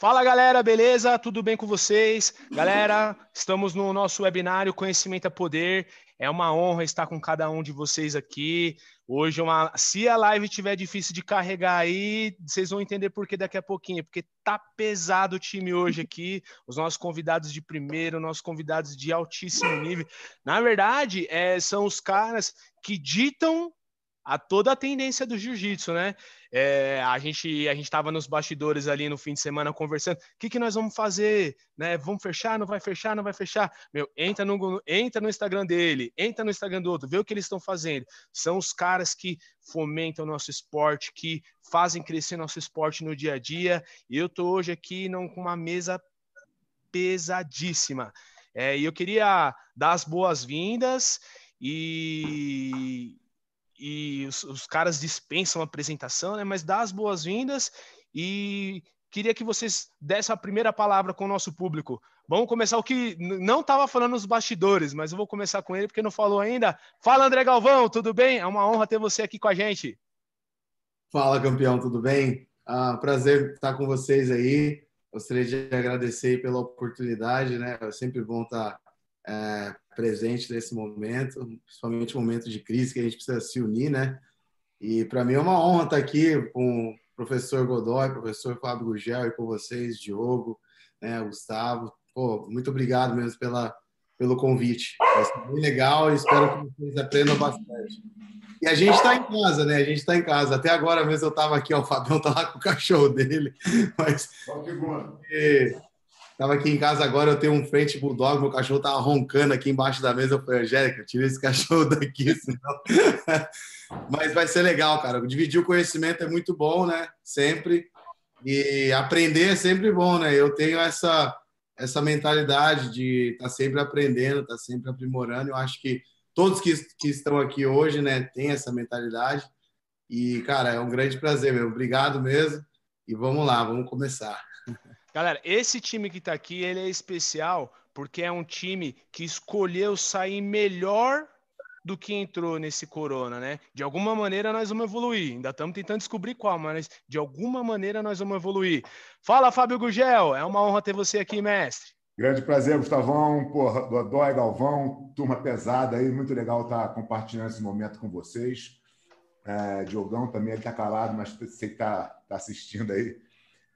Fala galera, beleza? Tudo bem com vocês? Galera, estamos no nosso webinário Conhecimento é Poder. É uma honra estar com cada um de vocês aqui. Hoje, uma... se a live tiver difícil de carregar aí, vocês vão entender por que daqui a pouquinho, porque tá pesado o time hoje aqui. Os nossos convidados de primeiro, nossos convidados de altíssimo nível. Na verdade, é, são os caras que ditam a toda a tendência do jiu-jitsu, né? É, a gente a gente estava nos bastidores ali no fim de semana conversando. O que, que nós vamos fazer? Né? Vamos fechar? Não vai fechar? Não vai fechar? Meu, entra no entra no Instagram dele, entra no Instagram do outro, vê o que eles estão fazendo. São os caras que fomentam o nosso esporte, que fazem crescer nosso esporte no dia a dia. E eu tô hoje aqui não, com uma mesa pesadíssima. É, e eu queria dar as boas-vindas e e os, os caras dispensam a apresentação, né? Mas dá as boas-vindas e queria que vocês dessem a primeira palavra com o nosso público. Vamos começar o que não estava falando nos bastidores, mas eu vou começar com ele porque não falou ainda. Fala, André Galvão, tudo bem? É uma honra ter você aqui com a gente. Fala, campeão, tudo bem? Ah, prazer estar com vocês aí. Gostaria de agradecer pela oportunidade, né? É sempre bom estar é, presente nesse momento, principalmente momento de crise que a gente precisa se unir, né? E para mim é uma honra estar aqui com o professor Godoy, professor Fábio Gugel e com vocês, Diogo, né, Gustavo. Pô, muito obrigado mesmo pela, pelo convite. Vai ser bem legal e espero que vocês aprendam bastante. E a gente está em casa, né? A gente está em casa. Até agora mesmo eu estava aqui, ó, o Fabião tá lá com o cachorro dele, mas. E, Tava aqui em casa agora, eu tenho um French Bulldog, meu cachorro tava roncando aqui embaixo da mesa. Eu falei, Angélica, tira esse cachorro daqui, senão... Mas vai ser legal, cara. Dividir o conhecimento é muito bom, né? Sempre. E aprender é sempre bom, né? Eu tenho essa, essa mentalidade de estar tá sempre aprendendo, estar tá sempre aprimorando. Eu acho que todos que, que estão aqui hoje, né, têm essa mentalidade. E, cara, é um grande prazer, meu. Obrigado mesmo. E vamos lá, vamos começar. Galera, esse time que tá aqui, ele é especial porque é um time que escolheu sair melhor do que entrou nesse corona, né? De alguma maneira nós vamos evoluir. Ainda estamos tentando descobrir qual, mas de alguma maneira nós vamos evoluir. Fala, Fábio Gugel. É uma honra ter você aqui, mestre. Grande prazer, Gustavão, porra, Dodói, Galvão, turma pesada aí, muito legal estar compartilhando esse momento com vocês. É, Diogão também, ele está calado, mas sei que está tá assistindo aí.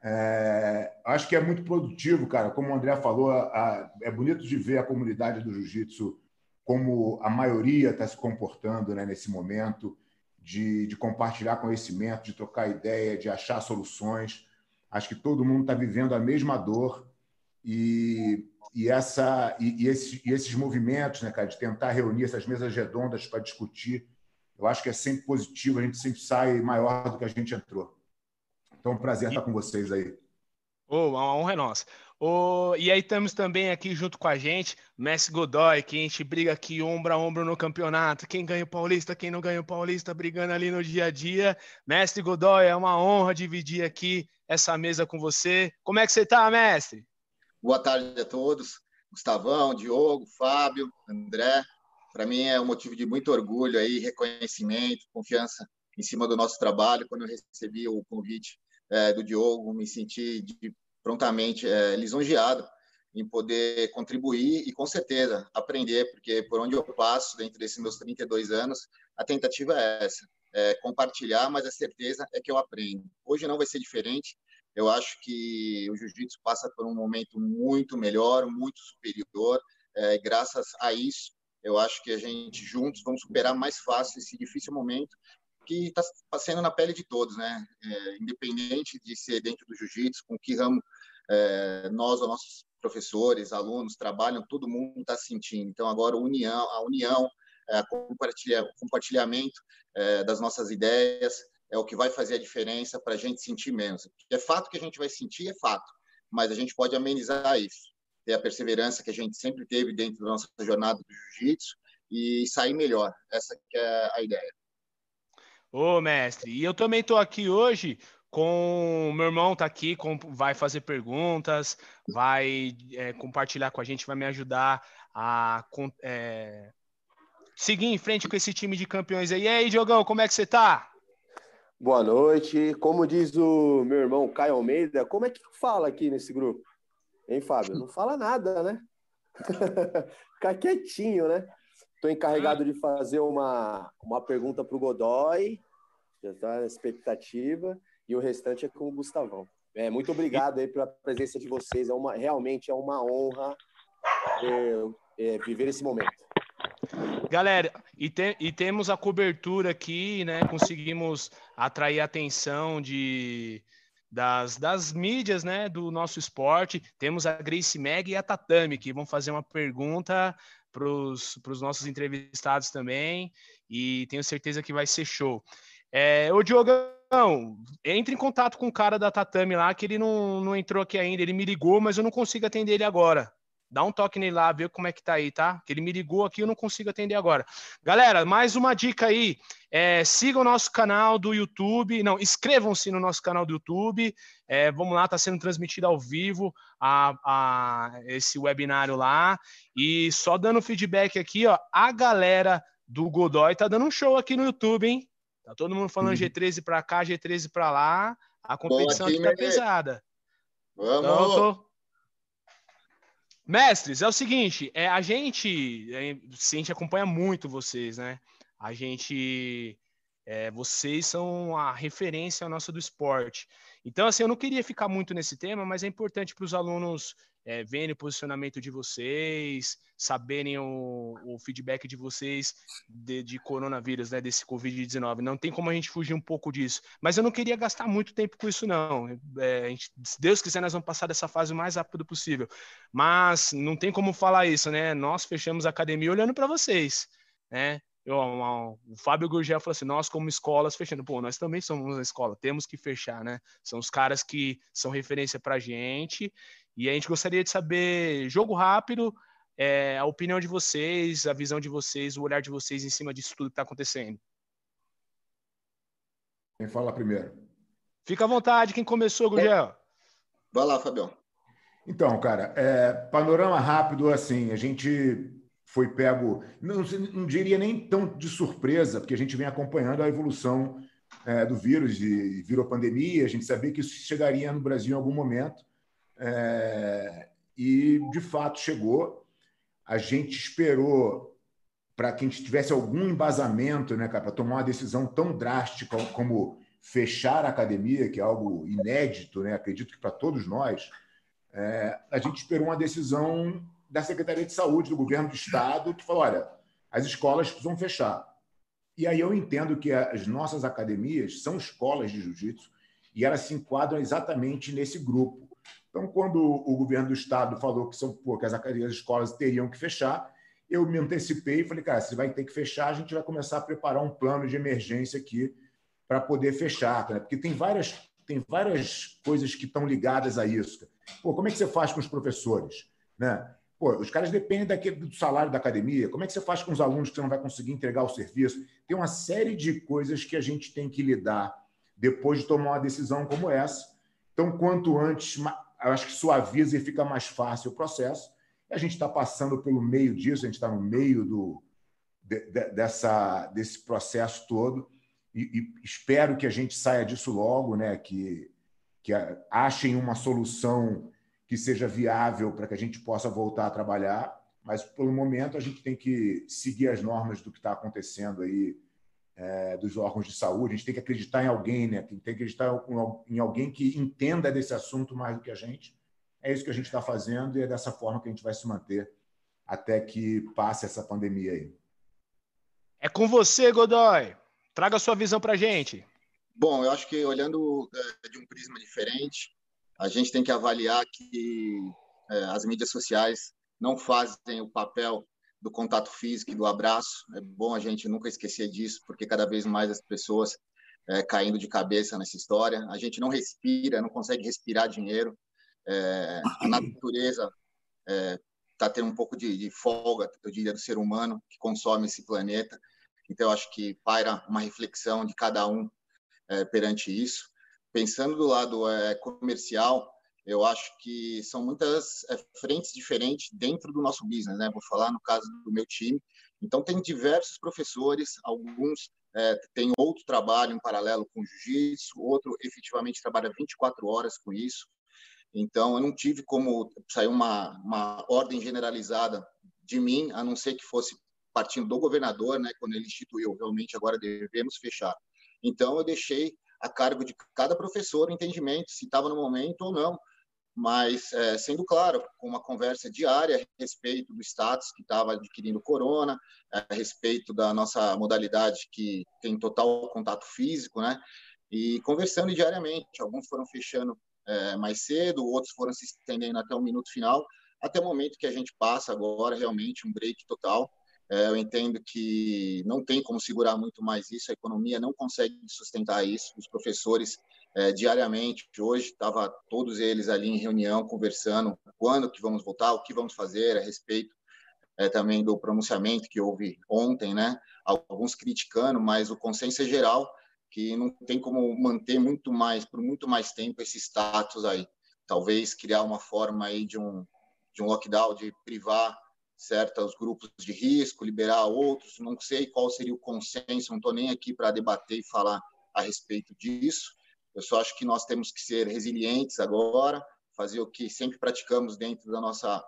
É, acho que é muito produtivo, cara. Como o André falou, a, é bonito de ver a comunidade do jiu-jitsu como a maioria está se comportando né, nesse momento, de, de, compartilhar conhecimento, de trocar ideia, de achar soluções. Acho que todo mundo está vivendo a mesma dor e, e, essa, e, e, esse, e esses movimentos, né, cara, de tentar reunir essas mesas redondas para discutir, eu acho que é sempre positivo, a gente sempre sai maior do que a gente entrou. Então, é um prazer estar com vocês aí. Oh, uma honra é nossa. Oh, e aí estamos também aqui junto com a gente, Messi Godoy, que a gente briga aqui ombro a ombro no campeonato. Quem ganha o Paulista, quem não ganha o Paulista, brigando ali no dia a dia. Mestre Godoy, é uma honra dividir aqui essa mesa com você. Como é que você está, mestre? Boa tarde a todos. Gustavão, Diogo, Fábio, André. Para mim é um motivo de muito orgulho aí, reconhecimento, confiança em cima do nosso trabalho. Quando eu recebi o convite é, do Diogo, me senti de, prontamente é, lisonjeado em poder contribuir e, com certeza, aprender, porque por onde eu passo, dentro desses meus 32 anos, a tentativa é essa, é compartilhar, mas a certeza é que eu aprendo. Hoje não vai ser diferente, eu acho que o jiu-jitsu passa por um momento muito melhor, muito superior, é, graças a isso, eu acho que a gente juntos vamos superar mais fácil esse difícil momento que está passando na pele de todos, né? É, independente de ser dentro do jiu-jitsu, com que ramo é, nós, os nossos professores, alunos trabalham, todo mundo está sentindo. Então agora a união, a união, é, compartilha, compartilhamento é, das nossas ideias é o que vai fazer a diferença para a gente sentir menos. É fato que a gente vai sentir, é fato, mas a gente pode amenizar isso, ter a perseverança que a gente sempre teve dentro da nossa jornada do jiu-jitsu e sair melhor. Essa é a ideia. Ô, mestre, e eu também estou aqui hoje com meu irmão tá aqui, com, vai fazer perguntas, vai é, compartilhar com a gente, vai me ajudar a é, seguir em frente com esse time de campeões aí. E aí, Diogão, como é que você tá? Boa noite. Como diz o meu irmão Caio Almeida, como é que fala aqui nesse grupo? Hein, Fábio? Não fala nada, né? Fica quietinho, né? Estou encarregado de fazer uma, uma pergunta para o Godoy, já está na expectativa, e o restante é com o Gustavão. É, muito obrigado aí pela presença de vocês. É uma, realmente é uma honra é, é, viver esse momento. Galera, e, te, e, temos a cobertura aqui, né? Conseguimos atrair a atenção de, das, das mídias, né? Do nosso esporte. Temos a Grace Meg e a Tatami, que vão fazer uma pergunta para os nossos entrevistados também. E tenho certeza que vai ser show. É, ô, Diogão, entre em contato com o cara da Tatami lá, que ele não, não entrou aqui ainda. Ele me ligou, mas eu não consigo atender ele agora. Dá um toque nele lá, vê como é que tá aí, tá? Que ele me ligou aqui, eu não consigo atender agora. Galera, mais uma dica aí. É, sigam o nosso canal do YouTube. Não, inscrevam-se no nosso canal do YouTube. É, vamos lá, tá sendo transmitido ao vivo a, a, esse webinário lá. E só dando feedback aqui, ó. A galera do Godoy tá dando um show aqui no YouTube, hein? Tá todo mundo falando uhum. G13 para cá, G13 para lá. A competição Boa, aqui tá pesada. Vamos! Então. Mestres, é o seguinte, é, a gente, é, a gente acompanha muito vocês, né? A gente, é, vocês são a referência nossa do esporte. Então, assim, eu não queria ficar muito nesse tema, mas é importante para os alunos é, verem o posicionamento de vocês, saberem o, o feedback de vocês de, de coronavírus, né, desse Covid-19. Não tem como a gente fugir um pouco disso. Mas eu não queria gastar muito tempo com isso, não. É, gente, se Deus quiser, nós vamos passar dessa fase o mais rápido possível. Mas não tem como falar isso, né? Nós fechamos a academia olhando para vocês, né? Eu, o Fábio Gurgel falou assim: nós, como escolas, fechando. Pô, nós também somos uma escola, temos que fechar, né? São os caras que são referência para gente. E a gente gostaria de saber, jogo rápido, é, a opinião de vocês, a visão de vocês, o olhar de vocês em cima disso tudo que está acontecendo. Quem fala primeiro? Fica à vontade, quem começou, Gurgel? Vai lá, Fabião. Então, cara, é, panorama rápido, assim, a gente foi pego, não, não, diria nem tão de surpresa, porque a gente vem acompanhando a evolução é, do vírus, de virou pandemia, a gente sabia que isso chegaria no Brasil em algum momento, é, e de fato chegou. A gente esperou para que a gente tivesse algum embasamento né, para tomar uma decisão tão drástica como fechar a academia, que é algo inédito, né? acredito que para todos nós, é, a gente esperou uma decisão da Secretaria de Saúde do governo do Estado, que falou: olha, as escolas precisam fechar. E aí eu entendo que as nossas academias são escolas de jiu-jitsu e elas se enquadram exatamente nesse grupo. Então, quando o governo do Estado falou que, são, pô, as escolas teriam que fechar, eu me antecipei e falei, cara, se vai ter que fechar, a gente vai começar a preparar um plano de emergência aqui para poder fechar, né? porque tem várias, tem várias coisas que estão ligadas a isso. Pô, como é que você faz com os professores? Né? Pô, os caras dependem daquele, do salário da academia. Como é que você faz com os alunos que você não vai conseguir entregar o serviço? Tem uma série de coisas que a gente tem que lidar depois de tomar uma decisão como essa. Então, quanto antes, eu acho que suaviza e fica mais fácil o processo. E a gente está passando pelo meio disso, a gente está no meio do, de, de, dessa, desse processo todo. E, e, espero que a gente saia disso logo, né? que, que achem uma solução que seja viável para que a gente possa voltar a trabalhar, mas pelo momento a gente tem que seguir as normas do que está acontecendo aí é, dos órgãos de saúde. A gente tem que acreditar em alguém, né? Tem que acreditar em alguém que entenda desse assunto mais do que a gente. É isso que a gente está fazendo e é dessa forma que a gente vai se manter até que passe essa pandemia aí. É com você, Godoy. Traga a sua visão para a gente. Bom, eu acho que olhando é, de um prisma diferente, a gente tem que avaliar que é, as mídias sociais não fazem o papel do contato físico e do abraço. É bom a gente nunca esquecer disso, porque cada vez mais as pessoas é, caindo de cabeça nessa história. A gente não respira, não consegue respirar dinheiro. É, a natureza está é, tendo um pouco de, de, folga, eu diria, do ser humano que consome esse planeta. Então, acho que paira uma reflexão de cada um é, perante isso. Pensando do lado é, comercial, eu acho que são muitas é, frentes diferentes dentro do nosso business, né? Vou falar no caso do meu time. Então, tem diversos professores, alguns é, tem outro trabalho em paralelo com o jiu-jitsu, outro efetivamente trabalha 24 horas com isso. Então, eu não tive como sair uma, uma ordem generalizada de mim, a não ser que fosse partindo do governador, né, quando ele instituiu, realmente agora devemos fechar. Então, eu deixei a cargo de cada professor o entendimento se estava no momento ou não, mas é, sendo claro, com uma conversa diária a respeito do status que estava adquirindo corona, a respeito da nossa modalidade que tem total contato físico, né? E conversando diariamente. Alguns foram fechando é, mais cedo, outros foram se estendendo até o minuto final, até o momento que a gente passa agora realmente um break total. É, eu entendo que não tem como segurar muito mais isso, a economia não consegue sustentar isso. Os professores é, diariamente, hoje estava todos eles ali em reunião conversando quando que vamos voltar, o que vamos fazer a respeito é, também do pronunciamento que houve ontem, né? Alguns criticando, mas o consenso é geral que não tem como manter muito mais por muito mais tempo esse status aí. Talvez criar uma forma aí de um de um lockdown, de privar certos grupos de risco, liberar outros. Não sei qual seria o consenso. Não estou nem aqui para debater e falar a respeito disso. Eu só acho que nós temos que ser resilientes agora, fazer o que sempre praticamos dentro da nossa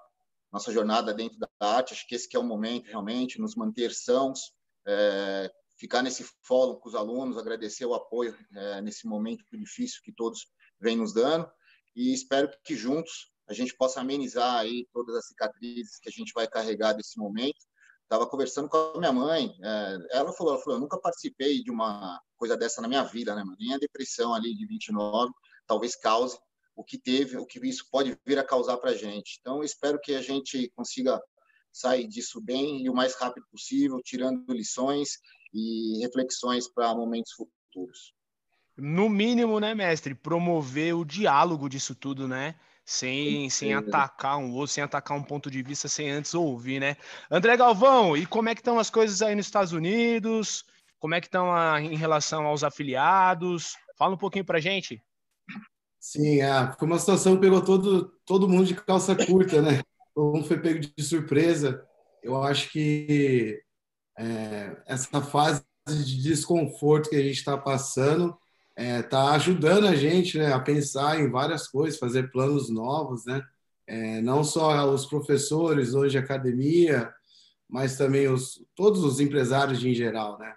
nossa jornada dentro da arte. Acho que esse que é o momento realmente, nos manter sãos, é, ficar nesse fórum com os alunos, agradecer o apoio é, nesse momento difícil que todos vêm nos dando e espero que juntos a gente possa amenizar aí todas as cicatrizes que a gente vai carregar desse momento. Estava conversando com a minha mãe, é, ela falou, ela falou, eu nunca participei de uma coisa dessa na minha vida, né? Nem a depressão ali de 29 talvez cause o que teve, o que isso pode vir a causar para a gente. Então, espero que a gente consiga sair disso bem e o mais rápido possível, tirando lições e reflexões para momentos futuros. No mínimo, né, mestre, promover o diálogo disso tudo, né? Sem, sem atacar um outro, sem atacar um ponto de vista, sem antes ouvir, né? André Galvão, e como é que estão as coisas aí nos Estados Unidos? Como é que estão a, em relação aos afiliados? Fala um pouquinho pra gente. Sim, é, foi uma situação que pegou todo, todo mundo de calça curta, né? Todo mundo foi pego de surpresa. Eu acho que é, essa fase de desconforto que a gente está passando está é, ajudando a gente né, a pensar em várias coisas, fazer planos novos, né? É, não só os professores hoje academia, mas também os, todos os empresários em geral, né?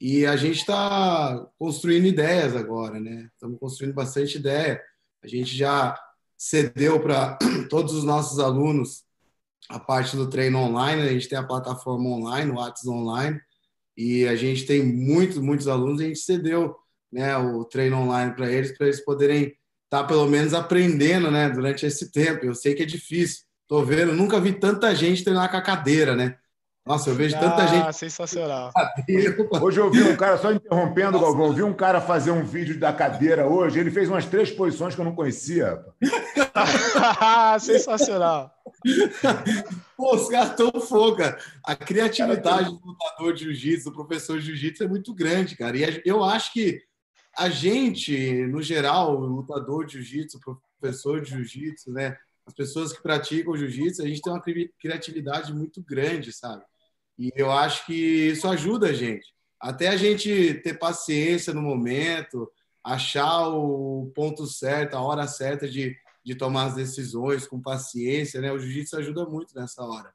E a gente está construindo ideias agora, né? Estamos construindo bastante ideia. A gente já cedeu para todos os nossos alunos a parte do treino online. A gente tem a plataforma online, o Whats Online, e a gente tem muitos, muitos alunos. A gente cedeu né, o treino online para eles, para eles poderem estar tá, pelo menos aprendendo né, durante esse tempo. Eu sei que é difícil. Estou vendo, nunca vi tanta gente treinar com a cadeira, né? Nossa, eu vejo tanta ah, gente. Sensacional. Hoje eu vi um cara, só interrompendo, Nossa. Galvão, eu vi um cara fazer um vídeo da cadeira hoje. Ele fez umas três posições que eu não conhecia. sensacional. Pô, os caras estão fogo, cara. A criatividade do lutador de jiu-jitsu, do professor de jiu-jitsu é muito grande, cara. E eu acho que a gente, no geral, lutador de jiu-jitsu, professor de jiu-jitsu, né? As pessoas que praticam jiu-jitsu, a gente tem uma criatividade muito grande, sabe? E eu acho que isso ajuda a gente. Até a gente ter paciência no momento, achar o ponto certo, a hora certa de, de tomar as decisões com paciência, né? O jiu-jitsu ajuda muito nessa hora.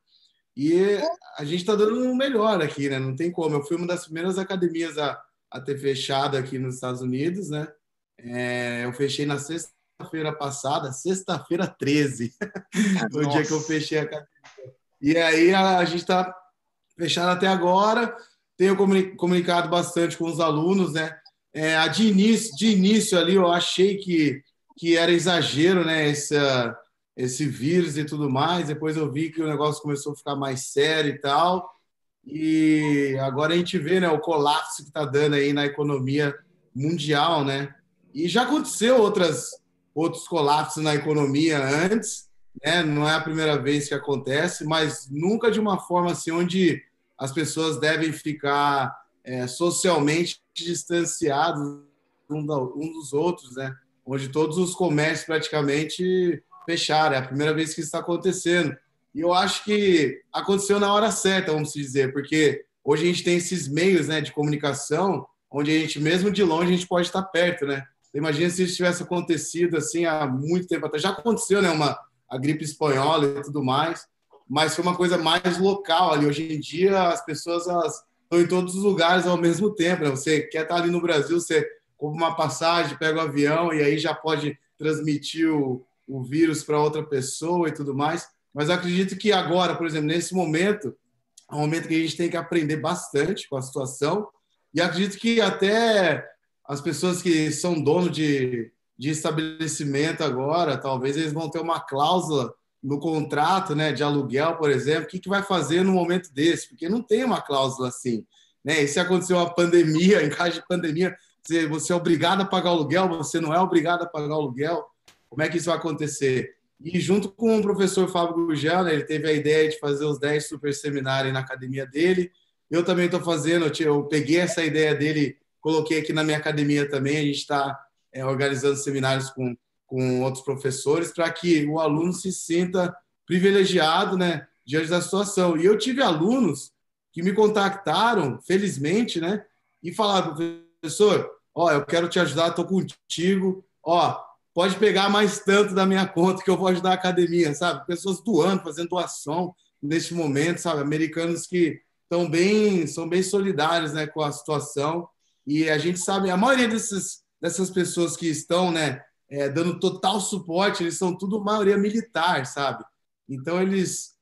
E a gente está dando o um melhor aqui, né? Não tem como. Eu fui uma das primeiras academias a, a ter fechado aqui nos Estados Unidos, né? É, eu fechei na sexta-feira passada, sexta-feira 13, o dia que eu fechei a academia. E aí a, a gente está fechado até agora. Tenho comunicado bastante com os alunos, né? É, a de início, de início ali eu achei que, que era exagero, né? Esse, esse vírus e tudo mais. Depois eu vi que o negócio começou a ficar mais sério e tal. E agora a gente vê né, o colapso que está dando aí na economia mundial, né? E já aconteceu outras, outros colapsos na economia antes, né? Não é a primeira vez que acontece, mas nunca de uma forma assim onde as pessoas devem ficar é, socialmente distanciados um, dos outros, né? Onde todos os comércios praticamente fecharam. É a primeira vez que isso está acontecendo. E eu acho que aconteceu na hora certa, vamos dizer, porque hoje a gente tem esses meios né, de comunicação, onde a gente, mesmo de longe, a gente pode estar perto, né? Imagina se isso tivesse acontecido assim há muito tempo atrás. Já aconteceu, né? Uma, a gripe espanhola e tudo mais, mas foi uma coisa mais local ali. Hoje em dia, as pessoas estão em todos os lugares ao mesmo tempo. Né? Você quer estar ali no Brasil, você compra uma passagem, pega o um avião e aí já pode transmitir o, o vírus para outra pessoa e tudo mais. Mas acredito que agora, por exemplo, nesse momento, é um momento que a gente tem que aprender bastante com a situação. E acredito que até as pessoas que são dono de, de estabelecimento agora, talvez eles vão ter uma cláusula no contrato né, de aluguel, por exemplo, o que, que vai fazer no momento desse? Porque não tem uma cláusula assim. Né? E se acontecer uma pandemia, em caso de pandemia, você, você é obrigado a pagar aluguel, você não é obrigado a pagar aluguel, como é que isso vai acontecer? E junto com o professor Fábio Gurgel, né, ele teve a ideia de fazer os 10 super seminários na academia dele. Eu também estou fazendo, eu peguei essa ideia dele, coloquei aqui na minha academia também. A gente está é, organizando seminários com, com outros professores para que o aluno se sinta privilegiado né, diante da situação. E eu tive alunos que me contactaram, felizmente, né, e falaram, professor, ó, eu quero te ajudar, estou contigo, ó, pode pegar mais tanto da minha conta que eu vou ajudar a academia, sabe? Pessoas doando, fazendo doação neste momento, sabe? Americanos que estão bem, são bem solidários, né, com a situação. E a gente sabe, a maioria desses, dessas pessoas que estão, né, é, dando total suporte, eles são tudo maioria militar, sabe? Então eles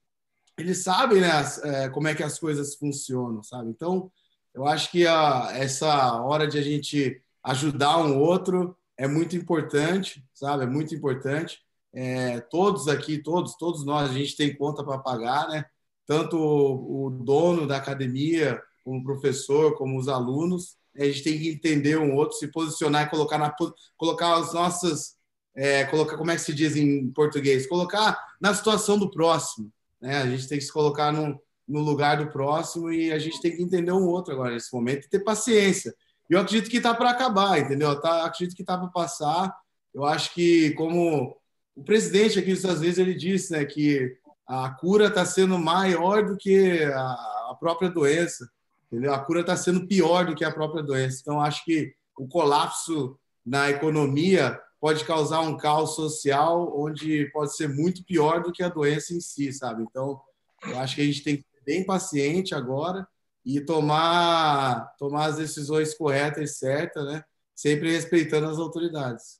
eles sabem, né, as, é, como é que as coisas funcionam, sabe? Então eu acho que a, essa hora de a gente ajudar um outro é muito importante, sabe? É muito importante. É, todos aqui, todos, todos nós, a gente tem conta para pagar, né? Tanto o, o, dono da academia, como o professor, como os alunos. A gente tem que entender um outro, se posicionar e colocar na colocar as nossas é, colocar como é que se diz em português, colocar na situação do próximo, né? A gente tem que se colocar no, no lugar do próximo e a gente tem que entender um outro agora nesse momento e ter paciência eu acredito que está para acabar, entendeu? Tá, acredito que está para passar. Eu acho que, como o presidente aqui Estados Unidos ele disse, né, que a cura está sendo maior do que a, a própria doença, entendeu? A cura está sendo pior do que a própria doença. Então, acho que o colapso na economia pode causar um caos social onde pode ser muito pior do que a doença em si, sabe? Então, eu acho que a gente tem que ser bem paciente agora e tomar, tomar as decisões corretas e certas, né? sempre respeitando as autoridades.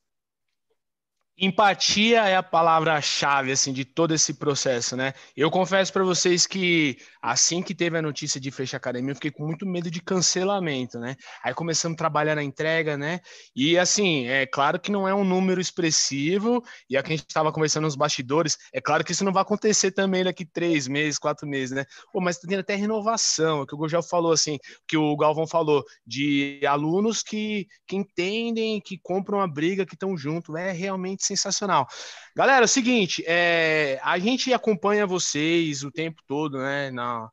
Empatia é a palavra-chave assim de todo esse processo, né? Eu confesso para vocês que assim que teve a notícia de fechar a academia, eu fiquei com muito medo de cancelamento, né? Aí começamos a trabalhar na entrega, né? E assim, é claro que não é um número expressivo, e aqui a gente estava conversando nos bastidores, é claro que isso não vai acontecer também daqui três meses, quatro meses, né? Pô, mas tem até renovação, é o que o Gurgel falou, assim, que o Galvão falou, de alunos que, que entendem, que compram a briga, que estão junto, é realmente sensacional. Galera, é o seguinte, é, a gente acompanha vocês o tempo todo, né? Na,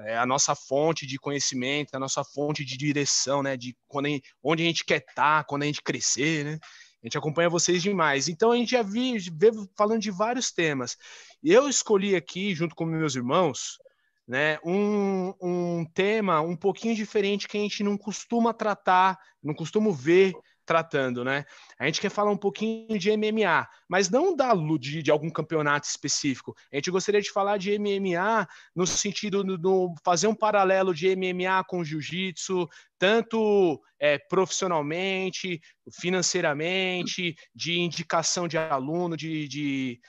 é, a nossa fonte de conhecimento, a nossa fonte de direção, né? De quando a gente, onde a gente quer estar, quando a gente crescer, né? A gente acompanha vocês demais. Então a gente já vi, falando de vários temas. Eu escolhi aqui, junto com meus irmãos, né, um, um tema um pouquinho diferente que a gente não costuma tratar, não costuma ver tratando, né? A gente quer falar um pouquinho de MMA, mas não da de, de algum campeonato específico. A gente gostaria de falar de MMA no sentido de fazer um paralelo de MMA com jiu-jitsu, tanto é, profissionalmente, financeiramente, de indicação de aluno, de, de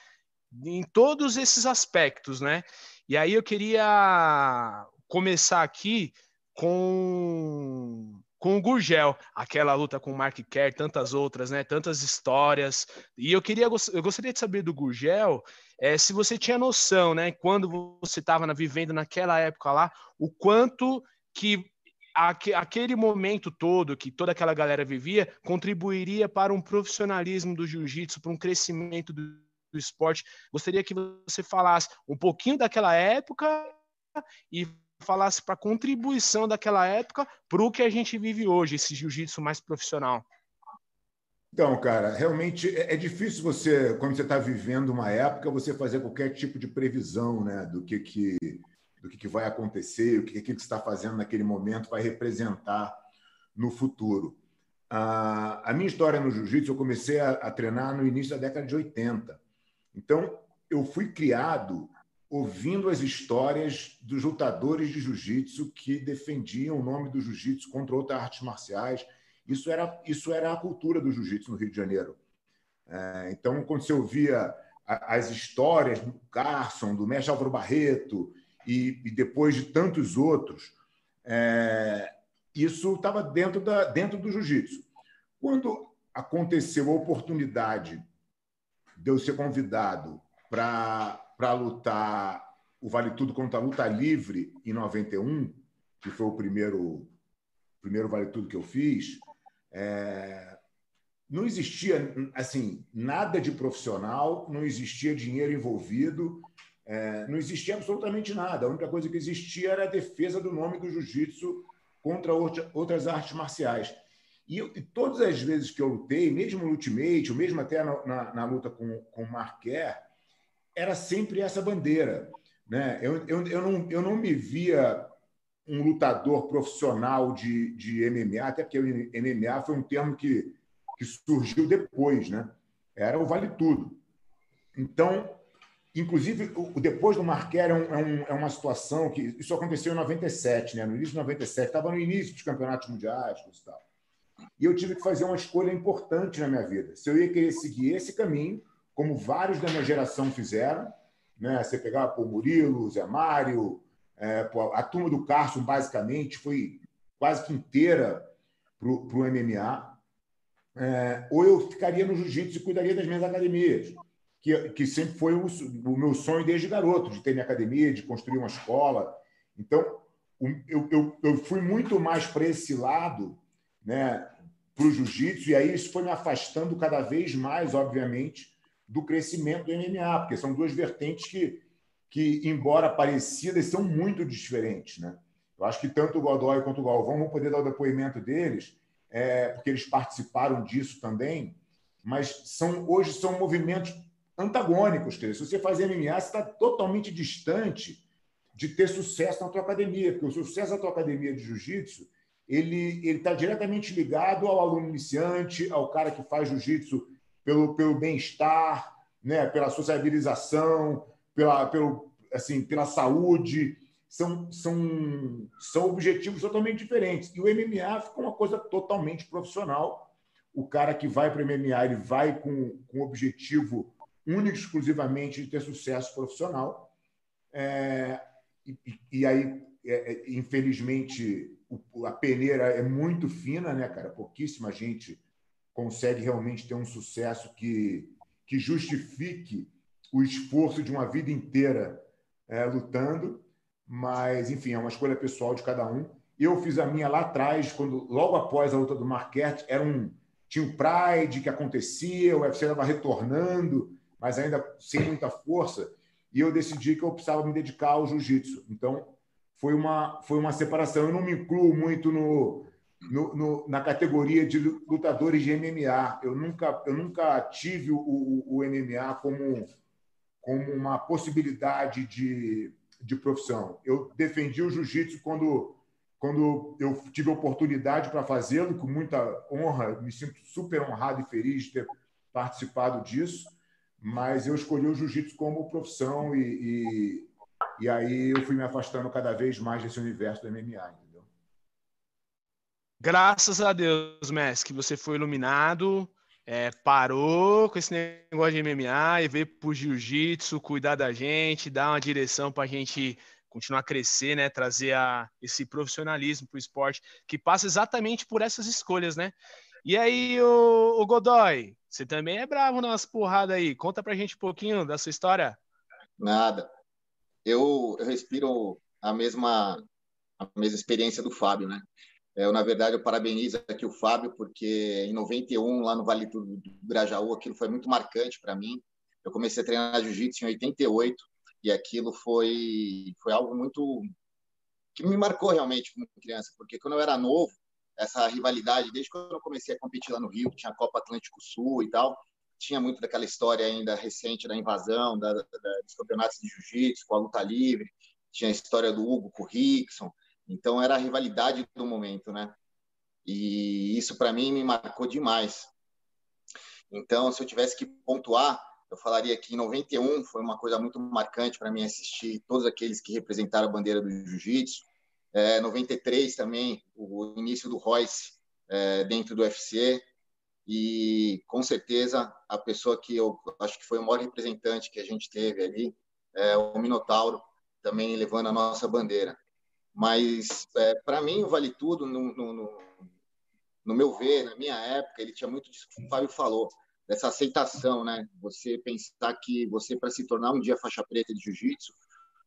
em todos esses aspectos, né? E aí eu queria começar aqui com com o Gurgel, aquela luta com o Mark Kerr, tantas outras, né? Tantas histórias. E eu queria, eu gostaria de saber do Gurgel é, se você tinha noção, né? Quando você estava vivendo naquela época lá, o quanto que aquele momento todo que toda aquela galera vivia contribuiria para um profissionalismo do jiu-jitsu, para um crescimento do, do esporte. Gostaria que você falasse um pouquinho daquela época e falasse para a contribuição daquela época para o que a gente vive hoje, esse jiu-jitsu mais profissional. Então, cara, realmente é, é difícil você, quando você está vivendo uma época, você fazer qualquer tipo de previsão, né, do que que do que, que vai acontecer, o que que você está fazendo naquele momento vai representar no futuro. A minha história no jiu-jitsu, eu comecei a, a treinar no início da década de 80. Então, eu fui criado ouvindo as histórias dos lutadores de jiu-jitsu que defendiam o nome do jiu-jitsu contra outras artes marciais. Isso era, isso era a cultura do jiu-jitsu no Rio de Janeiro. É, então, quando você ouvia as histórias do Carson, do mestre Álvaro Barreto e, e depois de tantos outros, é, isso estava dentro, da, dentro do jiu-jitsu. Quando aconteceu a oportunidade de eu ser convidado para lutar o Vale Tudo contra a Luta Livre em 91, que foi o primeiro, primeiro Vale Tudo que eu fiz, é, não existia assim nada de profissional, não existia dinheiro envolvido, é, não existia absolutamente nada. A única coisa que existia era a defesa do nome do jiu-jitsu contra outras artes marciais. E, eu, e, todas as vezes que eu lutei, mesmo no Ultimate, mesmo até na, na, na luta com, com o Marquer, era sempre essa bandeira. Né? Eu, eu, eu, não, eu não me via um lutador profissional de, de MMA, até porque o MMA foi um termo que, que surgiu depois, né? era o vale tudo. Então, inclusive, o, depois do Marquer é, é, um, é, uma situação que isso aconteceu em 97, né? no início de 97, estava no início dos campeonatos mundiais e tal. E eu tive que fazer uma escolha importante na minha vida. Se eu ia querer seguir esse caminho como vários da minha geração fizeram. Né? Você pegar o Murilo, Zé Mário, é, a turma do Carson, basicamente, foi quase que inteira para o MMA. É, ou eu ficaria no jiu-jitsu e cuidaria das minhas academias, que, que sempre foi o, o, meu sonho desde garoto, de ter minha academia, de construir uma escola. Então, eu, eu, eu fui muito mais para esse lado, né, para o jiu-jitsu, e aí isso foi me afastando cada vez mais, obviamente, do crescimento do MMA, porque são duas vertentes que, que embora parecidas, são muito diferentes. Né? Eu acho que tanto o Godoy quanto o Galvão vão poder dar o depoimento deles, é, porque eles participaram disso também, mas são hoje são movimentos antagônicos. Quer dizer, se você faz MMA, você está totalmente distante de ter sucesso na tua academia, porque o sucesso da tua academia de jiu-jitsu ele está diretamente ligado ao aluno iniciante, ao cara que faz jiu-jitsu pelo, pelo bem-estar, né? pela sociabilização, pela, pelo, assim, pela saúde. São, são, são objetivos totalmente diferentes. E o MMA fica uma coisa totalmente profissional. O cara que vai para o MMA ele vai com, com o objetivo único exclusivamente de ter sucesso profissional. É, e, e, aí, é, é infelizmente, a peneira é muito fina, né, cara? Pouquíssima gente consegue realmente ter um sucesso que, que justifique o esforço de uma vida inteira é, lutando. Mas, enfim, é uma escolha pessoal de cada um. Eu fiz a minha lá atrás, quando logo após a luta do Marquette, era um tinha o Pride que acontecia, o UFC estava retornando, mas ainda sem muita força, e eu decidi que eu precisava me dedicar ao jiu-jitsu. Então, foi uma foi uma separação. Eu não me incluo muito no no, no, na categoria de lutadores de MMA. Eu nunca, eu nunca tive o, o, o MMA como, como uma possibilidade de, de profissão. Eu defendi o jiu-jitsu quando, quando eu tive oportunidade para fazê-lo, com muita honra, me sinto super honrado e feliz de ter participado disso, mas eu escolhi o jiu-jitsu como profissão e, e, e aí eu fui me afastando cada vez mais desse universo do MMA. Graças a Deus, Messi, que você foi iluminado, é, parou com esse negócio de MMA e veio pro jiu-jitsu, cuidar da gente, dar uma direção para a gente continuar a crescer, né? Trazer a, esse profissionalismo para o esporte, que passa exatamente por essas escolhas, né? E aí, o, o Godoy, você também é bravo nas porradas aí. Conta pra gente um pouquinho da sua história. Nada. Eu, eu respiro a mesma, a mesma experiência do Fábio, né? Eu, na verdade, eu parabenizo aqui o Fábio, porque em 91, lá no Vale do Grajaú, aquilo foi muito marcante para mim. Eu comecei a treinar jiu-jitsu em 88 e aquilo foi, foi algo muito que me marcou realmente como criança, porque quando eu era novo, essa rivalidade, desde quando eu comecei a competir lá no Rio, tinha a Copa Atlântico Sul e tal, tinha muito daquela história ainda recente da invasão da, da, dos campeonatos de jiu-jitsu com a luta livre, tinha a história do Hugo com o Rickson, então era a rivalidade do momento, né? E isso para mim me marcou demais. Então, se eu tivesse que pontuar, eu falaria que em 91 foi uma coisa muito marcante para mim assistir todos aqueles que representaram a bandeira do jiu-jitsu. É, 93 também, o início do Royce é, dentro do UFC. E com certeza a pessoa que eu acho que foi o maior representante que a gente teve ali é o Minotauro, também levando a nossa bandeira. Mas é, para mim o Vale Tudo, no, no, no, meu ver, na minha época, ele tinha muito disso que o Fábio falou dessa aceitação, né? Você pensar que você, para se tornar um dia faixa preta de jiu-jitsu,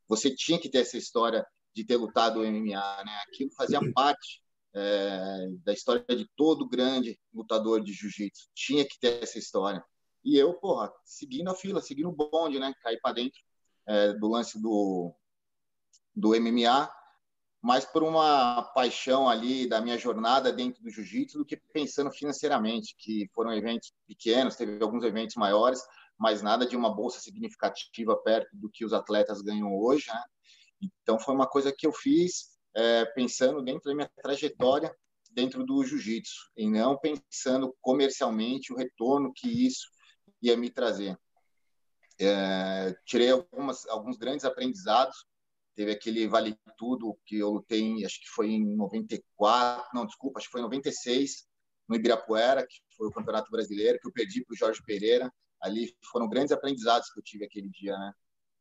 você tinha que ter essa história de ter lutado o MMA, né? Aquilo fazia parte é, da história de todo grande lutador de jiu-jitsu. Tinha que ter essa história. E eu, porra, seguindo a fila, seguindo o bonde, né? Caí para dentro é, do lance do, do MMA mais por uma paixão ali da minha jornada dentro do jiu-jitsu do que pensando financeiramente, que foram eventos pequenos, teve alguns eventos maiores, mas nada de uma bolsa significativa perto do que os atletas ganham hoje. Né? Então foi uma coisa que eu fiz é, pensando dentro da minha trajetória dentro do jiu-jitsu e não pensando comercialmente o retorno que isso ia me trazer. É, tirei algumas, alguns grandes aprendizados teve aquele Vale Tudo que eu lutei, acho que foi em 94, não, desculpa, acho que foi em 96, no Ibirapuera, que foi o Campeonato Brasileiro, que eu perdi para o Jorge Pereira. Ali foram grandes aprendizados que eu tive aquele dia, né?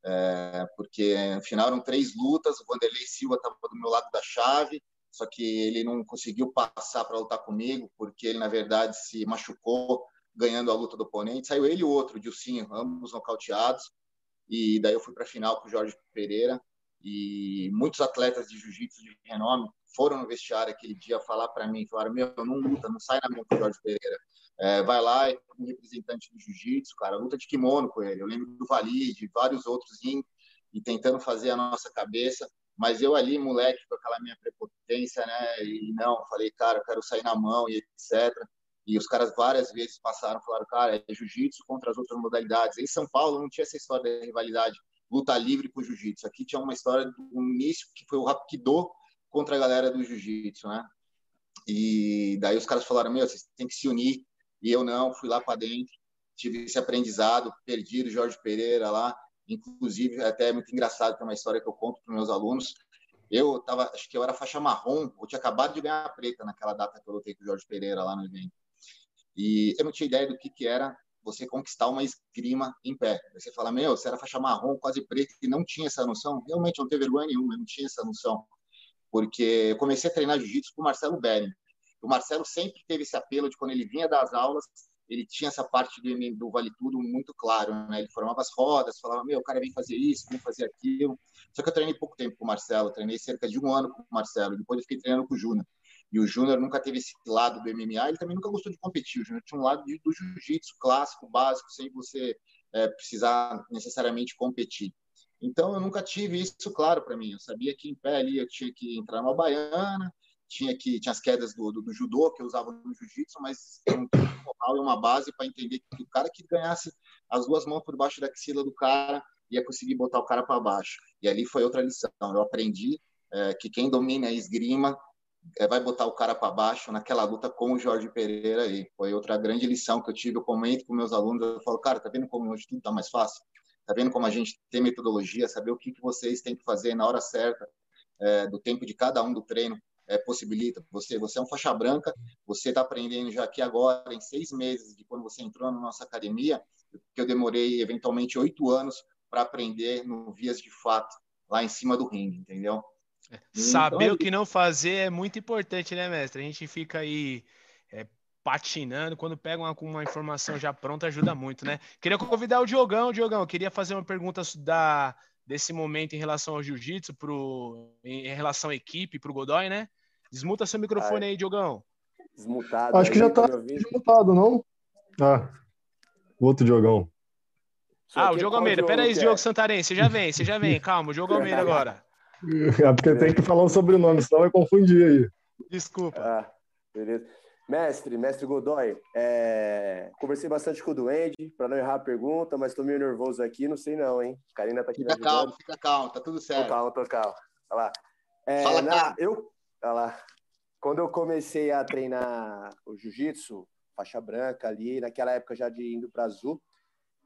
É, porque no final eram três lutas, o Vanderlei Silva estava do meu lado da chave, só que ele não conseguiu passar para lutar comigo, porque ele, na verdade, se machucou ganhando a luta do oponente. Saiu ele e o outro, o Dilcinho, ambos nocauteados. E daí eu fui para a final com o Jorge Pereira e muitos atletas de jiu-jitsu de renome foram no vestiário aquele dia falar para mim, falaram, meu, não luta, não sai na mão com o Jorge Pereira. É, vai lá, é um representante do jiu-jitsu, cara, luta de kimono com ele. Eu lembro do Vali, de vários outros indo e tentando fazer a nossa cabeça, mas eu ali, moleque, com aquela minha prepotência, né, e não, falei, cara, eu quero sair na mão e etc. E os caras várias vezes passaram, falaram, cara, é jiu-jitsu contra as outras modalidades. Em São Paulo não tinha essa história da rivalidade luta livre com jiu-jitsu. Aqui tinha uma história do início que foi o Rapido contra a galera do jiu-jitsu, né? E daí os caras falaram: Meu, vocês têm que se unir. E eu não, fui lá para dentro, tive esse aprendizado, perdi o Jorge Pereira lá. Inclusive, até é muito engraçado, tem uma história que eu conto para meus alunos. Eu tava, acho que eu era faixa marrom, eu tinha acabado de ganhar a preta naquela data que eu lutei com o Jorge Pereira lá no evento. E eu não tinha ideia do que, que era você conquistar uma esgrima em pé. Você fala, meu, você era faixa marrom, quase preto, e não tinha essa noção. Realmente não teve vergonha nenhuma, não tinha essa noção. Porque eu comecei a treinar jiu-jitsu com o Marcelo Bering. O Marcelo sempre teve esse apelo de quando ele vinha das aulas, ele tinha essa parte do, do Vale Tudo muito claro, né? Ele formava as rodas, falava, meu, o cara vem fazer isso, vem fazer aquilo. Só que eu treinei pouco tempo com o Marcelo, treinei cerca de um ano com o Marcelo, depois eu fiquei treinando com o Júnior. E o Júnior nunca teve esse lado do MMA, ele também nunca gostou de competir. O Júnior tinha um lado de, do jiu-jitsu clássico, básico, sem você é, precisar necessariamente competir. Então, eu nunca tive isso claro para mim. Eu sabia que em pé ali eu tinha que entrar numa baiana, tinha que tinha as quedas do, do, do judô que eu usava no jiu-jitsu, mas tinha um moral e uma base para entender que o cara que ganhasse as duas mãos por baixo da axila do cara ia conseguir botar o cara para baixo. E ali foi outra lição. Eu aprendi é, que quem domina a esgrima é, vai botar o cara para baixo naquela luta com o Jorge Pereira aí. Foi outra grande lição que eu tive. Eu comento com meus alunos, eu falo, cara, tá vendo como hoje tudo tá mais fácil? Tá vendo como a gente tem metodologia, saber o que, que vocês têm que fazer na hora certa, é, do tempo de cada um do treino, é, possibilita. Você, você é um faixa branca, você está aprendendo já aqui agora, em seis meses de quando você entrou na nossa academia, que eu demorei eventualmente oito anos para aprender no Vias de Fato, lá em cima do ringue, entendeu? Saber então, o que não fazer é muito importante, né, mestre? A gente fica aí é, patinando, quando pega uma, uma informação já pronta, ajuda muito, né? Queria convidar o Diogão, Diogão, queria fazer uma pergunta da, desse momento em relação ao jiu-jitsu, em relação à equipe, para o Godoy, né? Desmuta seu microfone aí, Diogão. Desmutado. Acho que já tá desmutado, não? Ah, outro Diogão. Ah, o Diogo Almeida. Pera aí, Diogo Santarém, você já vem, você já vem. Calma, o Diogo Almeida agora. É porque tem que falar o sobrenome, senão vai confundir aí. Desculpa. Ah, beleza. Mestre, mestre Godoy, é... conversei bastante com o Duende, para não errar a pergunta, mas estou meio nervoso aqui, não sei não, hein? Karina tá aqui Fica calmo, fica calmo, tá tudo certo. Tô calmo, tô calmo. Olha lá. É, Fala, na... eu... Olha lá. Quando eu comecei a treinar o jiu-jitsu, faixa branca ali, naquela época já de indo para azul,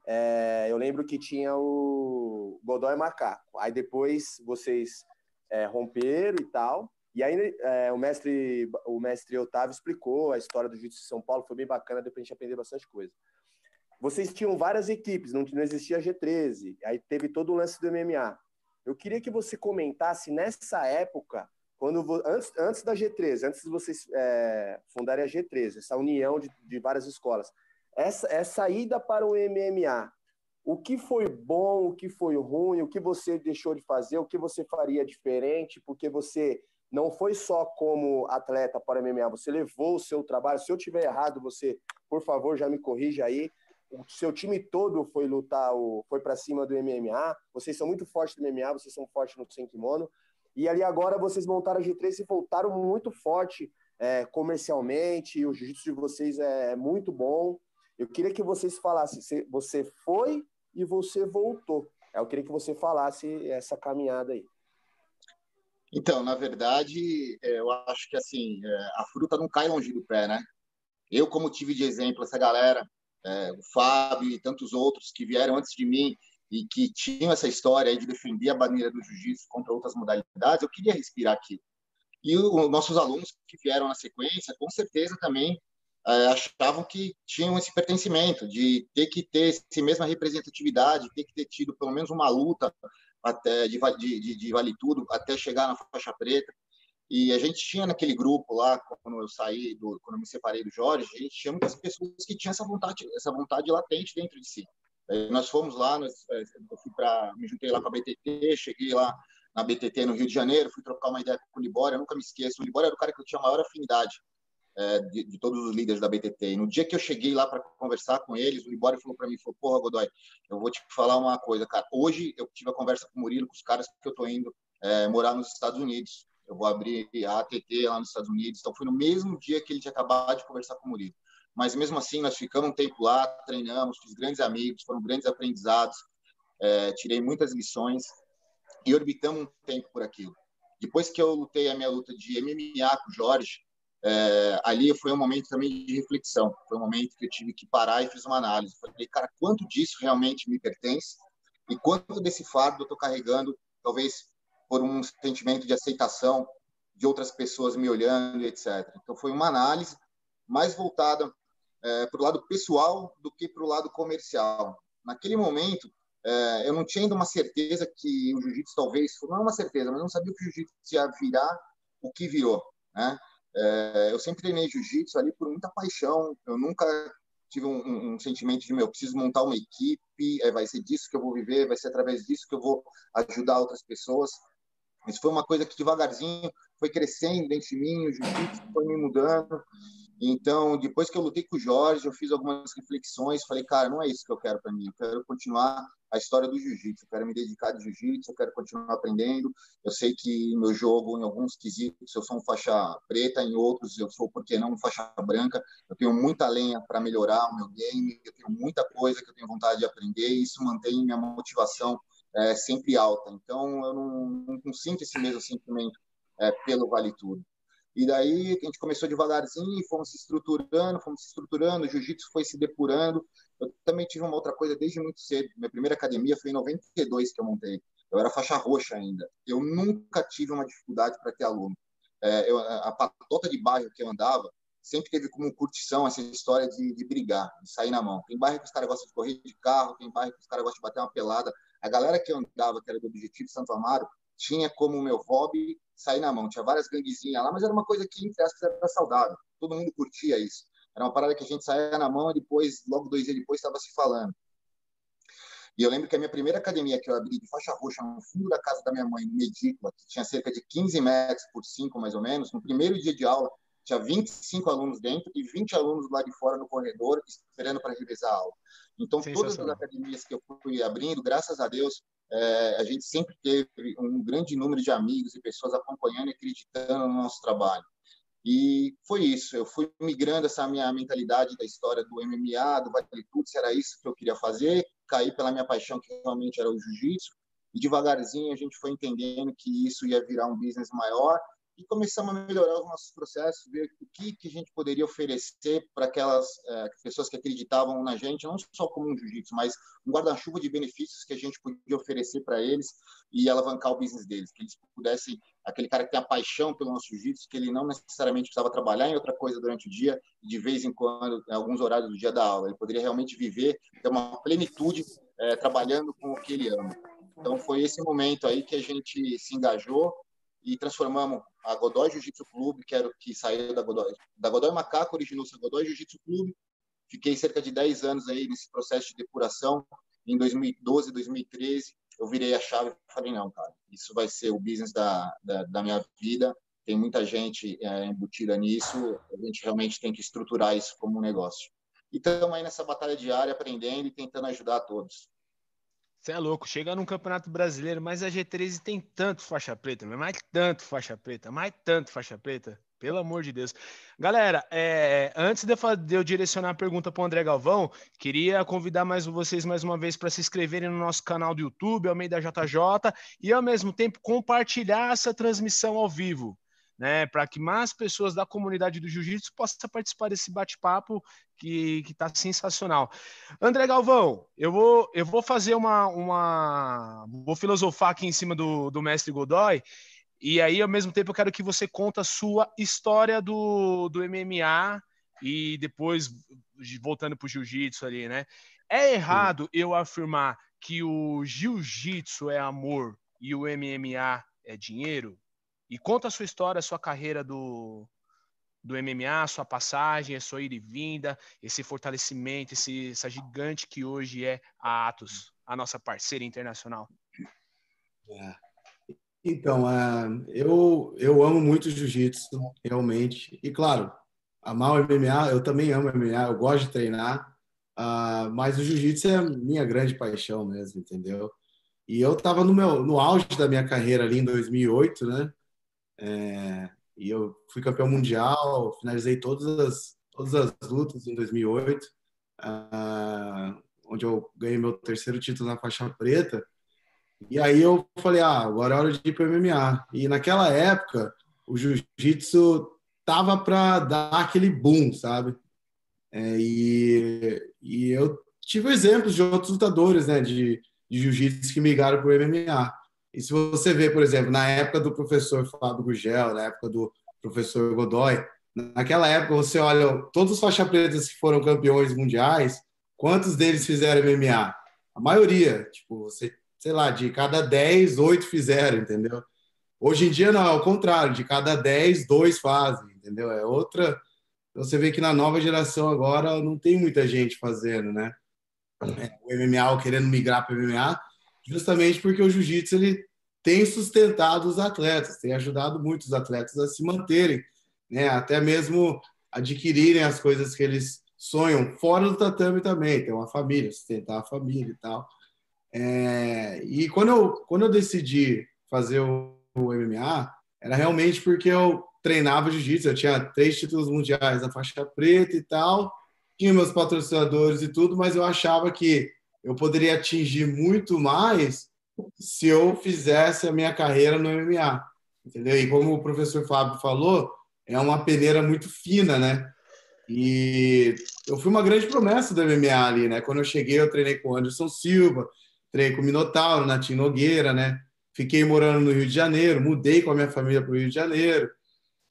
é... eu lembro que tinha o Godoy Macaco. Aí depois vocês é, romperam e tal, e aí é, o mestre o mestre Otávio explicou a história do Jiu-Jitsu de São Paulo, foi bem bacana, deu pra gente aprender bastante coisa. Vocês tinham várias equipes, não, não existia G13, aí teve todo o lance do MMA. Eu queria que você comentasse nessa época, quando antes, antes da G13, antes de vocês é, fundarem a G13, essa união de, de várias escolas, essa, essa ida para o MMA, o que foi bom, o que foi ruim, o que você deixou de fazer, o que você faria diferente, porque você não foi só como atleta para MMA, você levou o seu trabalho. Se eu tiver errado, você, por favor, já me corrija aí. O seu time todo foi lutar, foi para cima do MMA. Vocês são muito fortes no MMA, vocês são fortes no sem kimono. E ali agora vocês montaram a G3 e voltaram muito forte é, comercialmente. O jiu-jitsu de vocês é muito bom. Eu queria que vocês falassem, você foi e você voltou. Eu queria que você falasse essa caminhada aí. Então, na verdade, é, eu acho que assim é, a fruta não cai longe do pé, né? Eu, como tive de exemplo essa galera, é, o Fábio e tantos outros que vieram antes de mim e que tinham essa história de defender a bandeira do jiu-jitsu contra outras modalidades, eu queria respirar aquilo. E os nossos alunos que vieram na sequência, com certeza também é, achavam que tinham esse pertencimento, de ter que ter essa mesma representatividade, ter que ter tido pelo menos uma luta até de, de, de vale tudo até chegar na faixa preta. E a gente tinha naquele grupo lá, quando eu saí, do, quando eu me separei do Jorge, a gente tinha muitas pessoas que tinham essa vontade, essa vontade latente dentro de si. Nós fomos lá, nós, é, eu fui para, me juntei lá com a BTT, cheguei lá na BTT no Rio de Janeiro, fui trocar uma ideia com o Libório, eu nunca me esqueço, o Libório era o cara que eu tinha maior afinidade é, de, de, todos os líderes da BTT. E no dia que eu cheguei lá para conversar com eles, o Libório falou para mim, falou, porra, Godoy, eu vou te falar uma coisa, cara. Hoje eu tive a conversa com o Murilo, com os caras que eu tô indo é, morar nos Estados Unidos. Eu vou abrir a ATT lá nos Estados Unidos. Então foi no mesmo dia que ele tinha acabado de conversar com o Murilo. Mas mesmo assim, nós ficamos um tempo lá, treinamos, fiz grandes amigos, foram grandes aprendizados, é, tirei muitas lições e orbitamos um tempo por aquilo. Depois que eu lutei a minha luta de MMA com o Jorge, é, ali foi um momento também de reflexão. Foi um momento que eu tive que parar e fiz uma análise. Falei, cara, quanto disso realmente me pertence e quanto desse fardo eu estou carregando, talvez por um sentimento de aceitação de outras pessoas me olhando, etc. Então foi uma análise mais voltada é, para o lado pessoal do que para o lado comercial. Naquele momento, é, eu não tinha ainda uma certeza que o jiu-jitsu talvez, não é uma certeza, mas não sabia que o jiu-jitsu ia virar o que virou, né? É, eu sempre treinei jiu-jitsu ali por muita paixão. Eu nunca tive um, um, um, sentimento de meu, preciso montar uma equipe, é, vai ser disso que eu vou viver, vai ser através disso que eu vou ajudar outras pessoas. Isso foi uma coisa que devagarzinho foi crescendo dentro de mim, o jiu-jitsu foi me mudando. Então, depois que eu lutei com o Jorge, eu fiz algumas reflexões, falei, cara, não é isso que eu quero para mim, eu quero continuar a história do jiu-jitsu, eu quero me dedicar de jiu-jitsu, eu quero continuar aprendendo. Eu sei que meu jogo, em alguns quesitos, eu sou um faixa preta, em outros eu sou, por que não, um faixa branca. Eu tenho muita lenha para melhorar o meu game, eu tenho muita coisa que eu tenho vontade de aprender, e isso mantém minha motivação é, sempre alta. Então, eu não, não, não sinto esse mesmo sentimento é, pelo Vale Tudo. E daí a gente começou devagarzinho, fomos se estruturando, fomos se estruturando, o jiu-jitsu foi se depurando. Eu também tive uma outra coisa desde muito cedo. Minha primeira academia foi em 92 que eu montei. Eu era faixa roxa ainda. Eu nunca tive uma dificuldade para ter aluno. É, eu, a patota de bairro que eu andava sempre teve como curtição essa história de, de brigar, de sair na mão. Tem bairro que os caras gostam de correr de carro, tem bairro que os caras gostam de bater uma pelada. A galera que eu andava, que era do Objetivo Santo Amaro, tinha como meu hobby sair na mão. Tinha várias ganguezinhas lá, mas era uma coisa que, entre aspas, era saudável. Todo mundo curtia isso. Era uma parada que a gente saía na mão e depois, logo dois dias depois, estava se falando. E eu lembro que a minha primeira academia que eu abri de faixa roxa no fundo da casa da minha mãe, no que tinha cerca de 15 metros por 5 mais ou menos, no primeiro dia de aula, tinha 25 alunos dentro e 20 alunos lá de fora no corredor, esperando para revezar a aula. Então, todas as academias que eu fui abrindo, graças a Deus, é, a gente sempre teve um grande número de amigos e pessoas acompanhando e acreditando no nosso trabalho. E foi isso. Eu fui migrando essa minha mentalidade da história do MMA, do Vale Tudo, se era isso que eu queria fazer. Caí pela minha paixão, que realmente era o jiu-jitsu. E devagarzinho a gente foi entendendo que isso ia virar um business maior e começamos a melhorar os nossos processos, ver o que, que a gente poderia oferecer para aquelas é, pessoas que acreditavam na gente, não só como um jiu-jitsu, mas um guarda-chuva de benefícios que a gente podia oferecer para eles e alavancar o business deles, que eles pudessem, aquele cara que tem a paixão pelo nosso jiu-jitsu, que ele não necessariamente precisava trabalhar em outra coisa durante o dia, de vez em quando, em alguns horários do dia da aula, ele poderia realmente viver, ter uma plenitude é, trabalhando com o que ele ama. Então foi esse momento aí que a gente se engajou e transformamos a Godoy Jiu-Jitsu Clube, que era que saiu da Godoy, da Godoy Macaco, originou-se a Godoy Jiu-Jitsu Clube. Fiquei cerca de 10 anos aí nesse processo de depuração. Em 2012, 2013, eu virei a chave e falei, não, cara, isso vai ser o business da, da, da minha vida. Tem muita gente é, embutida nisso, a gente realmente tem que estruturar isso como um negócio. E estamos aí nessa batalha diária, aprendendo e tentando ajudar a todos. Você é louco, chega num campeonato brasileiro, mas a G13 tem tanto faixa preta, mais tanto faixa preta, mais tanto faixa preta, pelo amor de Deus. Galera, é, antes de eu direcionar a pergunta para o André Galvão, queria convidar mais vocês mais uma vez para se inscreverem no nosso canal do YouTube, Almeida JJ, e ao mesmo tempo compartilhar essa transmissão ao vivo né, para que mais pessoas da comunidade do jiu-jitsu possam participar desse bate-papo que está sensacional. André Galvão, eu vou, eu vou fazer uma, uma. Vou filosofar aqui em cima do, do mestre Godoy, e aí, ao mesmo tempo, eu quero que você conte a sua história do, do MMA e depois voltando para o jiu-jitsu ali, né? É errado Sim. eu afirmar que o jiu-jitsu é amor e o MMA é dinheiro? E conta a sua história, a sua carreira do, do MMA, sua passagem, a sua ida e vinda, esse fortalecimento, esse, essa gigante que hoje é a Atos, a nossa parceira internacional. É. Então, uh, eu, eu amo muito jiu-jitsu, realmente. E, claro, amar o MMA, eu também amo MMA, eu gosto de treinar, uh, mas o jiu-jitsu é a minha grande paixão mesmo, entendeu? E eu estava no, meu, no auge da minha carreira ali em 2008, né? É, e eu fui campeão mundial, finalizei todas as, todas as lutas em 2008, ah, onde eu ganhei meu terceiro título na faixa preta. E aí eu falei, ah, agora é hora de ir para MMA. E naquela época, o jiu-jitsu tava para dar aquele boom, sabe? É, e, e eu tive exemplos de outros lutadores, né, de, de jiu-jitsu que migraram para o MMA. E se você vê, por exemplo, na época do professor Fábio Gugel, na época do professor Godoy, naquela época você olha todos os faixa pretas que foram campeões mundiais, quantos deles fizeram MMA? A maioria, tipo, você, sei lá, de cada 10, 8 fizeram, entendeu? Hoje em dia não, é o contrário, de cada 10, 2 fazem, entendeu? É outra. Você vê que na nova geração agora não tem muita gente fazendo, né? É, o MMA querendo migrar para o MMA, justamente porque o jiu-jitsu ele tem sustentado os atletas, tem ajudado muitos atletas a se manterem, né? até mesmo adquirirem as coisas que eles sonham fora do tatame também, ter uma família, sustentar a família e tal. É, e quando eu, quando eu decidi fazer o, o MMA, era realmente porque eu treinava jiu-jitsu, eu tinha três títulos mundiais na faixa preta e tal, tinha meus patrocinadores e tudo, mas eu achava que eu poderia atingir muito mais se eu fizesse a minha carreira no MMA, entendeu? E como o professor Fábio falou, é uma peneira muito fina, né? E eu fui uma grande promessa do MMA ali, né? Quando eu cheguei, eu treinei com o Anderson Silva, treinei com o Minotauro, Natinho Nogueira, né? Fiquei morando no Rio de Janeiro, mudei com a minha família para o Rio de Janeiro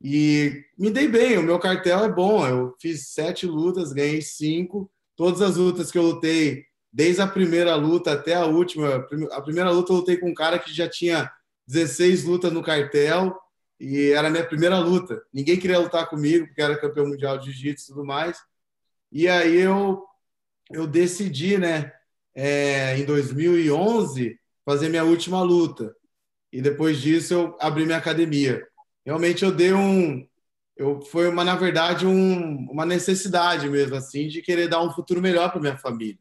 e me dei bem. O meu cartel é bom. Eu fiz sete lutas, ganhei cinco. Todas as lutas que eu lutei desde a primeira luta até a última. A primeira luta eu lutei com um cara que já tinha 16 lutas no cartel e era a minha primeira luta. Ninguém queria lutar comigo porque era campeão mundial de jiu-jitsu e tudo mais. E aí eu eu decidi, né, é, em 2011 fazer minha última luta. E depois disso eu abri minha academia. Realmente eu dei um eu foi uma na verdade um, uma necessidade mesmo assim de querer dar um futuro melhor para minha família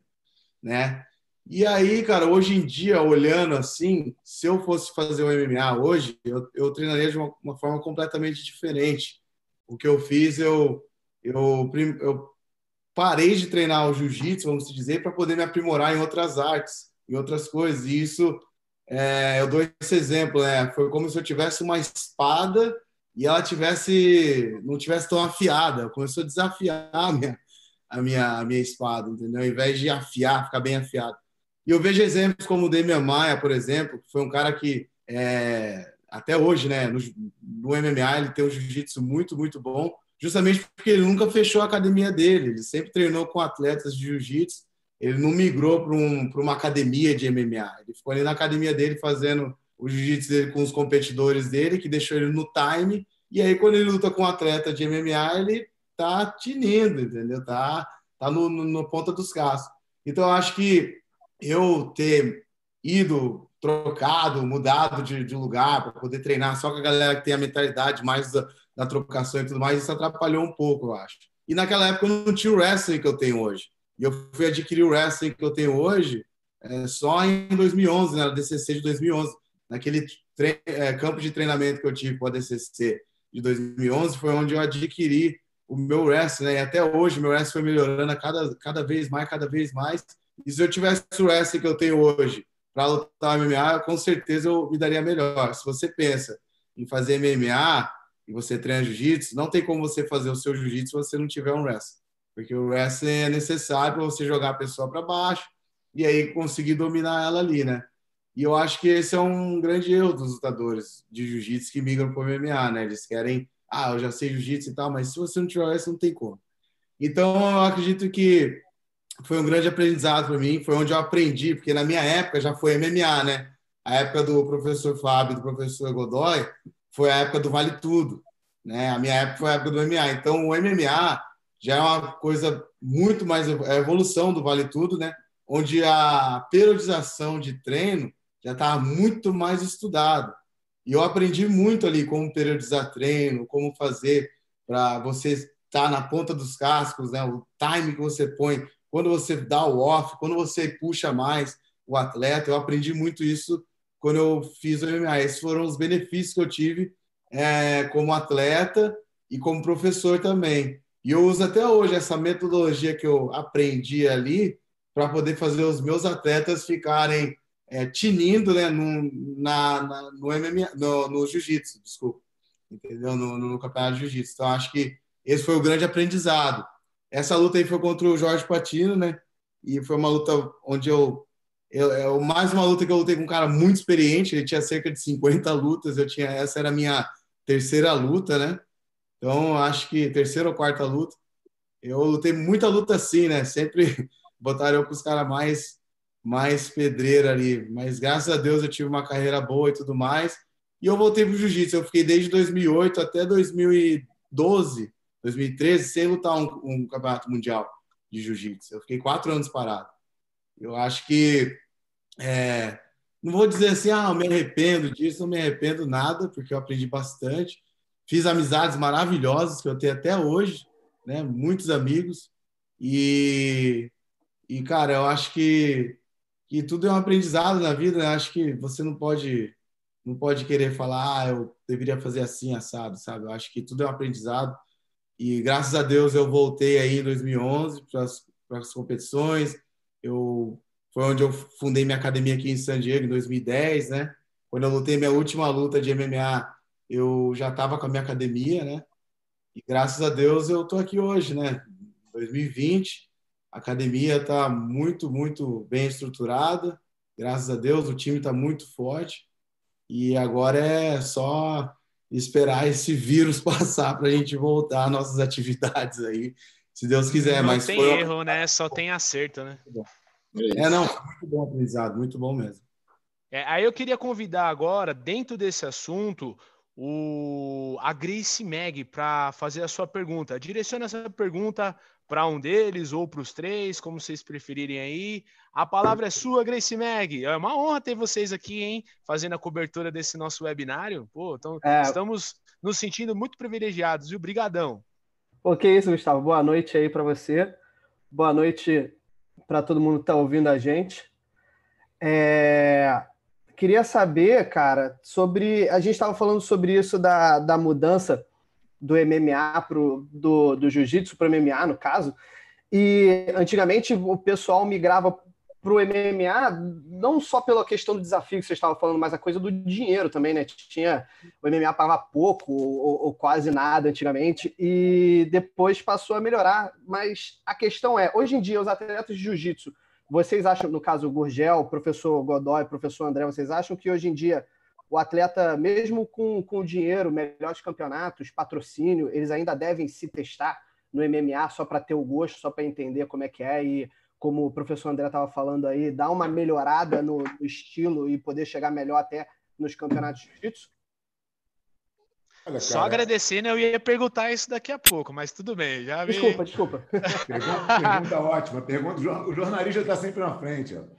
né? E aí, cara, hoje em dia, olhando assim, se eu fosse fazer o MMA hoje, eu, eu treinaria de uma, uma forma completamente diferente. o que eu fiz, eu, eu, eu parei de treinar o jiu-jitsu, vamos dizer, para poder me aprimorar em outras artes, em outras coisas. E isso, é, eu dou esse exemplo, né? Foi como se eu tivesse uma espada e ela tivesse não tivesse tão afiada. Começou a desafiar a minha, a minha, a minha espada, entendeu? Ao invés de afiar, ficar bem afiado. E eu vejo exemplos como o Demian Maia, por exemplo, que foi um cara que é, até hoje, né, no, no MMA ele tem um jiu-jitsu muito, muito bom, justamente porque ele nunca fechou a academia dele, ele sempre treinou com atletas de jiu-jitsu, ele não migrou para um, uma academia de MMA, ele ficou ali na academia dele fazendo o jiu-jitsu dele com os competidores dele, que deixou ele no time, e aí quando ele luta com um atleta de MMA, ele tá tinindo, entendeu? Tá, tá no, no, no ponta dos cascos. Então, eu acho que eu ter ido, trocado, mudado de, de lugar para poder treinar só com a galera que tem a mentalidade mais da, da trocação e tudo mais, isso atrapalhou um pouco, eu acho. E naquela época eu não tinha o wrestling que eu tenho hoje. E eu fui adquirir o wrestling que eu tenho hoje é, só em 2011, né, na DCC de 2011. Naquele é, campo de treinamento que eu tive com a DCC de 2011 foi onde eu adquiri o meu wrestling, né? E até hoje meu wrestling foi melhorando cada, cada vez mais, cada vez mais. E se eu tivesse o wrestling que eu tenho hoje para lutar MMA, com certeza eu me daria melhor. Se você pensa em fazer MMA, e você treina jiu-jitsu, não tem como você fazer o seu jiu-jitsu se você não tiver um wrestling. Porque o wrestling é necessário para você jogar a pessoa para baixo e aí conseguir dominar ela ali, né? E eu acho que esse é um grande erro dos lutadores de jiu-jitsu que migram para o MMA, né? Eles querem, ah, eu já sei jiu-jitsu e tal, mas se você não tiver wrestling, não tem como. Então, eu acredito que foi um grande aprendizado para mim, foi onde eu aprendi, porque na minha época já foi MMA, né? A época do professor Fábio, do professor Godoy, foi a época do Vale Tudo. Né? A minha época foi a época do MMA. Então, o MMA já é uma coisa muito mais é a evolução do Vale Tudo, né? onde a periodização de treino já estava muito mais estudado. E eu aprendi muito ali como periodizar treino, como fazer para você estar tá na ponta dos cascos, né? o time que você põe, quando você dá o off, quando você puxa mais o atleta. Eu aprendi muito isso quando eu fiz o MMA. Esses foram os benefícios que eu tive é, como atleta e como professor também. E eu uso até hoje essa metodologia que eu aprendi ali para poder fazer os meus atletas ficarem é, tinindo né, no, na, na, no MMA, no, no jiu-jitsu, desculpa, entendeu? No, no, no campeonato de jiu-jitsu. Então, acho que esse foi o grande aprendizado. Essa luta aí foi contra o Jorge Patino, né? E foi uma luta onde eu eu, é mais uma luta que eu lutei com um cara muito experiente, ele tinha cerca de 50 lutas, eu tinha essa era a minha terceira luta, né? Então, acho que terceira ou quarta luta. Eu lutei muita luta assim, né? Sempre botaram eu com os caras mais mais pedreira ali, mas graças a Deus eu tive uma carreira boa e tudo mais. E eu voltei pro jiu-jitsu, eu fiquei desde 2008 até 2012, 2013 sem lutar um, um campeonato mundial de jiu-jitsu. Eu fiquei quatro anos parado. Eu acho que é, não vou dizer assim, ah, eu me arrependo disso, não me arrependo nada, porque eu aprendi bastante. Fiz amizades maravilhosas que eu tenho até hoje, né? Muitos amigos. E, e cara, eu acho que, que tudo é um aprendizado na vida. Né? Acho que você não pode não pode querer falar, ah, eu deveria fazer assim, assado, sabe? Eu acho que tudo é um aprendizado. E graças a Deus eu voltei aí em 2011 para as competições eu foi onde eu fundei minha academia aqui em San Diego em 2010, né? Quando eu lutei minha última luta de MMA, eu já estava com a minha academia, né? E graças a Deus eu tô aqui hoje, né? 2020, a academia está muito, muito bem estruturada. Graças a Deus o time está muito forte e agora é só esperar esse vírus passar para a gente voltar às nossas atividades aí se Deus quiser. Não mas tem foi... erro, né? Só tem acerto, né? É, não, muito bom aprendizado, muito bom mesmo. É, aí eu queria convidar agora, dentro desse assunto, o a Grace Mag para fazer a sua pergunta. Direciona essa pergunta para um deles ou para os três, como vocês preferirem aí. A palavra é sua, Grace Mag. É uma honra ter vocês aqui, hein, fazendo a cobertura desse nosso webinário. Pô, então é... estamos nos sentindo muito privilegiados, viu? Brigadão. Ok, isso, Gustavo. Boa noite aí para você. Boa noite para todo mundo que está ouvindo a gente. É... Queria saber, cara, sobre. A gente estava falando sobre isso da, da mudança do MMA pro, do, do jiu-jitsu para MMA, no caso. E antigamente o pessoal migrava para o MMA, não só pela questão do desafio que você estava falando, mas a coisa do dinheiro também, né? Tinha, o MMA pagava pouco ou, ou, quase nada antigamente, e depois passou a melhorar. Mas a questão é, hoje em dia, os atletas de jiu-jitsu, vocês acham, no caso o Gurgel, professor Godoy, professor André, vocês acham que hoje em dia o atleta, mesmo com, com dinheiro, melhores campeonatos, patrocínio, eles ainda devem se testar no MMA só para ter o gosto, só para entender como é que é e como o professor André estava falando aí, dar uma melhorada no, no, estilo e poder chegar melhor até nos campeonatos de jiu-jitsu? Só agradecendo, eu ia perguntar isso daqui a pouco, mas tudo bem. Já desculpa, desculpa. Pergunta, pergunta ótima. Pergunta, o jornalista está sempre na frente.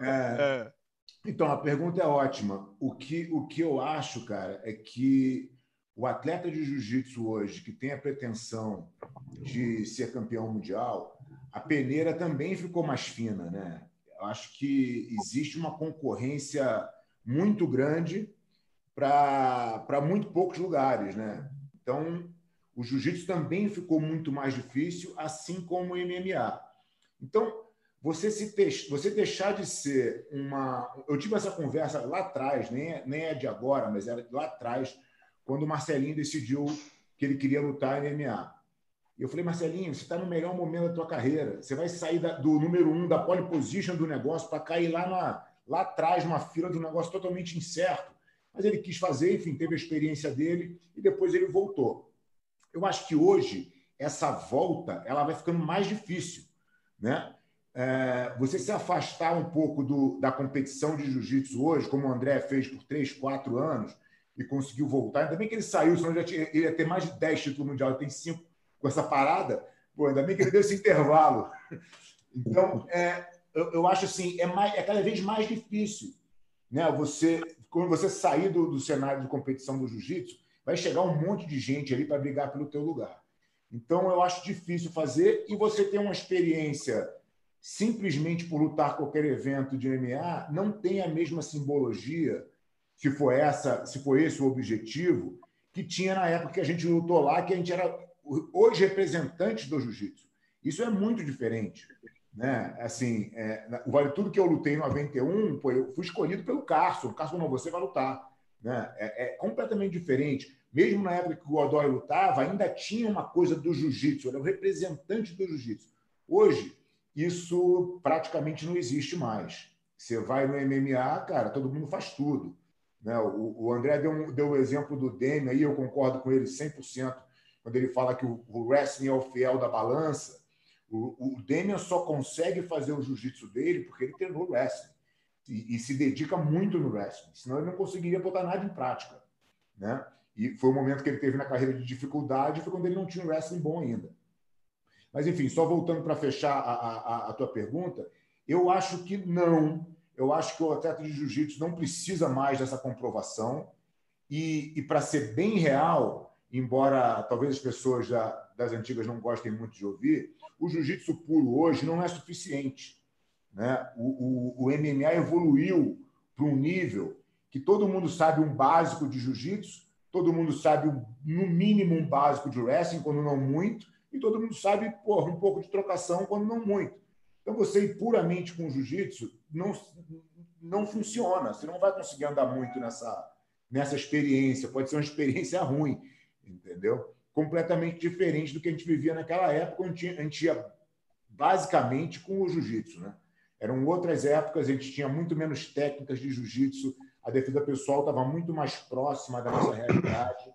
É, é. Então, a pergunta é ótima. O que, o que eu acho, cara, é que o atleta de jiu-jitsu hoje, que tem a pretensão de ser campeão mundial, a peneira também ficou mais fina, né? Eu acho que existe uma concorrência muito grande para muito poucos lugares, né? Então, o jiu-jitsu também ficou muito mais difícil, assim como o MMA. Então, você se você deixar de ser uma. Eu tive essa conversa lá atrás, nem é, nem é de agora, mas era lá atrás, quando o Marcelinho decidiu que ele queria lutar MMA. Eu falei, Marcelinho, você está no melhor momento da tua carreira. Você vai sair da, do número um, da pole position do negócio, para cair lá, na, lá atrás, numa fila de um negócio totalmente incerto. Mas ele quis fazer, enfim, teve a experiência dele e depois ele voltou. Eu acho que hoje essa volta ela vai ficando mais difícil, né? É, você se afastar um pouco do, da competição de jiu-jitsu hoje, como o André fez por três, quatro anos e conseguiu voltar. Ainda bem que ele saiu, senão já tinha, ele ia ter mais de 10 títulos mundiais, ele tem cinco com essa parada, pô, ainda bem que ele deu esse intervalo. Então, é, eu, eu, acho assim, é, mais, é cada vez mais difícil. Né? Você, quando você sair do, do cenário de competição do jiu-jitsu, vai chegar um monte de gente ali para brigar pelo teu lugar. Então, eu acho difícil fazer e você ter uma experiência simplesmente por lutar qualquer evento de MMA não tem a mesma simbologia, se for essa, se for esse o objetivo, que tinha na época que a gente lutou lá, que a gente era hoje representantes do jiu-jitsu. Isso é muito diferente. Né? Assim, é, o Vale Tudo que eu lutei em 91, pô, eu fui escolhido pelo Carson. O Carson não, você vai lutar. Né? É, é, completamente diferente. Mesmo na época que o Godoy lutava, ainda tinha uma coisa do jiu-jitsu, era o representante do jiu-jitsu. Hoje, isso praticamente não existe mais. Você vai no MMA, cara, todo mundo faz tudo. Né? O, o André deu, um, deu o exemplo do Demi, aí eu concordo com ele 100% quando ele fala que o, o wrestling é o fiel da balança, o, o só consegue fazer o jiu-jitsu dele porque ele treinou wrestling e, e, se dedica muito no wrestling, senão ele não conseguiria botar nada em prática. Né? E foi o momento que ele teve na carreira de dificuldade, foi quando ele não tinha um wrestling bom ainda. Mas, enfim, só voltando para fechar a, a, a tua pergunta, eu acho que não. Eu acho que o atleta de jiu-jitsu não precisa mais dessa comprovação. E, e para ser bem real, embora talvez as pessoas da, das antigas não gostem muito de ouvir, o jiu-jitsu puro hoje não é suficiente. Né? O, o, o MMA evoluiu para um nível que todo mundo sabe um básico de jiu-jitsu, todo mundo sabe no mínimo um básico de wrestling, quando não muito, e todo mundo sabe porra, um pouco de trocação, quando não muito. Então, você ir puramente com jiu-jitsu não, não funciona. Você não vai conseguir andar muito nessa, nessa experiência. Pode ser uma experiência ruim entendeu? Completamente diferente do que a gente vivia naquela época, onde a gente ia basicamente com o jiu-jitsu, né? Eram outras épocas, a gente tinha muito menos técnicas de jiu-jitsu, a defesa pessoal estava muito mais próxima da nossa realidade.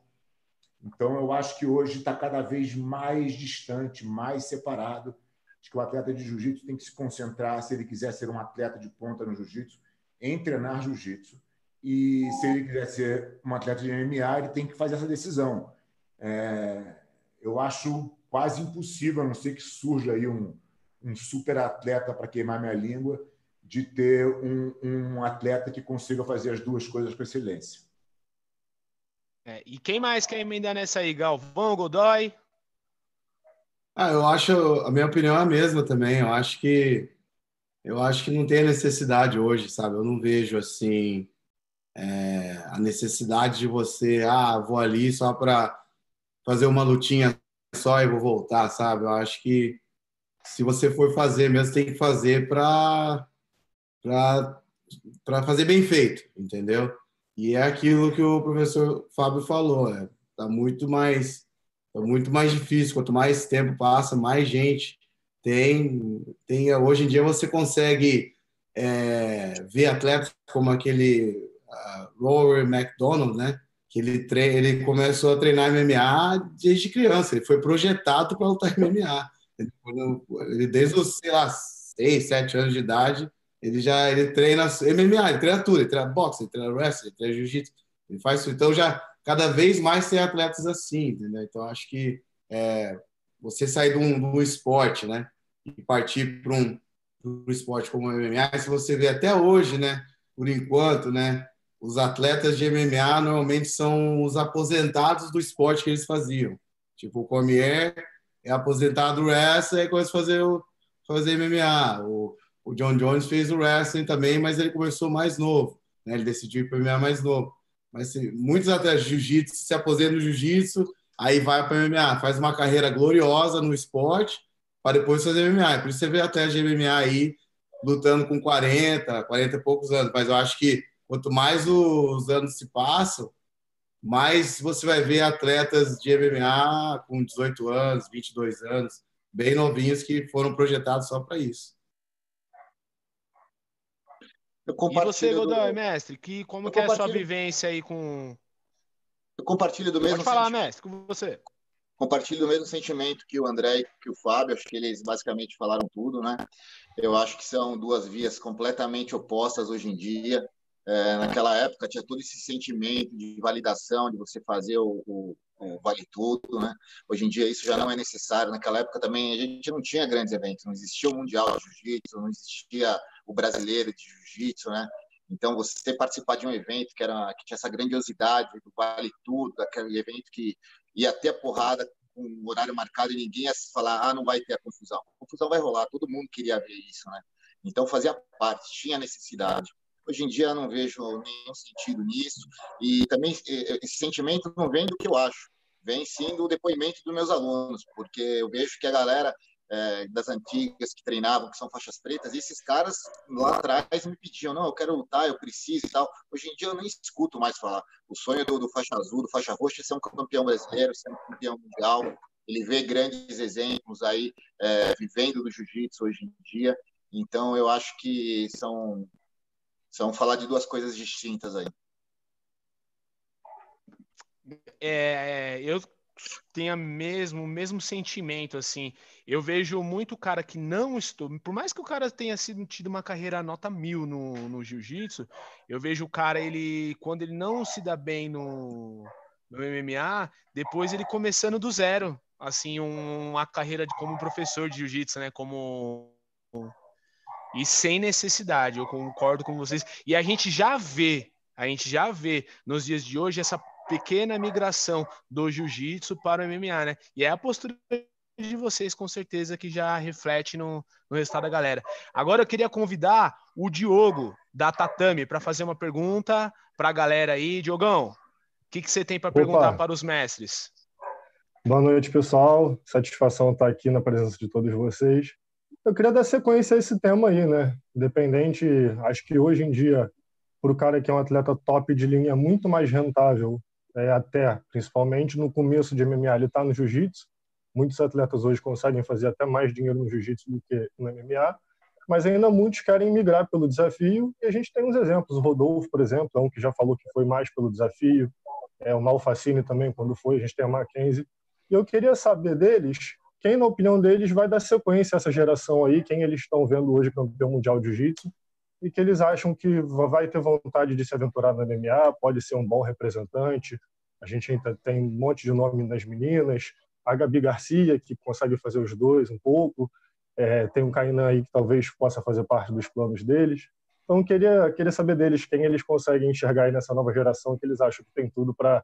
Então, eu acho que hoje está cada vez mais distante, mais separado. Acho que o atleta de jiu-jitsu tem que se concentrar, se ele quiser ser um atleta de ponta no jiu-jitsu, em treinar jiu-jitsu. E se ele quiser ser um atleta de MMA, ele tem que fazer essa decisão é, eu acho quase impossível, a não ser que surja aí um, um super atleta para queimar minha língua, de ter um, um, atleta que consiga fazer as duas coisas com excelência. É, e quem mais quer emendar nessa aí? Galvão, Godoy? Ah, eu acho, a minha opinião é a mesma também. Eu acho que eu acho que não tem necessidade hoje, sabe? Eu não vejo assim é, a necessidade de você, ah, vou ali só para fazer uma lutinha só e vou voltar, sabe? Eu acho que se você for fazer mesmo, tem que fazer para para fazer bem feito, entendeu? E é aquilo que o professor Fábio falou, é, tá muito mais tá muito mais difícil, quanto mais tempo passa, mais gente tem, tem hoje em dia você consegue é, ver atletas como aquele uh, Rory McDonald, né? Que ele, ele começou a treinar MMA desde criança, ele foi projetado para lutar MMA. Ele, desde os, sei lá, seis, sete anos de idade, ele já ele treina MMA, ele treina tudo, ele treina boxe, ele treina wrestling, ele treina jiu-jitsu, ele faz isso. Então já cada vez mais tem atletas assim, entendeu? Então acho que é, você sair de um, de um esporte, né, e partir para um, um esporte como o MMA, se você vê até hoje, né, por enquanto, né, os atletas de MMA normalmente são os aposentados do esporte que eles faziam. Tipo, o Cormier é aposentado do wrestling e começa a fazer, o, fazer MMA. O, o John Jones fez o wrestling também, mas ele começou mais novo. Né? Ele decidiu ir para MMA mais novo. Mas assim, muitos atletas de jiu-jitsu se aposentam no jiu-jitsu, aí vai para MMA, faz uma carreira gloriosa no esporte, para depois fazer MMA. Por isso você vê atletas de MMA aí lutando com 40, 40 e poucos anos. Mas eu acho que quanto mais os anos se passam, mais você vai ver atletas de MMA com 18 anos, 22 anos, bem novinhos que foram projetados só para isso. E você, Godoy, do... mestre, que, como que é a sua vivência aí com... Eu compartilho do mesmo Pode falar, sentimento. mestre, com você. Compartilho do mesmo sentimento que o André e que o Fábio, acho que eles basicamente falaram tudo, né? Eu acho que são duas vias completamente opostas hoje em dia. É, naquela época tinha todo esse sentimento de validação, de você fazer o, o, o, vale tudo, né? Hoje em dia isso já não é necessário. Naquela época também a gente não tinha grandes eventos, não existia o Mundial de Jiu-Jitsu, não existia o Brasileiro de Jiu-Jitsu, né? Então você participar de um evento que era que tinha essa grandiosidade do vale tudo, daquele evento que ia ter a porrada com o horário marcado e ninguém ia falar, ah, não vai ter a confusão. A confusão vai rolar, todo mundo queria ver isso, né? Então fazia parte, tinha necessidade. Hoje em dia eu não vejo nenhum sentido nisso e também esse sentimento não vem do que eu acho, vem sim do depoimento dos meus alunos, porque eu vejo que a galera é, das antigas que treinavam, que são faixas pretas, e esses caras lá atrás me pediam, não, eu quero lutar, eu preciso e tal. Hoje em dia eu nem escuto mais falar. O sonho do, do faixa azul, do faixa roxa é ser um campeão brasileiro, ser um campeão mundial. Ele vê grandes exemplos aí é, vivendo do jiu-jitsu hoje em dia. Então eu acho que são são falar de duas coisas distintas aí. É, eu tenho mesmo o mesmo sentimento assim. Eu vejo muito cara que não estou, por mais que o cara tenha sido tido uma carreira nota mil no, no jiu-jitsu, eu vejo o cara ele quando ele não se dá bem no, no MMA, depois ele começando do zero, assim um, uma carreira de como professor de jiu-jitsu, né? Como e sem necessidade. Eu concordo com vocês. E a gente já vê, a gente já vê nos dias de hoje essa pequena migração do jiu-jitsu para o MMA, né? E é a postura de vocês, com certeza, que já reflete no, no resultado da galera. Agora eu queria convidar o Diogo, da Tatame, para fazer uma pergunta para a galera aí. Diogão, o que, que você tem para perguntar para os mestres? Boa noite, pessoal. Satisfação estar aqui na presença de todos vocês. Eu queria dar sequência a esse tema aí, né? Independente, acho que hoje em dia, para o cara que é um atleta top de linha, é muito mais rentável, é, até, principalmente no começo de MMA, ele está no jiu-jitsu. Muitos atletas hoje conseguem fazer até mais dinheiro no jiu-jitsu do que no MMA, mas ainda muitos querem migrar pelo desafio, e a gente tem uns exemplos. O Rodolfo, por exemplo, é um que já falou que foi mais pelo desafio, é, o Malfacine também, quando foi, a gente tem a Mackenzie. E eu queria saber deles quem, na opinião deles, vai dar sequência a essa geração aí, quem eles estão vendo hoje campeão mundial de jiu-jitsu, e que eles acham que vai ter vontade de se aventurar no MMA, pode ser um bom representante. A gente ainda tem um monte de nome nas meninas, a Gabi Garcia, que consegue fazer os dois um pouco, é, tem um Kainan aí que talvez possa fazer parte dos planos deles. Então, queria, queria saber deles quem eles conseguem enxergar aí nessa nova geração, que eles acham que tem tudo para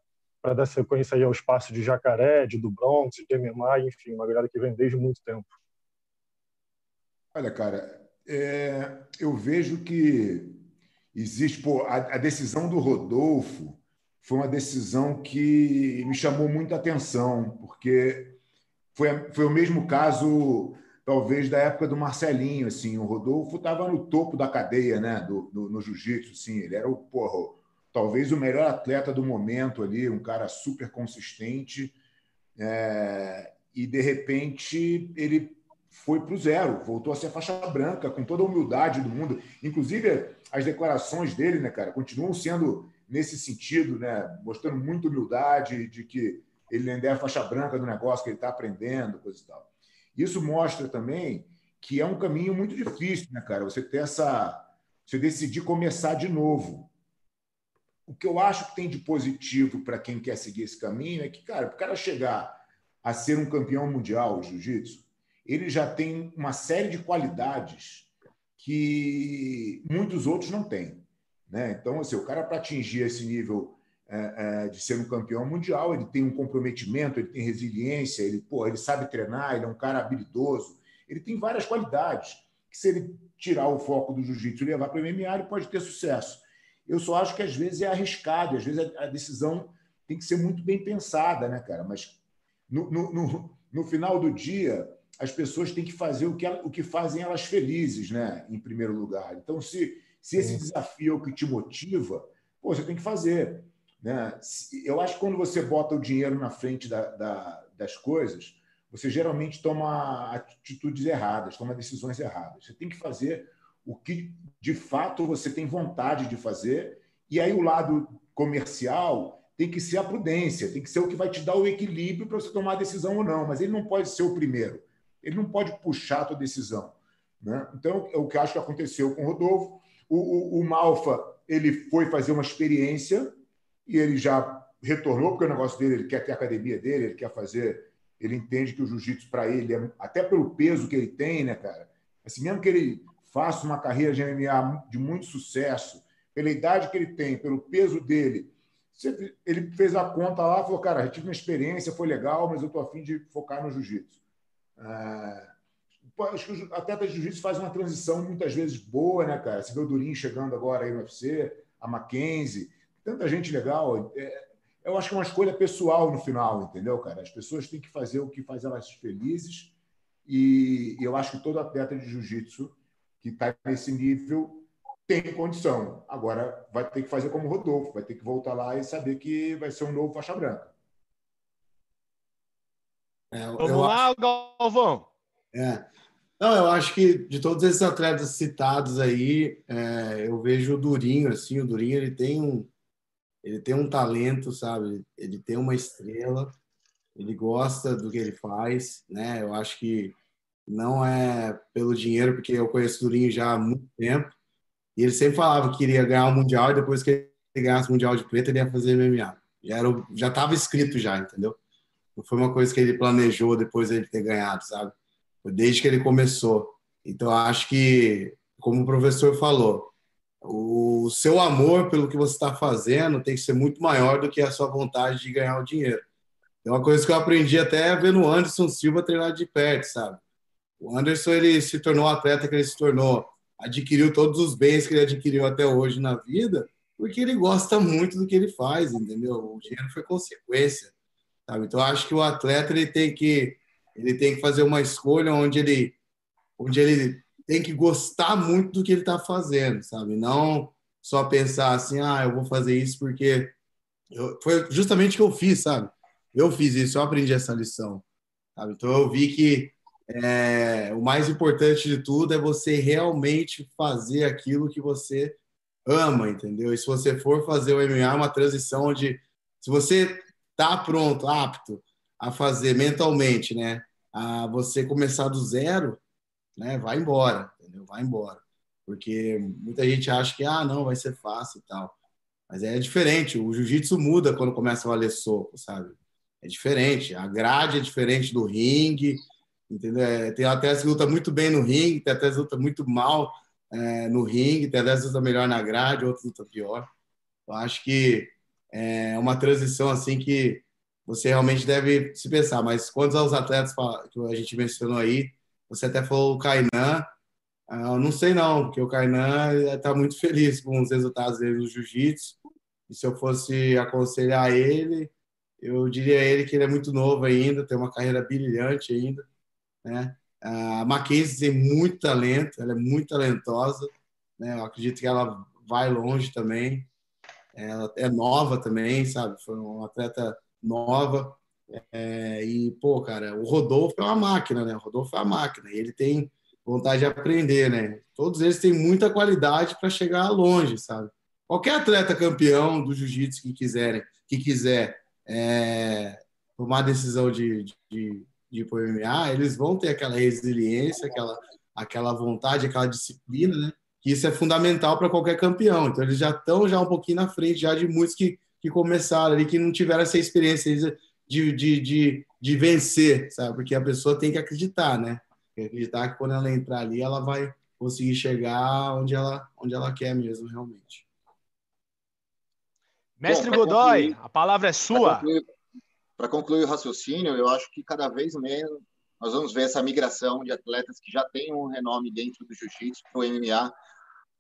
dar sequência aí ao espaço de Jacaré, de do Bronx, de MMA, enfim, uma galera que vem desde muito tempo. Olha, cara, é, eu vejo que existe pô, a, a, decisão do Rodolfo foi uma decisão que me chamou muita atenção, porque foi, foi o mesmo caso, talvez, da época do Marcelinho. Assim, o Rodolfo estava no topo da cadeia né, do, do no jiu-jitsu. Assim, ele era o, porra, talvez o melhor atleta do momento ali, um cara super consistente. É, e, de repente, ele foi para o zero, voltou a ser faixa branca, com toda a humildade do mundo. Inclusive, as declarações dele, né, cara, continuam sendo nesse sentido, né, mostrando muita humildade de que ele ainda é a faixa branca do negócio, que ele está aprendendo, coisa e tal. Isso mostra também que é um caminho muito difícil, né, cara? Você ter essa. Você decidir começar de novo. O que eu acho que tem de positivo para quem quer seguir esse caminho é que, cara, para o cara chegar a ser um campeão mundial de jiu-jitsu, ele já tem uma série de qualidades que muitos outros não têm. Né? Então, assim, o cara, para atingir esse nível é, é, de ser um campeão mundial, ele tem um comprometimento, ele tem resiliência, ele, pô, ele sabe treinar, ele é um cara habilidoso, ele tem várias qualidades que, se ele tirar o foco do jiu-jitsu e levar para o MMA, ele pode ter sucesso. Eu só acho que às vezes é arriscado, às vezes a decisão tem que ser muito bem pensada, né, cara? Mas no, no, no, no final do dia, as pessoas têm que fazer o que, o que fazem elas felizes, né? Em primeiro lugar. Então, se, se esse desafio é o que te motiva, pô, você tem que fazer. Né? Eu acho que quando você bota o dinheiro na frente da, da, das coisas, você geralmente toma atitudes erradas, toma decisões erradas. Você tem que fazer o que de fato você tem vontade de fazer, e aí o lado comercial tem que ser a prudência, tem que ser o que vai te dar o equilíbrio para você tomar a decisão ou não, mas ele não pode ser o primeiro ele não pode puxar a tua decisão. Né? Então, é o que acho que aconteceu com o Rodolfo. O, o, o Malfa ele foi fazer uma experiência e ele já retornou, porque o negócio dele, ele quer ter a academia dele, ele quer fazer. Ele entende que o jiu-jitsu, para ele, é, até pelo peso que ele tem, né, cara? Assim, mesmo que ele faça uma carreira de MMA de muito sucesso, pela idade que ele tem, pelo peso dele, ele fez a conta lá, falou, cara, eu tive uma experiência, foi legal, mas eu estou afim de focar no jiu-jitsu. É, acho que o atleta de jiu-jitsu faz uma transição muitas vezes boa, né, cara? Você vê o Durinho chegando agora aí no UFC, a Mackenzie, tanta gente legal. É, eu acho que é uma escolha pessoal no final, entendeu, cara? As pessoas têm que fazer o que faz elas felizes e eu acho que todo atleta de jiu-jitsu que está nesse nível tem condição. Agora vai ter que fazer como o Rodolfo, vai ter que voltar lá e saber que vai ser um novo faixa branca. É, Vamos lá, acho... Galvão. É. Não, eu acho que de todos esses atletas citados aí, é, eu vejo o Durinho, assim, o Durinho ele tem um, ele tem um talento, sabe? Ele tem uma estrela, ele gosta do que ele faz, né? Eu acho que não é pelo dinheiro, porque eu conheço o Durinho já há muito tempo, e ele sempre falava que queria ganhar o Mundial, e depois que ele ganhasse o Mundial de Preto, ele ia fazer MMA. Já era, já estava escrito já, entendeu? Não foi uma coisa que ele planejou depois de ele ter ganhado, sabe? Desde que ele começou. Então, acho que, como o professor falou, o seu amor pelo que você está fazendo tem que ser muito maior do que a sua vontade de ganhar o dinheiro. É uma coisa que eu aprendi até vendo o Anderson Silva treinar de perto, sabe? O Anderson ele se tornou o atleta que ele se tornou, adquiriu todos os bens que ele adquiriu até hoje na vida, porque ele gosta muito do que ele faz, entendeu? O dinheiro foi consequência. Sabe? Então, acho que o atleta ele tem que ele tem que fazer uma escolha onde ele onde ele tem que gostar muito do que ele está fazendo, sabe? Não só pensar assim, ah, eu vou fazer isso porque eu... foi justamente o que eu fiz, sabe? Eu fiz isso, eu aprendi essa lição, sabe? Então eu vi que é, o mais importante de tudo é você realmente fazer aquilo que você ama, entendeu? E se você for fazer o MMA, é uma transição onde se você tá pronto, apto a fazer mentalmente, né? A você começar do zero, né? Vai embora, entendeu? Vai embora. Porque muita gente acha que, ah, não, vai ser fácil e tal. Mas é diferente. O jiu-jitsu muda quando começa a valer soco, sabe? É diferente. A grade é diferente do ringue, entendeu? É, tem até que luta muito bem no ringue, tem até que luta muito mal é, no ringue, tem até que luta melhor na grade, outros luta pior. Eu acho que é uma transição assim que você realmente deve se pensar. Mas quantos aos atletas que a gente mencionou aí, você até falou o Kainan, ah, eu não sei não, porque o Kainan está muito feliz com os resultados dele no jiu-jitsu, E se eu fosse aconselhar ele, eu diria a ele que ele é muito novo ainda, tem uma carreira brilhante ainda, né? A Mackenzie tem muito talento, ela é muito talentosa, né? Eu acredito que ela vai longe também. Ela é nova também, sabe? Foi uma atleta nova. É, e, pô, cara, o Rodolfo é uma máquina, né? O Rodolfo é uma máquina. E ele tem vontade de aprender, né? Todos eles têm muita qualidade para chegar longe, sabe? Qualquer atleta campeão do jiu-jitsu que quiserem, que quiser é, tomar decisão de, de, de ir MMA, eles vão ter aquela resiliência, aquela, aquela vontade, aquela disciplina, né? Que isso é fundamental para qualquer campeão. Então eles já estão já um pouquinho na frente já de muitos que, que começaram ali, que não tiveram essa experiência de, de, de, de vencer, sabe? Porque a pessoa tem que acreditar, né? Tem que acreditar que quando ela entrar ali, ela vai conseguir chegar onde ela, onde ela quer mesmo, realmente. Mestre Bom, Godoy, concluir, a palavra é sua. Para concluir, concluir, o raciocínio, eu acho que cada vez menos nós vamos ver essa migração de atletas que já têm um renome dentro do jiu-jitsu para o MMA,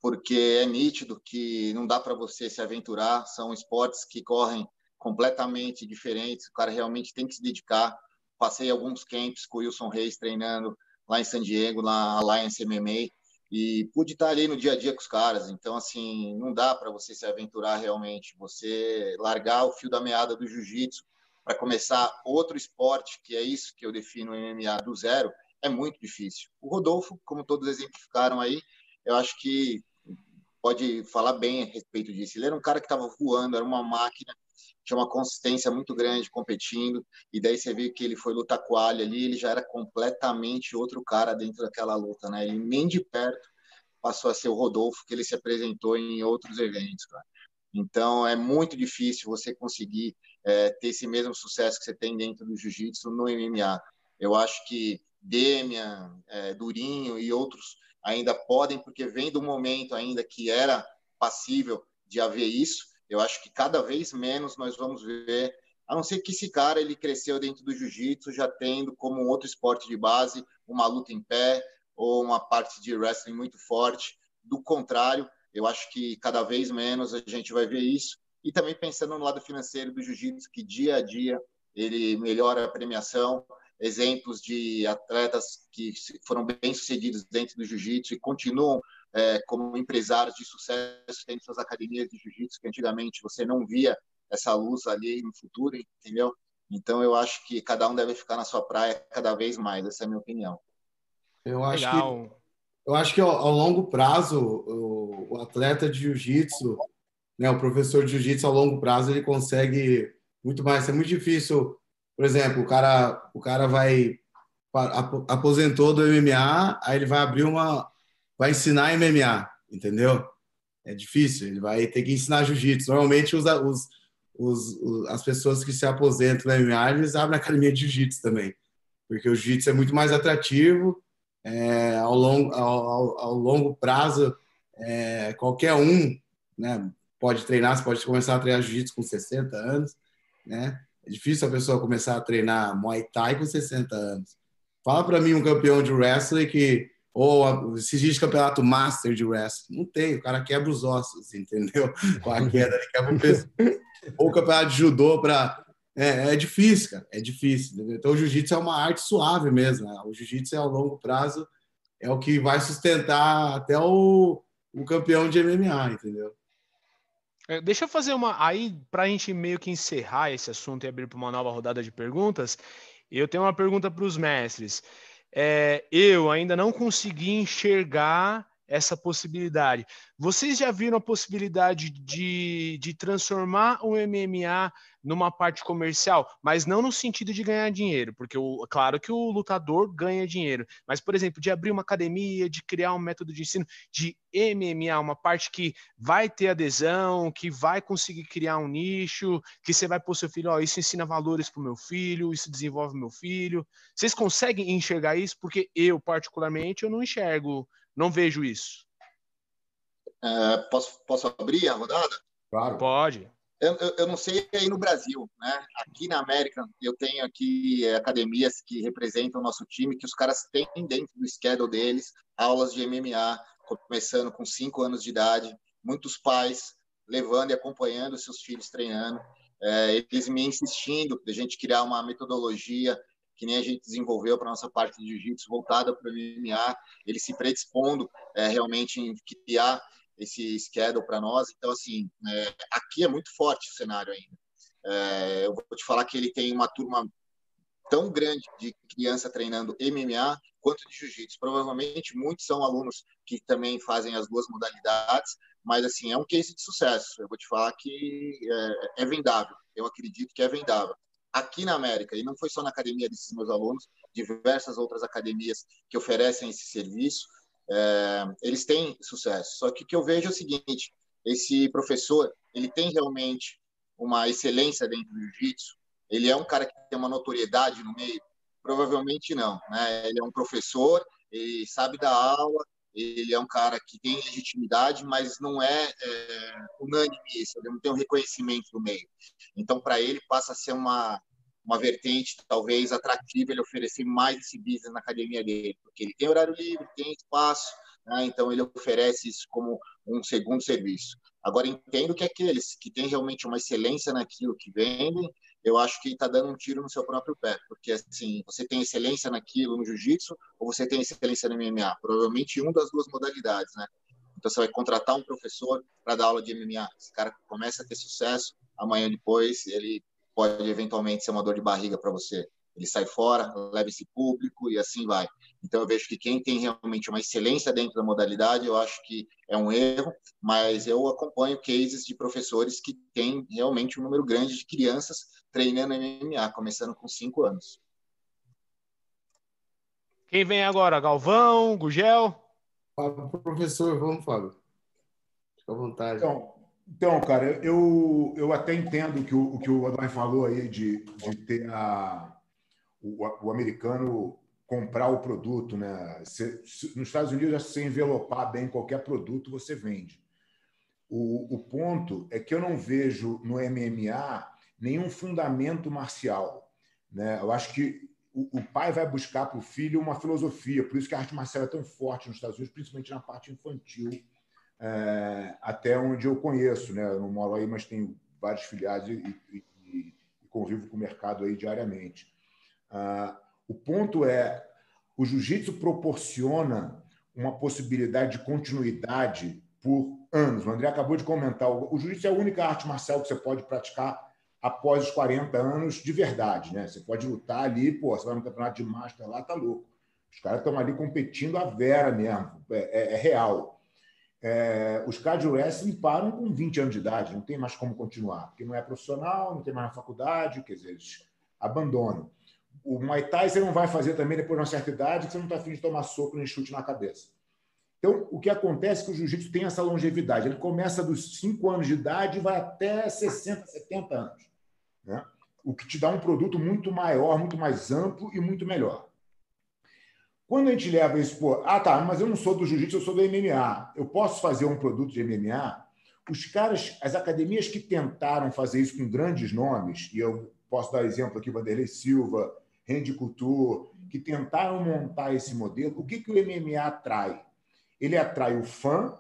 porque é nítido que não dá para você se aventurar, são esportes que correm completamente diferentes, o cara realmente tem que se dedicar. Passei alguns camps com o Wilson Reis treinando lá em San Diego, na Alliance MMA, e pude estar ali no dia a dia com os caras. Então, assim, não dá para você se aventurar realmente. Você largar o fio da meada do jiu-jitsu para começar outro esporte, que é isso que eu defino MMA do zero, é muito difícil. O Rodolfo, como todos exemplificaram aí, eu acho que pode falar bem a respeito disso. Ele era um cara que estava voando, era uma máquina, tinha uma consistência muito grande competindo, e daí você vê que ele foi lutar com a Ali ali, ele já era completamente outro cara dentro daquela luta, né? Ele nem de perto passou a ser o Rodolfo que ele se apresentou em outros eventos, cara. Então é muito difícil você conseguir é, ter esse mesmo sucesso que você tem dentro do jiu-jitsu no MMA. Eu acho que Demian, é, Durinho e outros ainda podem, porque vem do momento ainda que era passível de haver isso. Eu acho que cada vez menos nós vamos ver, a não ser que esse cara ele cresceu dentro do jiu-jitsu, já tendo como outro esporte de base uma luta em pé ou uma parte de wrestling muito forte. Do contrário, eu acho que cada vez menos a gente vai ver isso. E também pensando no lado financeiro do jiu-jitsu, que dia a dia ele melhora a premiação, exemplos de atletas que foram bem-sucedidos dentro do jiu-jitsu e continuam é, como empresários de sucesso tendo suas academias de jiu-jitsu, que antigamente você não via essa luz ali no futuro, entendeu? Então eu acho que cada um deve ficar na sua praia cada vez mais, essa é a minha opinião. Eu acho Legal. que eu acho que ao, ao longo prazo o, o, atleta de jiu-jitsu, né, o professor de jiu-jitsu ao longo prazo ele consegue muito mais. É muito difícil por exemplo, o cara, o cara vai aposentou do MMA, aí ele vai abrir uma, vai ensinar MMA, entendeu? É difícil, ele vai ter que ensinar jiu-jitsu. Normalmente os, os, os, as pessoas que se aposentam do MMA, eles abrem academia de jiu-jitsu também, porque o jiu-jitsu é muito mais atrativo, é, ao, longo, ao, ao, ao longo prazo, é, qualquer um né, pode treinar, você pode começar a treinar jiu-jitsu com 60 anos, né? É difícil a pessoa começar a treinar Muay Thai com 60 anos. Fala para mim um campeão de wrestling que ou se diz campeonato master de wrestling. Não tem, o cara quebra os ossos, entendeu? Com a queda, ele quebra o peso. Ou campeonato de judô para. É, é, difícil, cara, é difícil. Entendeu? Então, o jiu-jitsu é uma arte suave mesmo. Né? O jiu-jitsu é ao longo prazo, é o que vai sustentar até o, o campeão de MMA, entendeu? É, deixa eu fazer uma. Aí, para a gente meio que encerrar esse assunto e abrir para uma nova rodada de perguntas, eu tenho uma pergunta para os mestres. É, eu ainda não consegui enxergar essa possibilidade. Vocês já viram a possibilidade de, de transformar o MMA numa parte comercial, mas não no sentido de ganhar dinheiro, porque o, claro que o lutador ganha dinheiro, mas, por exemplo, de abrir uma academia, de criar um método de ensino de MMA, uma parte que vai ter adesão, que vai conseguir criar um nicho, que você vai pôr seu filho, ó, isso ensina valores para o meu filho, isso desenvolve meu filho. Vocês conseguem enxergar isso? Porque eu, particularmente, eu não enxergo, não vejo isso. É, posso, posso abrir a rodada? Claro. Pode. Eu, eu, eu, não sei aí no Brasil, né? Aqui na América, eu tenho aqui é, academias que representam o nosso time, que os caras têm dentro do schedule deles aulas de MMA, começando com cinco anos de idade. Muitos pais levando e acompanhando seus filhos treinando, é, eles me insistindo de a gente criar uma metodologia que nem a gente desenvolveu para nossa parte de jiu-jitsu voltada para o MMA, eles se predispondo é, realmente em criar esse schedule para nós. Então, assim, é, aqui é muito forte o cenário ainda. É, eu vou te falar que ele tem uma turma tão grande de criança treinando MMA quanto de jiu-jitsu. Provavelmente muitos são alunos que também fazem as duas modalidades, mas assim é um case de sucesso. Eu vou te falar que é, é vendável. Eu acredito que é vendável. Aqui na América, e não foi só na academia desses meus alunos, diversas outras academias que oferecem esse serviço, é, eles têm sucesso. Só que o que eu vejo é o seguinte: esse professor ele tem realmente uma excelência dentro do jiu-jitsu? Ele é um cara que tem uma notoriedade no meio? Provavelmente não. Né? Ele é um professor, ele sabe dar aula, ele é um cara que tem legitimidade, mas não é, é unânime isso, ele não tem um reconhecimento no meio. Então, para ele, passa a ser uma, uma vertente talvez atrativa ele oferecer mais esse business na academia dele, porque ele tem horário livre, tem espaço, né? então ele oferece isso como um segundo serviço. Agora, entendo que aqueles que têm realmente uma excelência naquilo que vendem, eu acho que está dando um tiro no seu próprio pé, porque assim, você tem excelência naquilo no jiu-jitsu ou você tem excelência no MMA? Provavelmente um das duas modalidades, né? Então você vai contratar um professor para dar aula de MMA. Esse cara começa a ter sucesso, amanhã depois ele pode eventualmente ser uma dor de barriga para você. Ele sai fora, leva esse público e assim vai. Então eu vejo que quem tem realmente uma excelência dentro da modalidade, eu acho que é um erro, mas eu acompanho cases de professores que têm realmente um número grande de crianças treinando MMA, começando com cinco anos. Quem vem agora? Galvão, Gugel? Fábio, professor, vamos, Fábio. Fica à vontade. Então, então, cara, eu, eu até entendo que o, o que o Adorno falou aí de, de ter a, o, o americano comprar o produto, né? Se, se, nos Estados Unidos, se você envelopar bem qualquer produto, você vende. O, o ponto é que eu não vejo no MMA nenhum fundamento marcial. Né? Eu acho que o, o pai vai buscar para o filho uma filosofia, por isso que a arte marcial é tão forte nos Estados Unidos, principalmente na parte infantil é, até onde eu conheço, né? Eu não moro aí, mas tenho vários filiados e, e, e convivo com o mercado aí diariamente. Ah, o ponto é, o jiu-jitsu proporciona uma possibilidade de continuidade por anos. O André acabou de comentar, o jiu-jitsu é a única arte marcial que você pode praticar após os 40 anos de verdade, né? Você pode lutar ali, pô, você vai no campeonato de master lá, tá louco. Os caras estão ali competindo a vera mesmo, é, é, é real. É, os caras wrestling param com 20 anos de idade, não tem mais como continuar, porque não é profissional, não tem mais na faculdade, quer dizer, eles abandonam. O Muay Thai você não vai fazer também depois de uma certa idade, que você não está afim de tomar soco nem chute na cabeça. Então, o que acontece é que o jiu-jitsu tem essa longevidade. Ele começa dos 5 anos de idade e vai até 60, 70 anos. Né? O que te dá um produto muito maior, muito mais amplo e muito melhor. Quando a gente leva isso, pô, ah, tá, mas eu não sou do jiu-jitsu, eu sou do MMA. Eu posso fazer um produto de MMA? Os caras, as academias que tentaram fazer isso com grandes nomes, e eu posso dar exemplo aqui, Vanderlei Silva, Randy Couture, que tentaram montar esse modelo, o que, que o MMA atrai? Ele atrai o fã,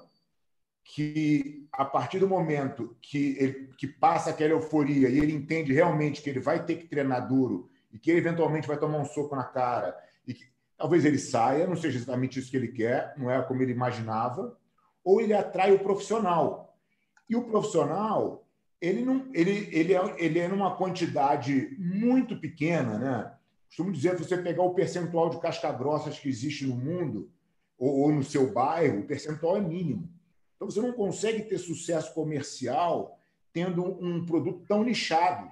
que a partir do momento que ele que passa aquela euforia e ele entende realmente que ele vai ter que treinar duro e que ele eventualmente vai tomar um soco na cara e que talvez ele saia, não seja exatamente isso que ele quer, não é como ele imaginava, ou ele atrai o profissional. E o profissional, ele não ele ele é, ele é numa quantidade muito pequena, né? Costumo dizer, você pegar o percentual de casca-grossas que existe no mundo, ou, ou, no seu bairro, o percentual é mínimo. Então, você não consegue ter sucesso comercial tendo um produto tão nichado.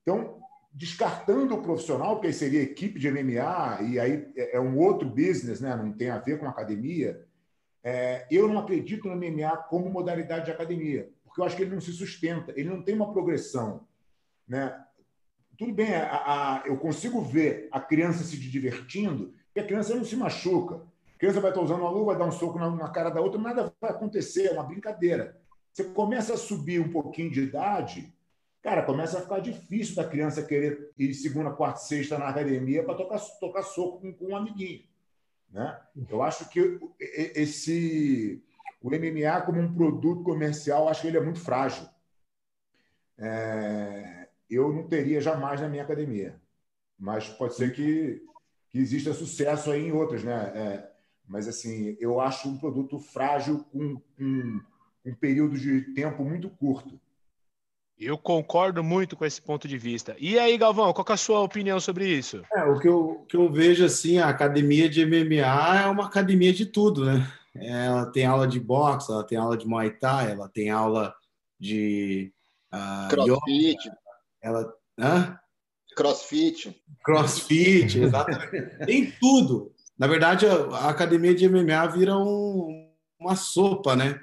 Então, descartando o profissional, que seria equipe de MMA, e aí é, é um outro business, né? não tem a ver com academia, é, eu não acredito no MMA como modalidade de academia, porque eu acho que ele não se sustenta, ele não tem uma progressão. Né? tudo bem, a, a, eu consigo ver a criança se divertindo, e a criança não se machuca. Criança vai estar usando uma luva, vai dar um soco na cara da outra, nada vai acontecer, é uma brincadeira. Você começa a subir um pouquinho de idade, cara, começa a ficar difícil da criança querer ir segunda, quarta, sexta na academia para tocar, tocar soco com, com um amiguinho. Né? Eu acho que esse o MMA como um produto comercial, acho que ele é muito frágil. É, eu não teria jamais na minha academia, mas pode ser que, que exista sucesso aí em outras, né? É, mas assim, eu acho um produto frágil com, com um período de tempo muito curto. Eu concordo muito com esse ponto de vista. E aí, Galvão, qual é a sua opinião sobre isso? É, o que eu, que eu vejo assim, a academia de MMA é uma academia de tudo, né? Ela tem aula de boxe, ela tem aula de Muay Thai, ela tem aula de uh, CrossFit. Yoga, ela, hã? CrossFit. CrossFit, exatamente. tem tudo. Na verdade, a, academia de MMA vira um, uma sopa, né?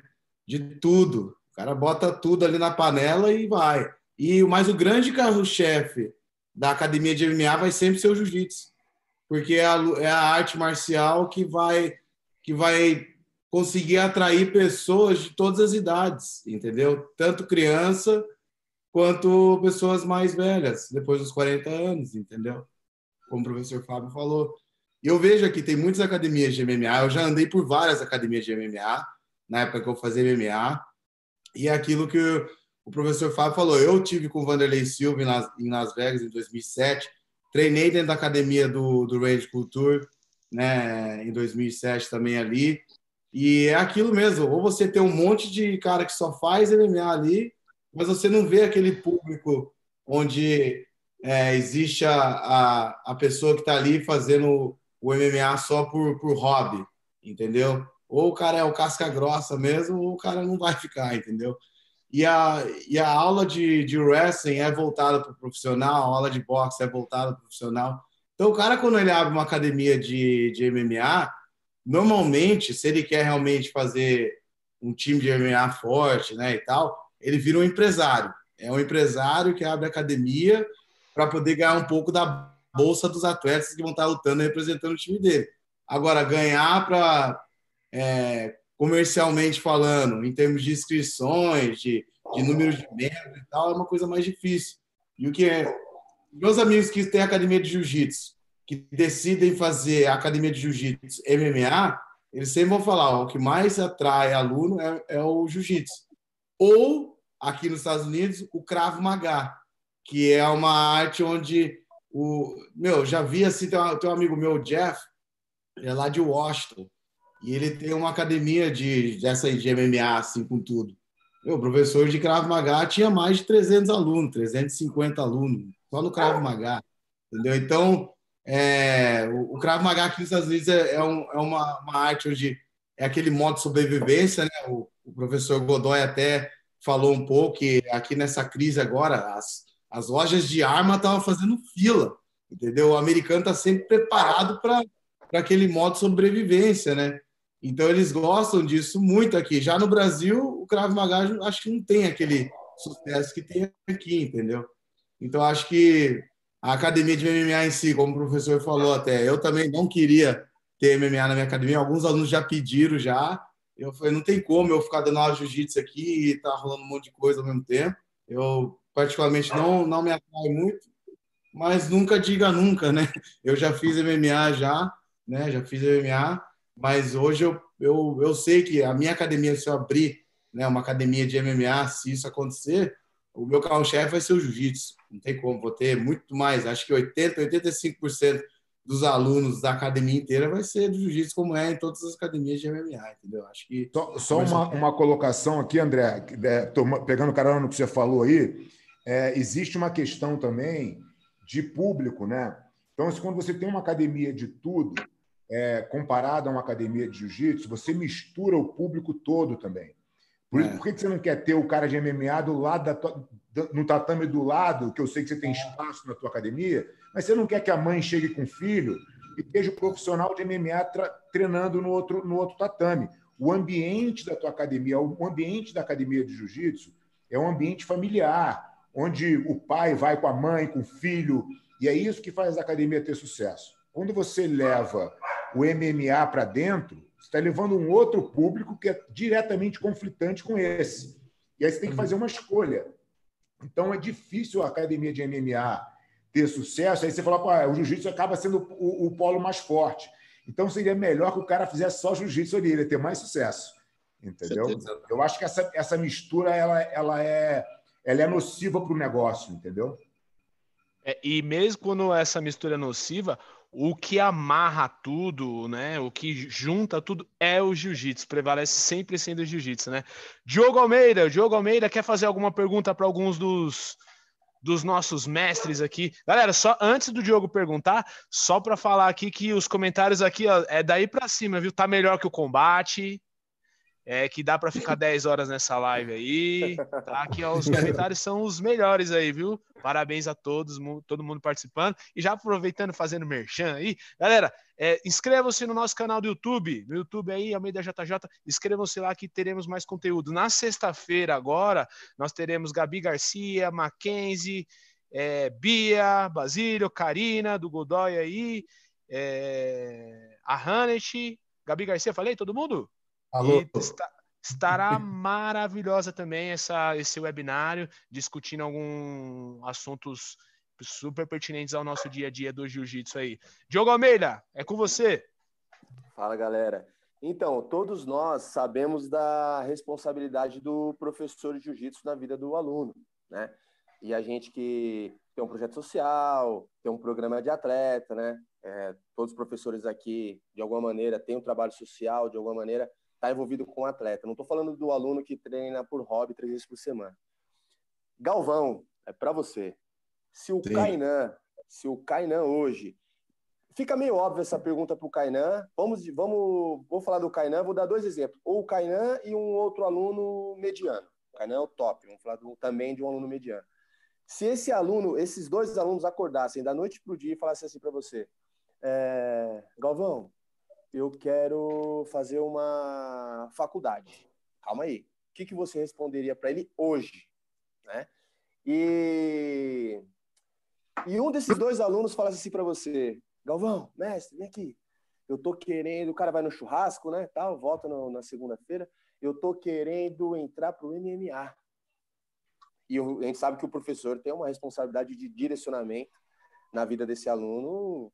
De tudo. O cara bota tudo ali na panela e vai. E mais o grande carro-chefe da academia de MMA vai sempre ser o jiu-jitsu, porque é a, é a arte marcial que vai que vai conseguir atrair pessoas de todas as idades, entendeu? Tanto criança quanto pessoas mais velhas, depois dos 40 anos, entendeu? Como o professor Fábio falou. Eu vejo aqui, tem muitas academias de MMA, eu já andei por várias academias de MMA, na época que eu fazia MMA, e é aquilo que o professor Fábio falou, eu tive com o Vanderlei Silva em Las Vegas em 2007, treinei dentro da academia do, do Rage Culture, né, em 2007 também ali, e é aquilo mesmo, ou você tem um monte de cara que só faz MMA ali, mas você não vê aquele público onde é, existe a, a, a pessoa que está ali fazendo o MMA só por, por hobby, entendeu? Ou o cara é o casca grossa mesmo, ou o cara não vai ficar, entendeu? E a, e a aula de, de wrestling é voltada para o profissional, a aula de boxe é voltada para o profissional. Então, o cara, quando ele abre uma academia de, de MMA, normalmente, se ele quer realmente fazer um time de MMA forte, né, e tal, ele vira um empresário. É um empresário que abre academia para poder ganhar um pouco da bolsa dos atletas que vão estar lutando representando o time dele. Agora, ganhar para, é, comercialmente falando, em termos de inscrições, de, de número de membros e tal, é uma coisa mais difícil. E o que é. Meus amigos que têm academia de jiu-jitsu, que decidem fazer academia de jiu-jitsu MMA, eles sempre vão falar: ó, o que mais atrai aluno é, é o jiu-jitsu. Ou, aqui nos Estados Unidos, o Krav Maga, que é uma arte onde o meu já vi assim tem, um, tem um amigo meu Jeff é lá de Washington e ele tem uma academia de dessa de MMA assim com tudo meu professor de Krav Maga tinha mais de 300 alunos 350 alunos só no Krav Maga entendeu então é, o, o Krav Maga aqui nos Estados Unidos é, é, um, é uma, uma, arte onde é aquele modo de sobrevivência, né? O, o, professor Godoy até falou um pouco que aqui nessa crise agora as, as lojas de arma estavam fazendo fila, entendeu? O americano está sempre preparado para aquele modo de sobrevivência, né? Então eles gostam disso muito aqui. Já no Brasil, o Krav Maga acho que não tem aquele sucesso que tem aqui, entendeu? Então acho que a academia de MMA em si, como o professor falou até, eu também não queria ter MMA na minha academia. Alguns alunos já pediram já. Eu falei, não tem como eu ficar dando aula de jiu-jitsu aqui e tá rolando um monte de coisa ao mesmo tempo. Eu particularmente não não me atrai muito, mas nunca diga nunca, né? Eu já fiz MMA já, né? Já fiz MMA, mas hoje eu, eu, eu sei que a minha academia se eu abrir, né, uma academia de MMA, se isso acontecer, o meu carro-chefe vai ser o jiu-jitsu. Não tem como, vou ter muito mais, acho que 80, 85% dos alunos da academia inteira vai ser do jiu-jitsu, como é em todas as academias de MMA, entendeu? Acho que. Só, só uma, uma colocação aqui, André, é, pegando carona no que você falou aí, é, existe uma questão também de público, né? Então, quando você tem uma academia de tudo, é, comparado a uma academia de jiu-jitsu, você mistura o público todo também. Por, é. por que você não quer ter o cara de MMA do lado da tua, no tatame do lado, que eu sei que você tem espaço na tua academia, mas você não quer que a mãe chegue com o filho e esteja o profissional de MMA treinando no outro, no outro tatame. O ambiente da tua academia, o ambiente da academia de jiu-jitsu é um ambiente familiar, onde o pai vai com a mãe, com o filho, e é isso que faz a academia ter sucesso. Quando você leva o MMA para dentro, você está levando um outro público que é diretamente conflitante com esse. E aí você tem que fazer uma escolha. Então é difícil a academia de MMA ter sucesso. Aí você fala, Pô, o jiu-jitsu acaba sendo o, o, polo mais forte. Então seria melhor que o cara fizesse só jiu-jitsu ali, ele ia ter mais sucesso. Entendeu? Eu acho que essa, essa mistura ela, ela, é, ela é nociva para o negócio, entendeu? É, e mesmo quando essa mistura é nociva, o que amarra tudo, né? O que junta tudo é o jiu-jitsu, prevalece sempre sendo o jiu-jitsu, né? Diogo Almeida, Diogo Almeida quer fazer alguma pergunta para alguns dos, dos nossos mestres aqui. Galera, só antes do Diogo perguntar, só para falar aqui que os comentários aqui ó, é daí para cima, viu? Tá melhor que o combate é, que dá para ficar 10 horas nessa live aí. Tá? Aqui ó, os comentários são os melhores aí, viu? Parabéns a todos, todo mundo participando. E já aproveitando, fazendo merchan aí, galera, é, inscrevam-se no nosso canal do YouTube, no YouTube aí, Almeida JJ, inscrevam-se lá que teremos mais conteúdo. Na sexta-feira, agora, nós teremos Gabi Garcia, Mackenzie, é, Bia, Basílio, Karina, do Godoy aí, é, a Hanet, Gabi Garcia, falei, todo mundo? Alô. Está, estará maravilhosa também essa, esse webinário, discutindo alguns assuntos super pertinentes ao nosso dia a dia do jiu-jitsu aí. Diogo Almeida, é com você. Fala, galera. Então, todos nós sabemos da responsabilidade do professor de jiu-jitsu na vida do aluno, né? E a gente que tem um projeto social, tem um programa de atleta, né? É, todos os professores aqui, de alguma maneira, têm um trabalho social, de alguma maneira, está envolvido com o atleta. Não estou falando do aluno que treina por hobby três vezes por semana. Galvão, é para você. Se o Sim. Kainan, se o Kainan hoje Fica meio óbvio essa pergunta para o Kainan. Vamos, vamos, vou falar do Kainan, vou dar dois exemplos. Ou o Kainan e um outro aluno mediano. O Kainan é o top, vamos falar do, também de um aluno mediano. Se esse aluno, esses dois alunos acordassem da noite para o dia e falassem assim para você, é, Galvão, eu quero fazer uma faculdade. Calma aí. O que, que você responderia para ele hoje? Né? E, e um desses dois alunos falasse assim para você, Galvão, mestre, vem aqui. Eu tô querendo, o cara vai no churrasco, né, tal, volta no, na segunda-feira. Eu tô querendo entrar pro MMA. E a gente sabe que o professor tem uma responsabilidade de direcionamento na vida desse aluno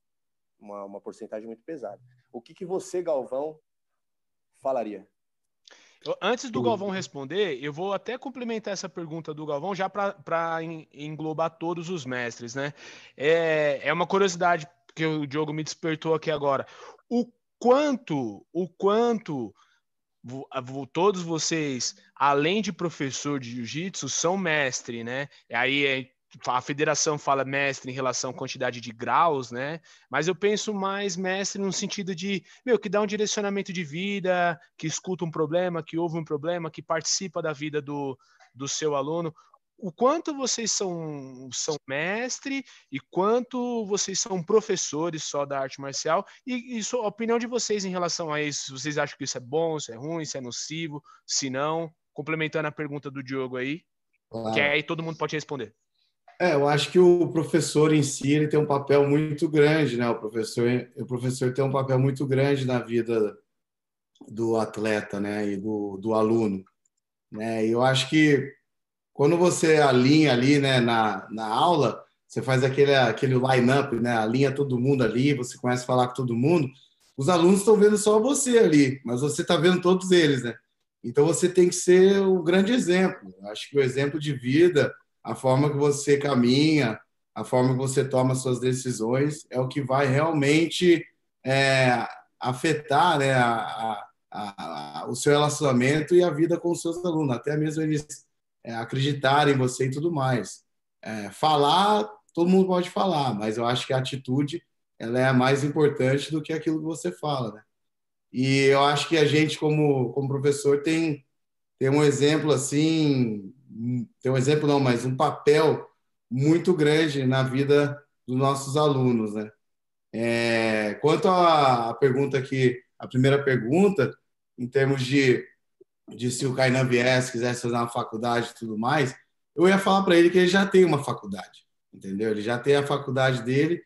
uma, uma porcentagem muito pesada. O que, que você, Galvão, falaria? Antes do Galvão responder, eu vou até complementar essa pergunta do Galvão já para englobar todos os mestres, né? É, é uma curiosidade que o Diogo me despertou aqui agora. O quanto, o quanto todos vocês, além de professor de jiu-jitsu, são mestre, né? Aí é a federação fala mestre em relação à quantidade de graus, né? Mas eu penso mais mestre no sentido de, meu, que dá um direcionamento de vida, que escuta um problema, que ouve um problema, que participa da vida do, do seu aluno. O quanto vocês são, são mestre e quanto vocês são professores só da arte marcial e, e a opinião de vocês em relação a isso. Vocês acham que isso é bom, se é ruim, se é nocivo, se não? Complementando a pergunta do Diogo aí, claro. que aí todo mundo pode responder. É, eu acho que o professor em si ele tem um papel muito grande, né? O professor, o professor tem um papel muito grande na vida do atleta, né? E do, do aluno, né? E eu acho que quando você alinha ali, né? Na, na aula, você faz aquele aquele line-up, né? Alinha todo mundo ali, você começa a falar com todo mundo. Os alunos estão vendo só você ali, mas você está vendo todos eles, né? Então você tem que ser o grande exemplo. Eu acho que o exemplo de vida a forma que você caminha, a forma que você toma suas decisões é o que vai realmente é, afetar né, a, a, a, o seu relacionamento e a vida com os seus alunos, até mesmo eles é, acreditarem em você e tudo mais. É, falar, todo mundo pode falar, mas eu acho que a atitude ela é mais importante do que aquilo que você fala. Né? E eu acho que a gente, como, como professor, tem, tem um exemplo assim tem um exemplo não, mas um papel muito grande na vida dos nossos alunos, né? É, quanto à pergunta aqui, a primeira pergunta, em termos de, de se o Kainan viesse, quisesse fazer uma faculdade e tudo mais, eu ia falar para ele que ele já tem uma faculdade, entendeu? Ele já tem a faculdade dele,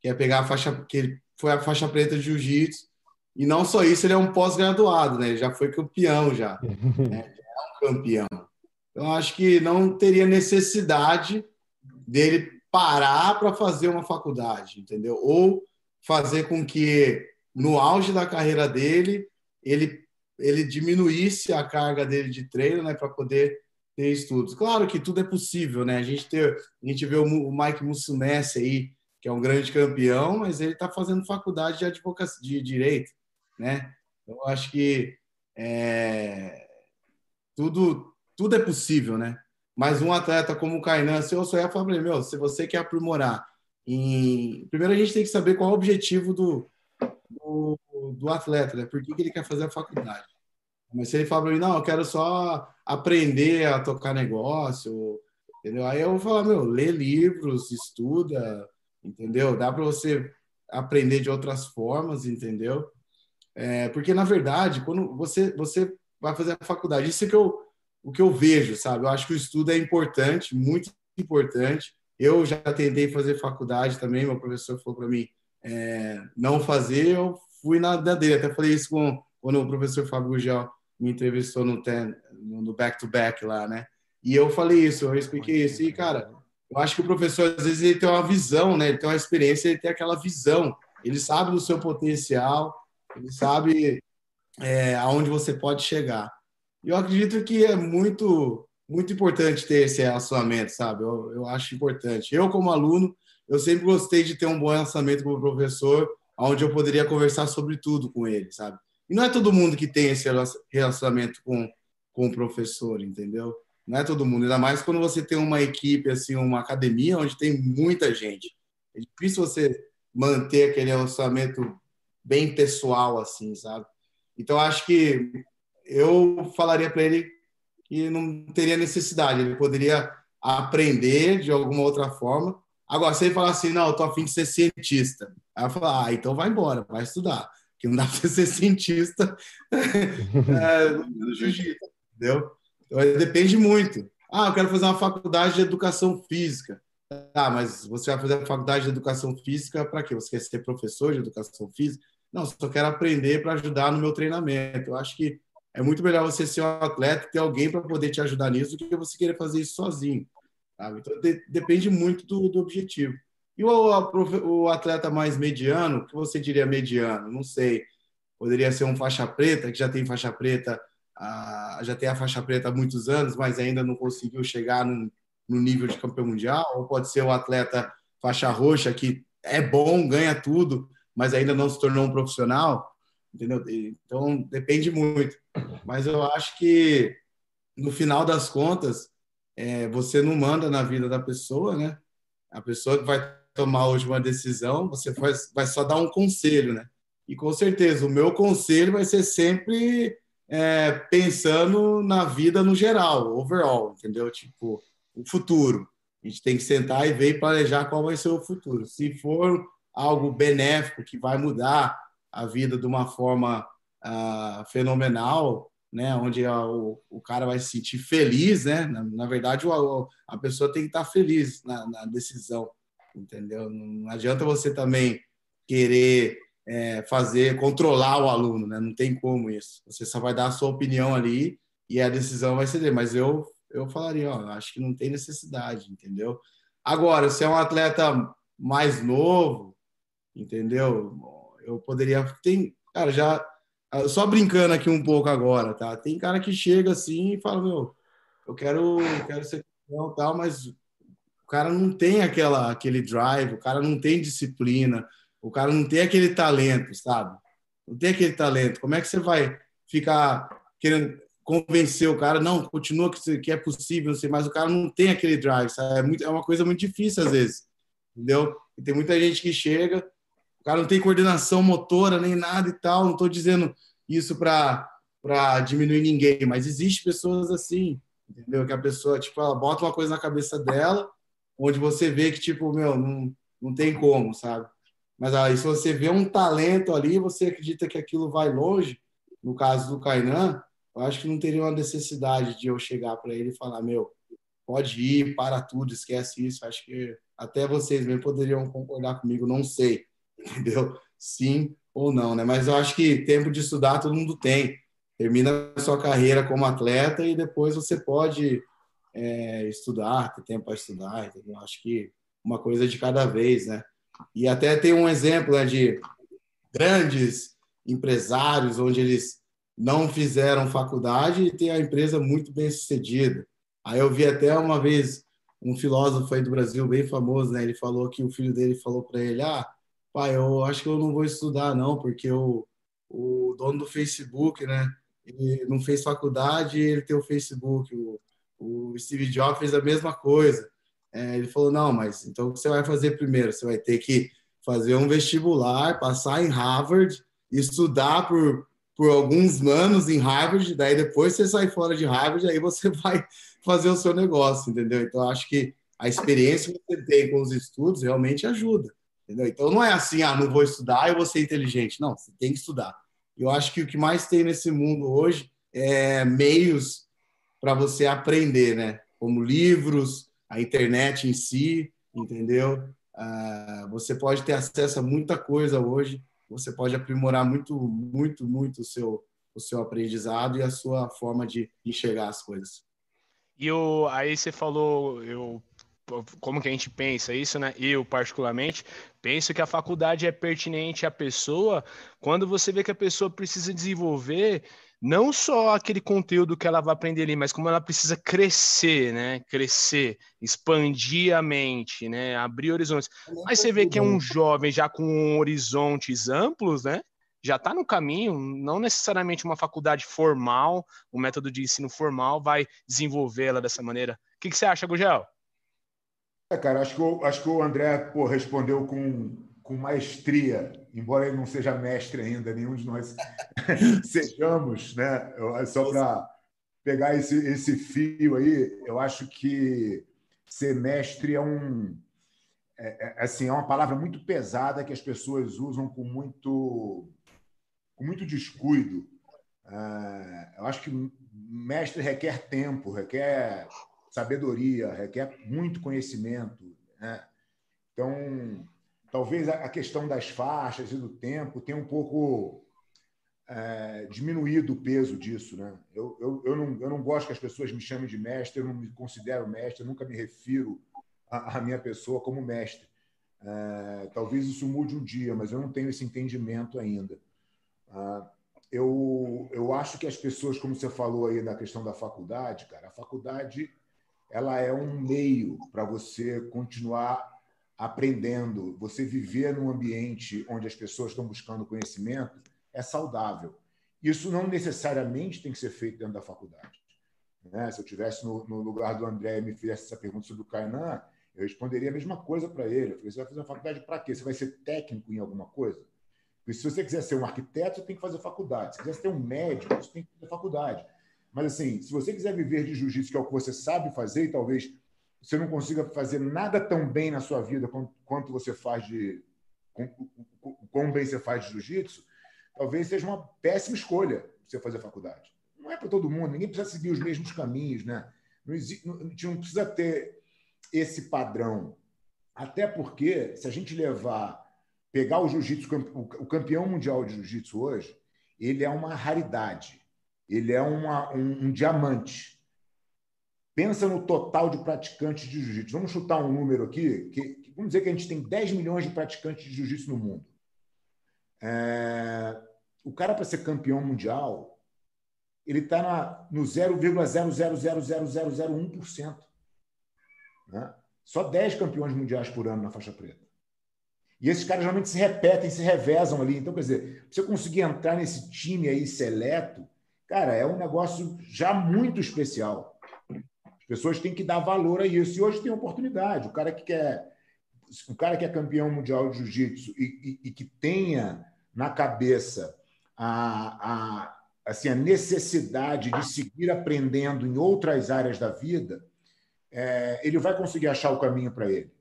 que é pegar a faixa, que ele foi a faixa preta de jiu-jitsu, e não só isso, ele é um pós-graduado, né? Ele já foi campeão já, né? já é um campeão. Eu acho que não teria necessidade dele parar para fazer uma faculdade, entendeu? Ou fazer com que no auge da carreira dele ele ele diminuísse a carga dele de treino, né, para poder ter estudos. Claro que tudo é possível, né? A gente ter, a gente vê o Mike Musumeci aí, que é um grande campeão, mas ele está fazendo faculdade de advocacia, de direito, né? Eu acho que é, tudo tudo é possível, né? Mas um atleta como o Kainan, se eu sou eu falei, meu, se você quer aprimorar, em... primeiro a gente tem que saber qual é o objetivo do, do, do atleta, né? Por que, que ele quer fazer a faculdade? Mas se ele fala para mim, não, eu quero só aprender a tocar negócio, entendeu? Aí eu vou falar, meu, lê livros, estuda, entendeu? Dá para você aprender de outras formas, entendeu? É, porque na verdade, quando você você vai fazer a faculdade, isso que eu o que eu vejo, sabe? Eu acho que o estudo é importante, muito importante. Eu já tentei fazer faculdade também, meu professor falou para mim é, não fazer, eu fui na dele. Até falei isso com quando o professor Fábio Gugel me entrevistou no ten, no back to back lá, né? E eu falei isso, eu expliquei isso e cara, eu acho que o professor às vezes ele tem uma visão, né? Ele tem uma experiência, ele tem aquela visão, ele sabe do seu potencial, ele sabe é, aonde você pode chegar. Eu acredito que é muito muito importante ter esse relacionamento, sabe? Eu, eu acho importante. Eu como aluno, eu sempre gostei de ter um bom relacionamento com o professor, onde eu poderia conversar sobre tudo com ele, sabe? E não é todo mundo que tem esse relacionamento com, com o professor, entendeu? Não é todo mundo, ainda mais quando você tem uma equipe, assim, uma academia onde tem muita gente. É difícil você manter aquele relacionamento bem pessoal, assim, sabe? Então, acho que eu falaria para ele que não teria necessidade, ele poderia aprender de alguma outra forma. Agora, se ele falar assim, não, eu tô afim de ser cientista, aí eu falo, ah, então vai embora, vai estudar que não dá para ser cientista é, no jiu-jitsu, entendeu? Então, depende muito. Ah, eu quero fazer uma faculdade de educação física. Ah, mas você vai fazer a faculdade de educação física para quê? Você quer ser professor de educação física? Não, só quero aprender para ajudar no meu treinamento. Eu acho que é muito melhor você ser um atleta, ter alguém para poder te ajudar nisso, do que você querer fazer isso sozinho. Sabe? Então, de, depende muito do, do objetivo. E o, o atleta mais mediano, o que você diria mediano? Não sei. Poderia ser um faixa preta, que já tem faixa preta, já tem a faixa preta há muitos anos, mas ainda não conseguiu chegar no, no nível de campeão mundial. Ou pode ser o atleta faixa roxa, que é bom, ganha tudo, mas ainda não se tornou um profissional. Entendeu? Então, depende muito. Mas eu acho que, no final das contas, é, você não manda na vida da pessoa, né? A pessoa que vai tomar hoje uma decisão, você vai, vai só dar um conselho, né? E com certeza, o meu conselho vai ser sempre é, pensando na vida no geral, overall, entendeu? Tipo, o futuro. A gente tem que sentar e ver e planejar qual vai ser o futuro. Se for algo benéfico que vai mudar a vida de uma forma uh, fenomenal, né, onde a, o, o cara vai se sentir feliz, né? Na, na verdade, o, a pessoa tem que estar feliz na, na decisão entendeu? Não adianta você também querer é, fazer, controlar o aluno, né? Não tem como isso. Você só vai dar a sua opinião ali e a decisão vai dele. Mas eu, eu falaria, ó, acho que não tem necessidade, entendeu? Agora, se é um atleta mais novo, entendeu? Eu poderia. Tem, cara, já. Só brincando aqui um pouco agora, tá? Tem cara que chega assim e fala, meu, eu quero, quero ser campeão tal, mas cara não tem aquela, aquele drive, o cara não tem disciplina, o cara não tem aquele talento, sabe? Não tem aquele talento. Como é que você vai ficar querendo convencer o cara? Não, continua que, que é possível, não sei, mas o cara não tem aquele drive, sabe? É, muito, é uma coisa muito difícil às vezes, entendeu? E tem muita gente que chega, o cara não tem coordenação motora nem nada e tal. Não estou dizendo isso para diminuir ninguém, mas existe pessoas assim, entendeu? Que a pessoa tipo ela bota uma coisa na cabeça dela onde você vê que, tipo, meu, não, não tem como, sabe? Mas aí, se você vê um talento ali, você acredita que aquilo vai longe, no caso do Kainan, eu acho que não teria uma necessidade de eu chegar para ele e falar, meu, pode ir, para tudo, esquece isso. Acho que até vocês mesmo poderiam concordar comigo, não sei, entendeu? Sim ou não, né? Mas eu acho que tempo de estudar todo mundo tem. Termina a sua carreira como atleta e depois você pode é, estudar, ter tempo para estudar. Entendeu? Acho que uma coisa de cada vez, né? E até tem um exemplo né, de grandes empresários onde eles não fizeram faculdade e têm a empresa muito bem sucedida. Aí eu vi até uma vez um filósofo aí do Brasil bem famoso, né? Ele falou que o filho dele falou para ele: Ah, pai, eu acho que eu não vou estudar, não, porque o, o dono do Facebook, né? Ele não fez faculdade e ele tem o Facebook. O, o Steve Jobs fez a mesma coisa. É, ele falou: Não, mas então o que você vai fazer primeiro? Você vai ter que fazer um vestibular, passar em Harvard, estudar por, por alguns anos em Harvard, daí depois você sai fora de Harvard, aí você vai fazer o seu negócio, entendeu? Então, acho que a experiência que você tem com os estudos realmente ajuda, entendeu? Então, não é assim, ah, não vou estudar, eu vou ser inteligente. Não, você tem que estudar. Eu acho que o que mais tem nesse mundo hoje é meios para você aprender, né? Como livros, a internet em si, entendeu? Uh, você pode ter acesso a muita coisa hoje, você pode aprimorar muito, muito, muito o seu, o seu aprendizado e a sua forma de enxergar as coisas. E o, aí você falou, eu, como que a gente pensa isso, né? Eu, particularmente, penso que a faculdade é pertinente à pessoa quando você vê que a pessoa precisa desenvolver não só aquele conteúdo que ela vai aprender ali, mas como ela precisa crescer, né? Crescer, expandir a mente, né? Abrir horizontes. Mas você vê que é um jovem já com horizontes amplos, né? já está no caminho, não necessariamente uma faculdade formal, um método de ensino formal vai desenvolvê-la dessa maneira. O que, que, você acha, Gugel? É, cara, acho que, o, acho que o André pô, respondeu com, com maestria, embora ele não seja mestre ainda, nenhum de nós sejamos, né? Só para pegar esse, esse fio aí, eu acho que ser mestre é um. É, é, assim, é uma palavra muito pesada que as pessoas usam com muito com muito descuido. Uh, eu acho que mestre requer tempo, requer sabedoria, requer muito conhecimento. Né? Então, talvez a questão das faixas e do tempo tenha um pouco é, diminuído o peso disso. Né? Eu, eu, eu, não, eu não gosto que as pessoas me chamem de mestre, eu não me considero mestre, nunca me refiro à, minha pessoa como mestre. É, talvez isso mude um dia, mas eu não tenho esse entendimento ainda. Ah, eu, eu acho que as pessoas, como você falou aí na questão da faculdade, cara, a faculdade ela é um meio para você continuar aprendendo, você viver num ambiente onde as pessoas estão buscando conhecimento é saudável. Isso não necessariamente tem que ser feito dentro da faculdade. Né? Se eu tivesse no, no, lugar do André e me fizesse essa pergunta sobre o Kainan, eu responderia a mesma coisa para ele. Eu falei, você vai fazer uma faculdade para quê? Você vai ser técnico em alguma coisa? Porque se você quiser ser um arquiteto, você tem que fazer faculdade. Se quiser ser um médico, você tem que fazer faculdade. Mas, assim, se você quiser viver de jiu-jitsu, que é o que você sabe fazer, e talvez você não consiga fazer nada tão bem na sua vida quanto você faz de. Quão bem você faz de jiu-jitsu, talvez seja uma péssima escolha você fazer faculdade. Não é para todo mundo, ninguém precisa seguir os mesmos caminhos, né? Não, existe, não, não precisa ter esse padrão. Até porque, se a gente levar pegar o jiu-jitsu, o campeão mundial de jiu-jitsu hoje, ele é uma raridade, ele é uma, um, um diamante. Pensa no total de praticantes de jiu-jitsu. Vamos chutar um número aqui, que, vamos dizer que a gente tem 10 milhões de praticantes de jiu-jitsu no mundo. É, o cara, para ser campeão mundial, ele está no 0,0000001%. Né? Só 10 campeões mundiais por ano na faixa preta. E esses caras geralmente se repetem, se revezam ali. Então, quer dizer, você conseguir entrar nesse time aí seleto, cara, é um negócio já muito especial. As pessoas têm que dar valor a isso. E hoje tem oportunidade. O cara que quer, o cara que é campeão mundial de jiu-jitsu e, e, e, que tenha na cabeça a, a, assim, a necessidade de seguir aprendendo em outras áreas da vida, é, ele vai conseguir achar o caminho para ele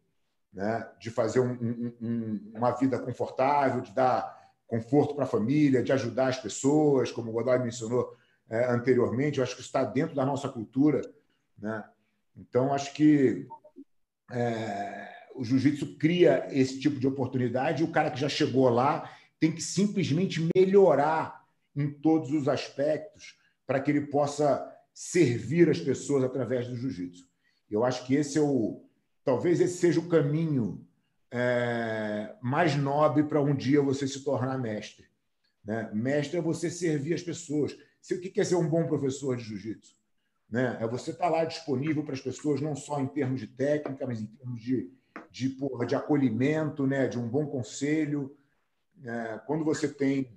né? de fazer um, um, uma vida confortável, de dar conforto para a família, de ajudar as pessoas, como o Godoy mencionou é, anteriormente. Eu acho que está dentro da nossa cultura. Né? Então, acho que é, o jiu-jitsu cria esse tipo de oportunidade e o cara que já chegou lá tem que simplesmente melhorar em todos os aspectos para que ele possa servir as pessoas através do jiu-jitsu. Eu acho que esse é o, Talvez esse seja o caminho é, mais nobre para um dia você se tornar mestre. Né? Mestre é você servir as pessoas. O que é ser um bom professor de jiu-jitsu? Né? É você estar tá lá disponível para as pessoas, não só em termos de técnica, mas em termos de, de, porra, de acolhimento, né? de um bom conselho. É, quando você tem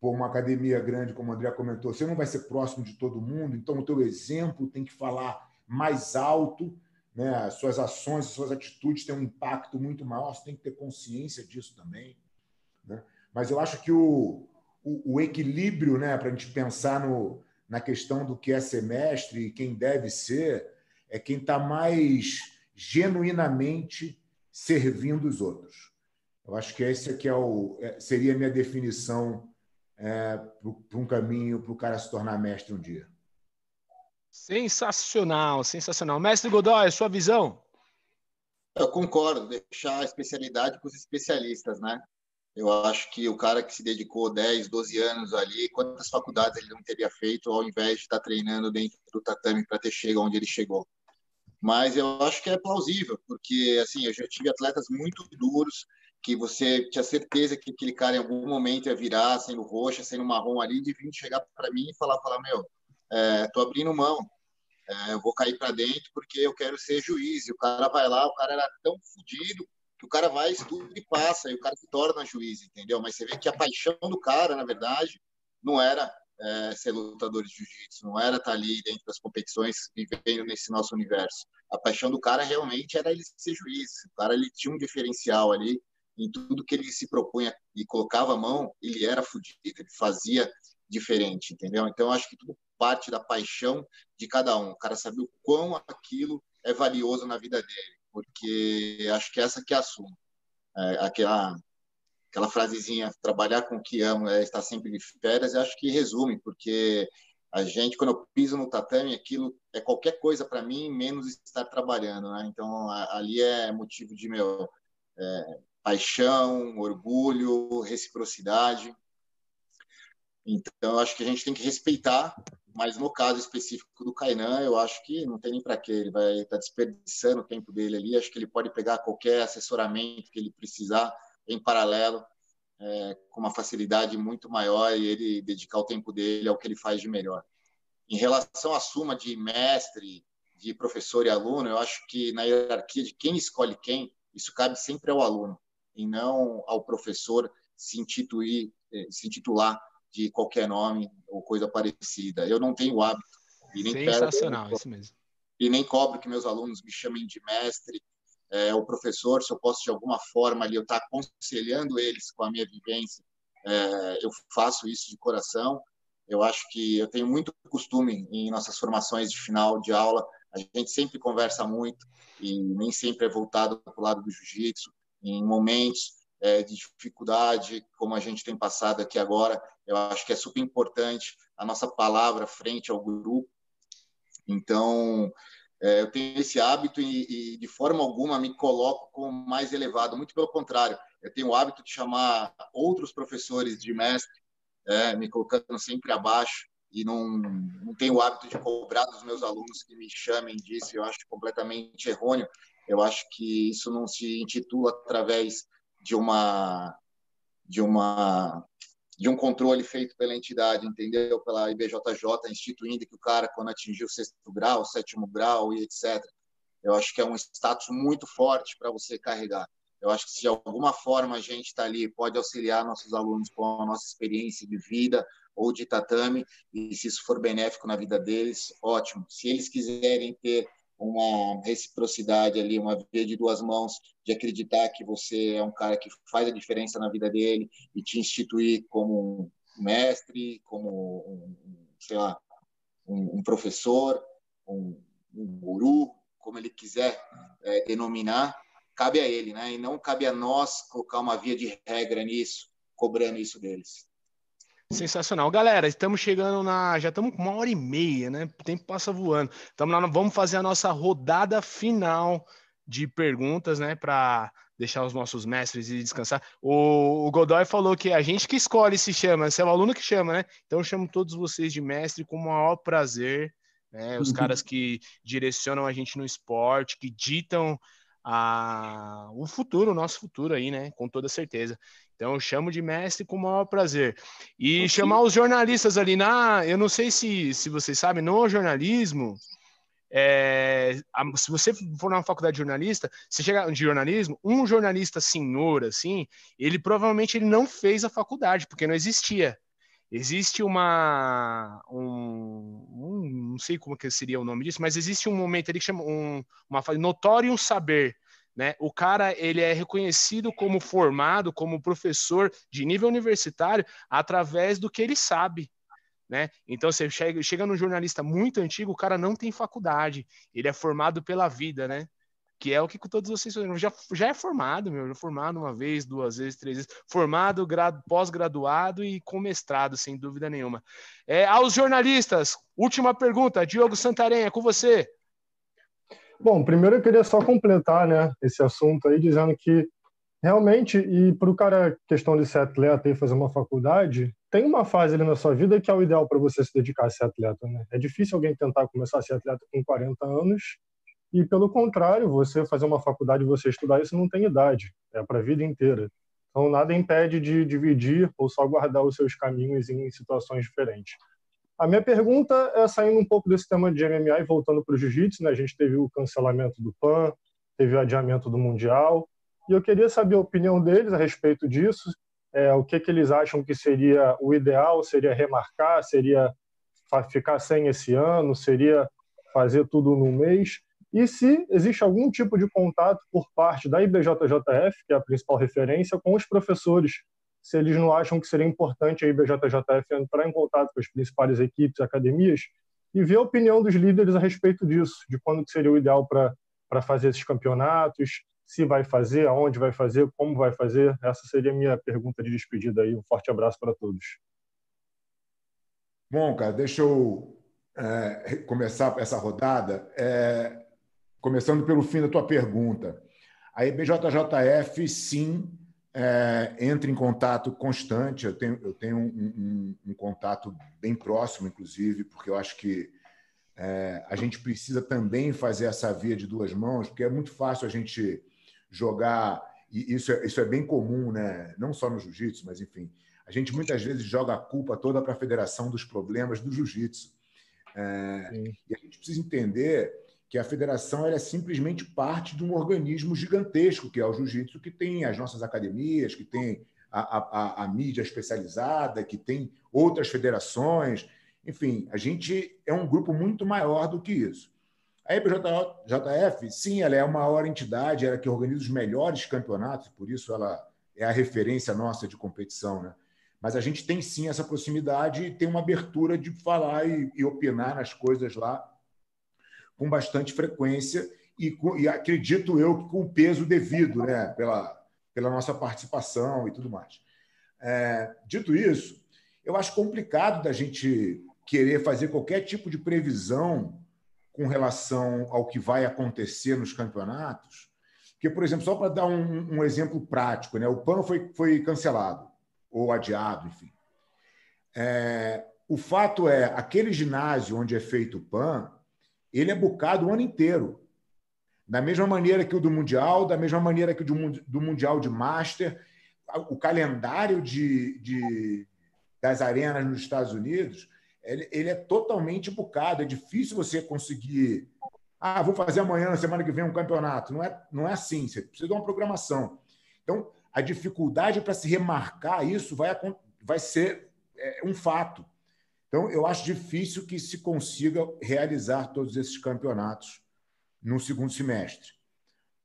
por uma academia grande, como o André comentou, você não vai ser próximo de todo mundo, então o teu exemplo tem que falar mais alto, né? suas ações, suas atitudes têm um impacto muito maior, você tem que ter consciência disso também. Né? Mas eu acho que o, o, o equilíbrio, né, para a gente pensar no, na questão do que é semestre e quem deve ser, é quem está mais genuinamente servindo os outros. Eu acho que esse aqui é o, é, seria a minha definição é, para um caminho para o cara se tornar mestre um dia. Sensacional, sensacional. Mestre Godoy, sua visão? Eu concordo, deixar a especialidade para os especialistas, né? Eu acho que o cara que se dedicou 10, 12 anos ali, quantas faculdades ele não teria feito ao invés de estar treinando dentro do tatame para ter chegado onde ele chegou. Mas eu acho que é plausível, porque assim, eu já tive atletas muito duros que você tinha certeza que aquele cara em algum momento ia virar sendo roxa, sendo marrom ali, de vir chegar para mim e falar, falar, meu, é, tô abrindo mão, é, eu vou cair para dentro porque eu quero ser juiz. E o cara vai lá, o cara era tão fodido que o cara vai, estuda e passa, e o cara se torna juiz, entendeu? Mas você vê que a paixão do cara, na verdade, não era é, ser lutador de jiu-jitsu, não era estar tá ali dentro das competições, vivendo nesse nosso universo. A paixão do cara realmente era ele ser juiz. O cara ele tinha um diferencial ali em tudo que ele se propunha e colocava a mão, ele era fodido, ele fazia diferente, entendeu? Então, acho que tudo parte da paixão de cada um. O cara saber o quão aquilo é valioso na vida dele porque acho que essa que é a. É, aquela, aquela frasezinha, trabalhar com o que amo é estar sempre de férias, eu acho que resume, porque a gente, quando eu piso no tatame, aquilo é qualquer coisa para mim, menos estar trabalhando, né? Então, ali é motivo de, meu, é, paixão, orgulho, reciprocidade. Então, acho que a gente tem que respeitar mas no caso específico do Kainan, eu acho que não tem nem para quê. Ele vai estar tá desperdiçando o tempo dele ali. Acho que ele pode pegar qualquer assessoramento que ele precisar em paralelo, é, com uma facilidade muito maior e ele dedicar o tempo dele ao que ele faz de melhor. Em relação à suma de mestre, de professor e aluno, eu acho que na hierarquia de quem escolhe quem, isso cabe sempre ao aluno e não ao professor se intituir, eh, se intitular de qualquer nome ou coisa parecida. Eu não tenho hábito. E nem Sensacional, isso mesmo. E nem cobro que meus alunos me chamem de mestre é, ou professor, se eu posso de alguma forma ali eu estar tá aconselhando eles com a minha vivência, é, eu faço isso de coração. Eu acho que eu tenho muito costume em nossas formações de final de aula, a gente sempre conversa muito e nem sempre é voltado para o lado do jiu-jitsu. Em momentos é, de dificuldade, como a gente tem passado aqui agora, eu acho que é super importante a nossa palavra frente ao grupo. Então, é, eu tenho esse hábito e, e, de forma alguma, me coloco como mais elevado. Muito pelo contrário, eu tenho o hábito de chamar outros professores de mestre, é, me colocando sempre abaixo e não, não tenho o hábito de cobrar dos meus alunos que me chamem disso. Eu acho completamente errôneo. Eu acho que isso não se intitula através de uma de uma de um controle feito pela entidade, entendeu? Pela IBJJ, instituindo que o cara, quando atingiu o sexto grau, sétimo grau e etc., eu acho que é um status muito forte para você carregar. Eu acho que se de alguma forma a gente está ali, pode auxiliar nossos alunos com a nossa experiência de vida ou de tatame, e se isso for benéfico na vida deles, ótimo. Se eles quiserem ter uma reciprocidade ali, uma via de duas mãos, de acreditar que você é um cara que faz a diferença na vida dele e te instituir como um mestre, como um, sei lá, um, um professor, um, um, guru, como ele quiser é, denominar, cabe a ele, né? E não cabe a nós colocar uma via de regra nisso, cobrando isso deles. Sensacional. Galera, estamos chegando na. Já estamos com uma hora e meia, né? O tempo passa voando. Estamos vamos fazer a nossa rodada final de perguntas, né? Para deixar os nossos mestres e descansar. O, o, Godoy falou que a gente que escolhe se chama, se é o aluno que chama, né? Então eu chamo todos vocês de mestre com o maior prazer. Né? Os uhum. caras que direcionam a gente no esporte, que ditam a, o futuro, o nosso futuro aí, né? Com toda certeza. Então eu chamo de mestre com o maior prazer. E okay. chamar os jornalistas ali na. Eu não sei se, se vocês sabem, no jornalismo. É, se você for na faculdade de jornalista, você chega de jornalismo, um jornalista senhor assim, ele provavelmente ele não fez a faculdade, porque não existia. Existe uma um, um, não sei como que seria o nome disso, mas existe um momento ali que chama um, uma notório saber né? O cara ele é reconhecido como formado, como professor de nível universitário através do que ele sabe. Né? Então você chega, chega num jornalista muito antigo, o cara não tem faculdade, ele é formado pela vida, né? Que é o que todos vocês já, já é formado, meu, já é formado uma vez, duas vezes, três vezes, formado, pós-graduado e com mestrado, sem dúvida nenhuma. É, aos jornalistas, última pergunta, Diogo Santarém, é com você. Bom, primeiro eu queria só completar né, esse assunto aí, dizendo que realmente, e para o cara, questão de ser atleta e fazer uma faculdade, tem uma fase ali na sua vida que é o ideal para você se dedicar a ser atleta. Né? É difícil alguém tentar começar a ser atleta com 40 anos e, pelo contrário, você fazer uma faculdade você estudar isso não tem idade, é para a vida inteira. Então, nada impede de dividir ou só guardar os seus caminhos em situações diferentes. A minha pergunta é saindo um pouco desse tema de MMA e voltando para o jiu-jitsu, né? A gente teve o cancelamento do PAN, teve o adiamento do Mundial, e eu queria saber a opinião deles a respeito disso, é, o que, que eles acham que seria o ideal, seria remarcar, seria ficar sem esse ano, seria fazer tudo num mês, e se existe algum tipo de contato por parte da IBJJF, que é a principal referência, com os professores se eles não acham que seria importante a IBJJF entrar em contato com as principais equipes, academias, e ver a opinião dos líderes a respeito disso, de quando seria o ideal para fazer esses campeonatos, se vai fazer, aonde vai fazer, como vai fazer. Essa seria a minha pergunta de despedida aí. Um forte abraço para todos. Bom, cara, deixa eu é, começar essa rodada, é, começando pelo fim da tua pergunta. A IBJJF, sim, é, entre em contato constante. Eu tenho, eu tenho um, um, um, contato bem próximo, inclusive, porque eu acho que é, a gente precisa também fazer essa via de duas mãos, porque é muito fácil a gente jogar, e isso é, isso é bem comum, né? não só no jiu-jitsu, mas enfim. A gente muitas vezes joga a culpa toda para a federação dos problemas do jiu-jitsu. É, e a gente precisa entender que a federação é simplesmente parte de um organismo gigantesco, que é o jiu-jitsu, que tem as nossas academias, que tem a, a, a, mídia especializada, que tem outras federações. Enfim, a gente é um grupo muito maior do que isso. A IBJJF, sim, ela é a maior entidade, ela que organiza os melhores campeonatos, por isso ela é a referência nossa de competição, né? Mas a gente tem sim essa proximidade e tem uma abertura de falar e, e opinar nas coisas lá com bastante frequência e, e acredito eu que com o peso devido, né, pela, pela nossa participação e tudo mais. É, dito isso, eu acho complicado da gente querer fazer qualquer tipo de previsão com relação ao que vai acontecer nos campeonatos. Porque, por exemplo, só para dar um, um, exemplo prático, né? o PAN foi, foi cancelado ou adiado, enfim. É, o fato é, aquele ginásio onde é feito o PAN, ele é bucado o ano inteiro. Da mesma maneira que o do Mundial, da mesma maneira que o do Mundial de Master. O calendário de, de das arenas nos Estados Unidos ele, ele, é totalmente bucado. É difícil você conseguir. Ah, vou fazer amanhã, na semana que vem, um campeonato. Não é, não é assim. Você precisa de uma programação. Então, a dificuldade para se remarcar isso vai, vai ser é, um fato. Então, eu acho difícil que se consiga realizar todos esses campeonatos no segundo semestre.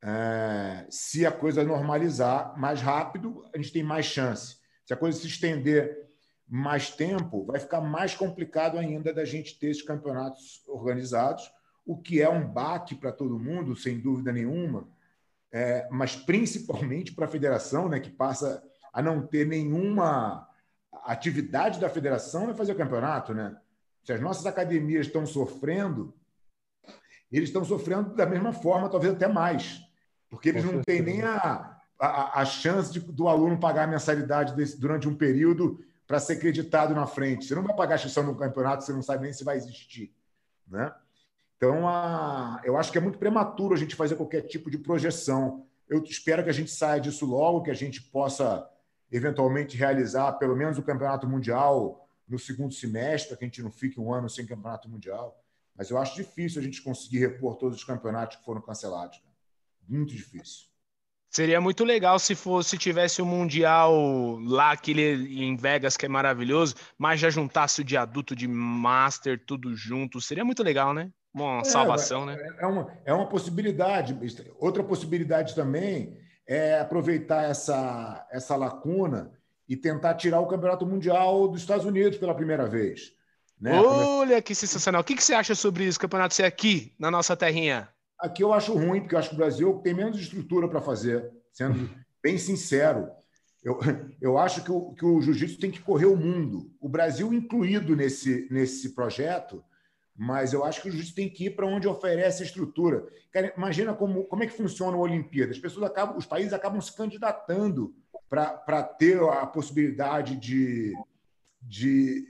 É, se a coisa normalizar mais rápido, a gente tem mais chance. Se a coisa se estender mais tempo, vai ficar mais complicado ainda da gente ter esses campeonatos organizados, o que é um baque para todo mundo, sem dúvida nenhuma, é, mas principalmente para a federação, né, que passa a não ter nenhuma a atividade da federação é fazer o campeonato, né? Se as nossas academias estão sofrendo, eles estão sofrendo da mesma forma, talvez até mais, porque eles não têm nem a, a, a chance de, do aluno pagar a mensalidade desse, durante um período para ser acreditado na frente. Você não vai pagar a inscrição no campeonato, você não sabe nem se vai existir, né? Então, a, eu acho que é muito prematuro a gente fazer qualquer tipo de projeção. Eu espero que a gente saia disso logo, que a gente possa eventualmente realizar pelo menos o campeonato mundial no segundo semestre, para que a gente não fique um ano sem campeonato mundial. Mas eu acho difícil a gente conseguir repor todos os campeonatos que foram cancelados. Muito difícil. Seria muito legal se fosse tivesse o um mundial lá aquele em Vegas que é maravilhoso, mas já juntasse o de adulto, de master, tudo junto. Seria muito legal, né? Uma é, salvação, é, né? É uma, é uma possibilidade. Outra possibilidade também é aproveitar essa, essa lacuna e tentar tirar o campeonato mundial dos Estados Unidos pela primeira vez. Né? Olha que sensacional. O que, que você acha sobre isso, campeonato ser aqui, na nossa terrinha? Aqui eu acho ruim, porque eu acho que o Brasil tem menos estrutura para fazer, sendo bem sincero. Eu, eu acho que o, que o jiu-jitsu tem que correr o mundo, o Brasil incluído nesse, nesse projeto, mas eu acho que o jiu-jitsu tem que ir para onde oferece estrutura. Cara, imagina como, como é que funciona a Olimpíada. As pessoas acabam, os países acabam se candidatando para ter a possibilidade de, de,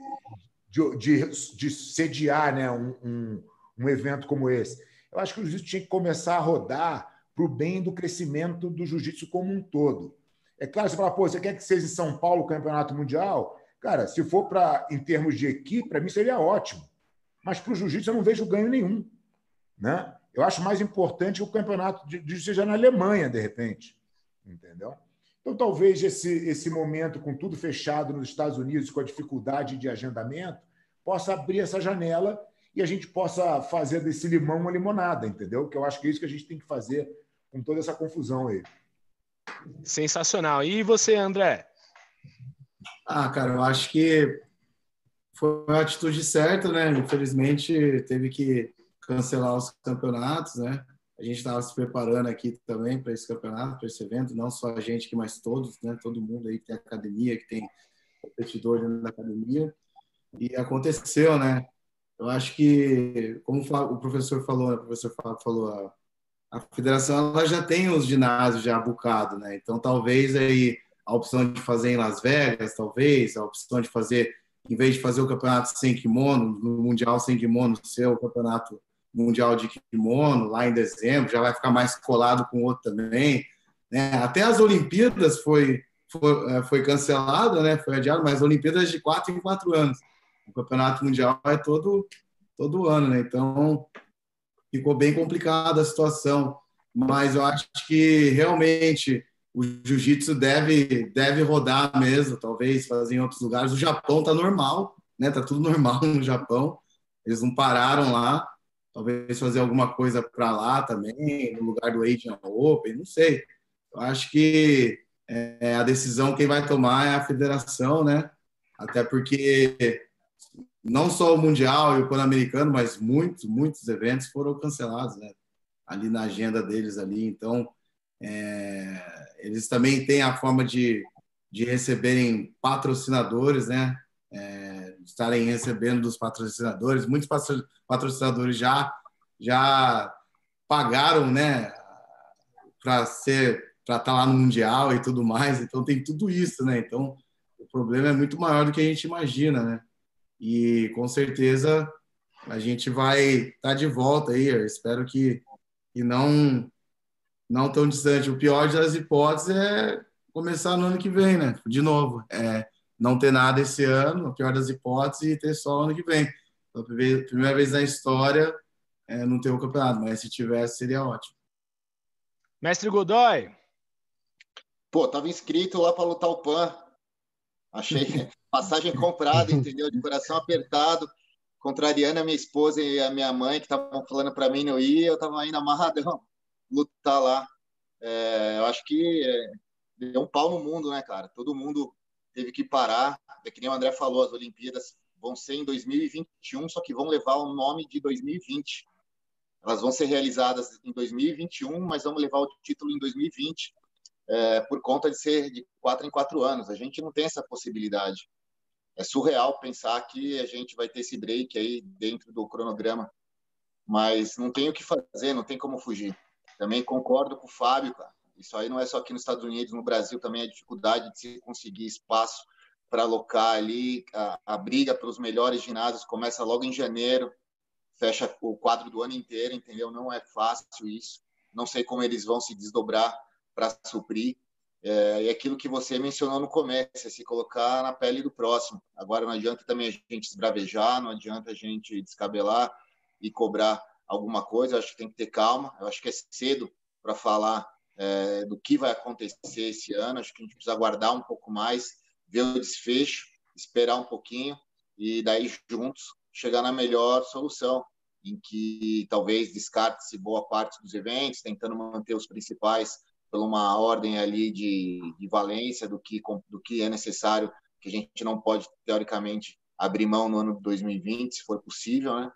de, de, de sediar né, um, um, um evento como esse. Eu acho que o jiu-jitsu tinha que começar a rodar para o bem do crescimento do jiu-jitsu como um todo. É claro, você fala, pô, você quer que seja em São Paulo o campeonato mundial? Cara, se for para em termos de equipe, para mim seria ótimo. Mas para o jiu-jitsu eu não vejo ganho nenhum. Né? Eu acho mais importante que o campeonato de jiu-jitsu seja na Alemanha, de repente. Entendeu? Então, talvez esse, esse momento, com tudo fechado nos Estados Unidos, com a dificuldade de agendamento, possa abrir essa janela e a gente possa fazer desse limão uma limonada, entendeu? Que eu acho que é isso que a gente tem que fazer com toda essa confusão aí. Sensacional. E você, André? Ah, cara, eu acho que foi a atitude certa, né? Infelizmente, teve que cancelar os campeonatos, né? A gente estava se preparando aqui também para esse campeonato, para esse evento, não só a gente que mais todos, né? Todo mundo aí que tem academia, que tem competidor dentro da academia. E aconteceu, né? Eu acho que, como o professor falou, né, o professor falou, a, a federação ela já tem os ginásios já bucado, né? Então, talvez aí a opção de fazer em Las Vegas, talvez, a opção de fazer, em vez de fazer o campeonato sem kimono, no Mundial sem kimono, ser o campeonato mundial de kimono lá em dezembro, já vai ficar mais colado com o outro também. Né? Até as Olimpíadas foi, foi, é, foi cancelada, né? foi adiado, mas Olimpíadas de quatro em quatro anos. O campeonato mundial é todo, todo ano, né? Então ficou bem complicada a situação. Mas eu acho que realmente o jiu-jitsu deve, deve rodar mesmo, talvez fazer em outros lugares. O Japão tá normal, né? Tá tudo normal no Japão. Eles não pararam lá. Talvez fazer alguma coisa para lá também, no lugar do Asian Open, não sei. Eu acho que é, a decisão quem vai tomar é a federação, né? Até porque não só o Mundial e o Pan-Americano, mas muitos, muitos eventos foram cancelados, né? Ali na agenda deles ali. Então, é, eles também têm a forma de, de receberem patrocinadores, né? É, estarem recebendo dos patrocinadores. Muitos patrocinadores já já pagaram, né? Para ser para estar tá lá no mundial e tudo mais. Então tem tudo isso, né? Então o problema é muito maior do que a gente imagina, né? E com certeza a gente vai estar tá de volta aí. Eu espero que, que não, não tão distante. O pior das hipóteses é começar no ano que vem, né? De novo. É, não ter nada esse ano, a pior das hipóteses, e ter só ano que vem. Então, primeira vez na história é, não ter o campeonato, mas se tivesse seria ótimo. Mestre Godoy. Pô, tava inscrito lá para lutar o PAN. Achei passagem comprada, entendeu? De coração apertado, contrariando a minha esposa e a minha mãe, que estavam falando para mim não ir, eu estava indo amarradão lutar lá. É, eu acho que é, deu um pau no mundo, né, cara? Todo mundo teve que parar. É que nem o André falou, as Olimpíadas vão ser em 2021, só que vão levar o nome de 2020. Elas vão ser realizadas em 2021, mas vamos levar o título em 2020 é, por conta de ser de quatro em quatro anos. A gente não tem essa possibilidade. É surreal pensar que a gente vai ter esse break aí dentro do cronograma, mas não tem o que fazer, não tem como fugir. Também concordo com o Fábio, cara. Isso aí não é só aqui nos Estados Unidos, no Brasil também a dificuldade de se conseguir espaço para alocar ali. A, a briga pelos melhores ginásios começa logo em janeiro, fecha o quadro do ano inteiro, entendeu? Não é fácil isso. Não sei como eles vão se desdobrar para suprir. é, e aquilo que você mencionou no começo, é se colocar na pele do próximo. Agora não adianta também a gente esbravejar, não adianta a gente descabelar e cobrar alguma coisa. Acho que tem que ter calma. Eu acho que é cedo para falar é, do que vai acontecer esse ano. Acho que a gente precisa aguardar um pouco mais, ver o desfecho, esperar um pouquinho e daí juntos chegar na melhor solução, em que talvez descarte-se boa parte dos eventos, tentando manter os principais por uma ordem ali de, de valência do que, do que é necessário, que a gente não pode, teoricamente, abrir mão no ano de 2020, se for possível, né?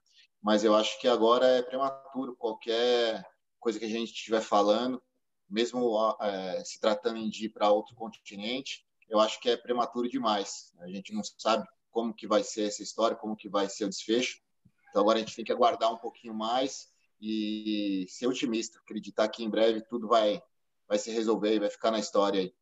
Mas eu acho que agora é prematuro qualquer coisa que a gente estiver falando, mesmo é, se tratando de ir para outro continente, eu acho que é prematuro demais. A gente não sabe como que vai ser essa história, como que vai ser o desfecho. Então agora a gente tem que aguardar um pouquinho mais e ser otimista, acreditar que em breve tudo vai vai se resolver e vai ficar na história aí.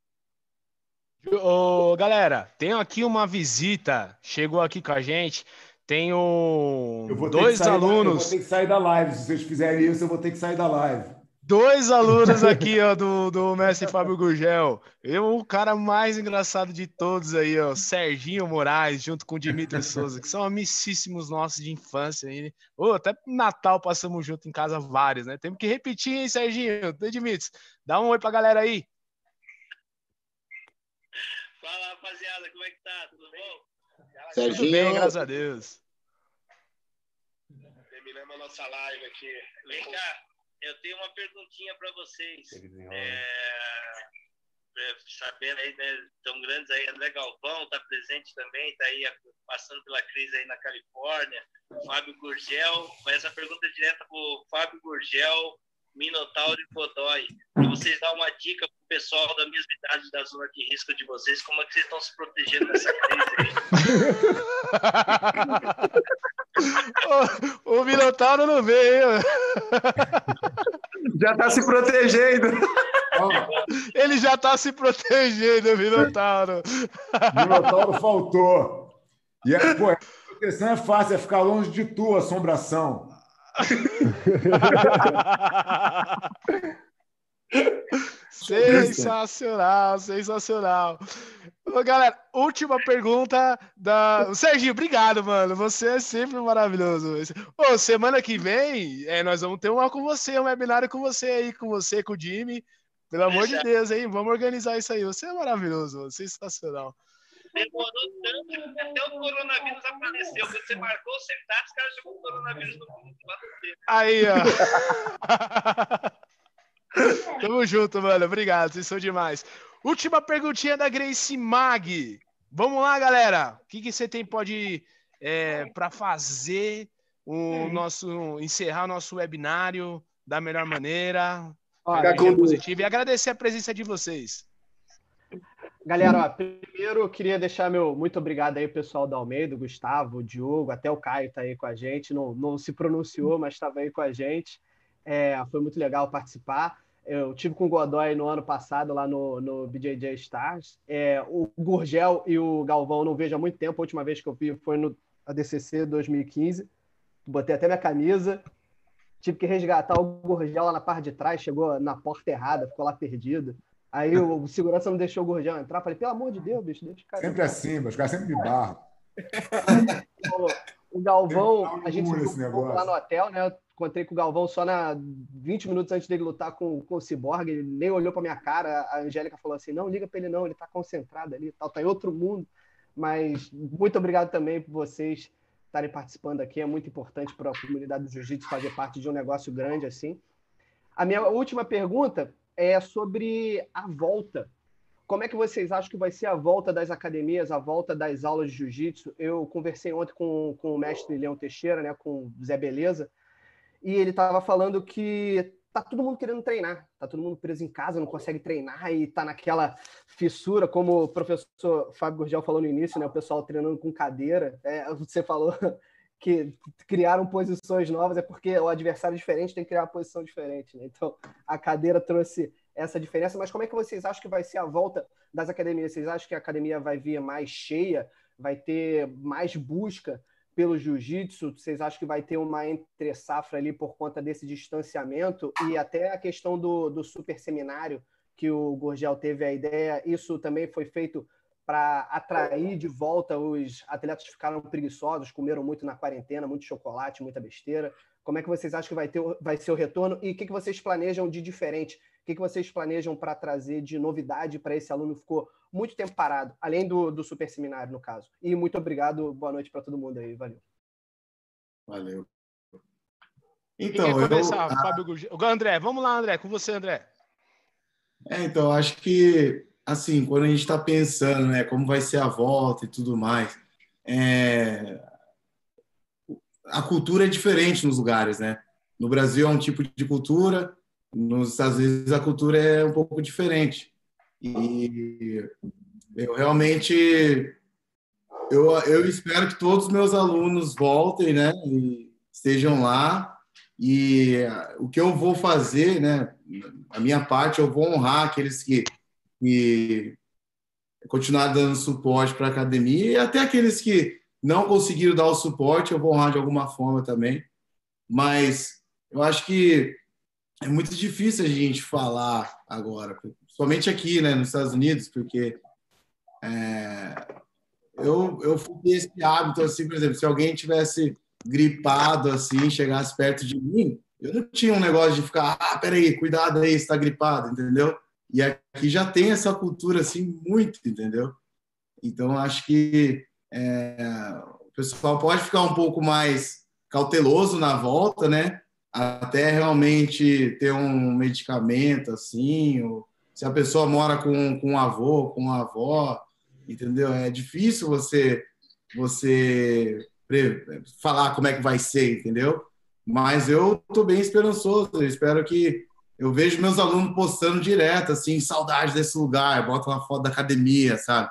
Ô, galera, tenho aqui uma visita, chegou aqui com a gente. Tenho dois alunos. Da, eu vou ter que sair da live. Se vocês fizerem isso, eu vou ter que sair da live. Dois alunos aqui, ó, do, do mestre Fábio Gurgel. Eu, o cara mais engraçado de todos aí, ó, Serginho Moraes, junto com o Dimitri Souza, que são amicíssimos nossos de infância. Aí. Oh, até Natal passamos junto em casa vários, né? Temos que repetir, hein, Serginho? Dimitri, dá um oi pra galera aí. Fala, rapaziada, como é que tá? Tudo bom? Serginho. Tudo bem, graças a Deus. Terminamos a nossa live aqui. Vem cá eu tenho uma perguntinha para vocês. É, é, sabendo aí, né, tão grandes aí, André Galvão está presente também, está aí passando pela crise aí na Califórnia, Fábio Gurgel, essa pergunta é direta para o Fábio Gurgel, Minotauro e Godoy, para vocês dar uma dica para o pessoal da mesma idade da zona de risco de vocês, como é que vocês estão se protegendo dessa crise aí? o, o Minotauro não veio. Já está se protegendo. Ele já está se protegendo, Minotauro. Minotauro faltou. E é, pô, a proteção é fácil, é ficar longe de tua assombração. Sensacional, sensacional. Ô, galera, última pergunta da. Serginho, obrigado, mano. Você é sempre maravilhoso. Ô, semana que vem, é, nós vamos ter uma com você, um webinário com você aí, com você, com o Jimmy. Pelo amor de Deus, hein? Vamos organizar isso aí. Você é maravilhoso, sensacional demorou tanto que até o coronavírus apareceu. Quando você marcou os datas, os caras jogou o coronavírus no mundo. Aí, ó. Tamo junto, mano. Obrigado, vocês são demais. Última perguntinha da Grace Mag. Vamos lá, galera. O que, que você tem pode é, para fazer o nosso encerrar o nosso webinário da melhor maneira, Olha, positivo e agradecer a presença de vocês. Galera, ó, primeiro eu queria deixar meu muito obrigado aí, pessoal da Almeida, Gustavo, Diogo, até o Caio tá aí com a gente. Não, não se pronunciou, mas estava aí com a gente. É, foi muito legal participar. Eu tive com o Godoy no ano passado lá no, no BJJ Stars. É, o Gurgel e o Galvão não vejo há muito tempo. A última vez que eu vi foi no ADCC 2015. Botei até minha camisa. Tive que resgatar o Gurgel lá na parte de trás. Chegou na porta errada, ficou lá perdido. Aí o, segurança não deixou o Gurgel entrar. Falei, pelo amor de Deus, bicho, deixa o cara. Sempre assim, os caras sempre me barram. o, Galvão, a gente ficou lá no hotel, né? Eu encontrei com o Galvão só na 20 minutos antes dele lutar com, com o Cyborg. Ele nem olhou para minha cara. A Angélica falou assim: não, liga para ele, não, ele está concentrado ali, tal, tá em outro mundo. Mas muito obrigado também por vocês estarem participando aqui. É muito importante para a comunidade do Jiu-Jitsu fazer parte de um negócio grande assim. A minha última pergunta é sobre a volta. Como é que vocês acham que vai ser a volta das academias, a volta das aulas de jiu-jitsu? Eu conversei ontem com, com o mestre Leão Teixeira, né, com o Zé Beleza, e ele estava falando que tá todo mundo querendo treinar, tá todo mundo preso em casa, não consegue treinar e tá naquela fissura, como o professor Fábio Gurgel falou no início, né, o pessoal treinando com cadeira. É, você falou que criaram posições novas, é porque o adversário diferente tem que criar uma posição diferente. Né? Então, a cadeira trouxe essa diferença. Mas como é que vocês acham que vai ser a volta das academias? Vocês acham que a academia vai vir mais cheia? Vai ter mais busca pelo jiu-jitsu? Vocês acham que vai ter uma entre-safra ali por conta desse distanciamento? E até a questão do, do super seminário que o Gurgel teve a ideia, isso também foi feito para atrair de volta os atletas que ficaram preguiçosos, comeram muito na quarentena, muito chocolate, muita besteira. Como é que vocês acham que vai, ter, vai ser o retorno e o que, que vocês planejam de diferente? O que, que vocês planejam para trazer de novidade para esse aluno que ficou muito tempo parado, além do, do super seminário, no caso? E muito obrigado, boa noite para todo mundo aí, valeu. Valeu. Então, Quem quer começar? Eu, Fábio. André, vamos lá, André, com você, André. É, então, acho que, assim, quando a gente está pensando, né, como vai ser a volta e tudo mais, é... a cultura é diferente nos lugares, né? No Brasil é um tipo de cultura, nos Estados Unidos a cultura é um pouco diferente. E eu realmente eu, eu espero que todos os meus alunos voltem, né, e estejam lá e o que eu vou fazer, né, a minha parte, eu vou honrar aqueles que, que continuaram dando suporte para a academia e até aqueles que não conseguiram dar o suporte, eu vou honrar de alguma forma também. Mas eu acho que é muito difícil a gente falar agora, somente aqui, né, nos Estados Unidos, porque é, eu, eu fui esse hábito, assim, por exemplo, se alguém tivesse gripado assim, chegasse perto de mim, eu não tinha um negócio de ficar, ah, peraí, cuidado aí, está gripado, entendeu? E aqui já tem essa cultura assim muito, entendeu? Então acho que é, o pessoal pode ficar um pouco mais cauteloso na volta, né? Até realmente ter um medicamento assim, ou se a pessoa mora com, com um avô, com uma avó, entendeu? É difícil você você falar como é que vai ser, entendeu? Mas eu estou bem esperançoso. Eu espero que eu vejo meus alunos postando direto, assim, saudade desse lugar, bota uma foto da academia, sabe?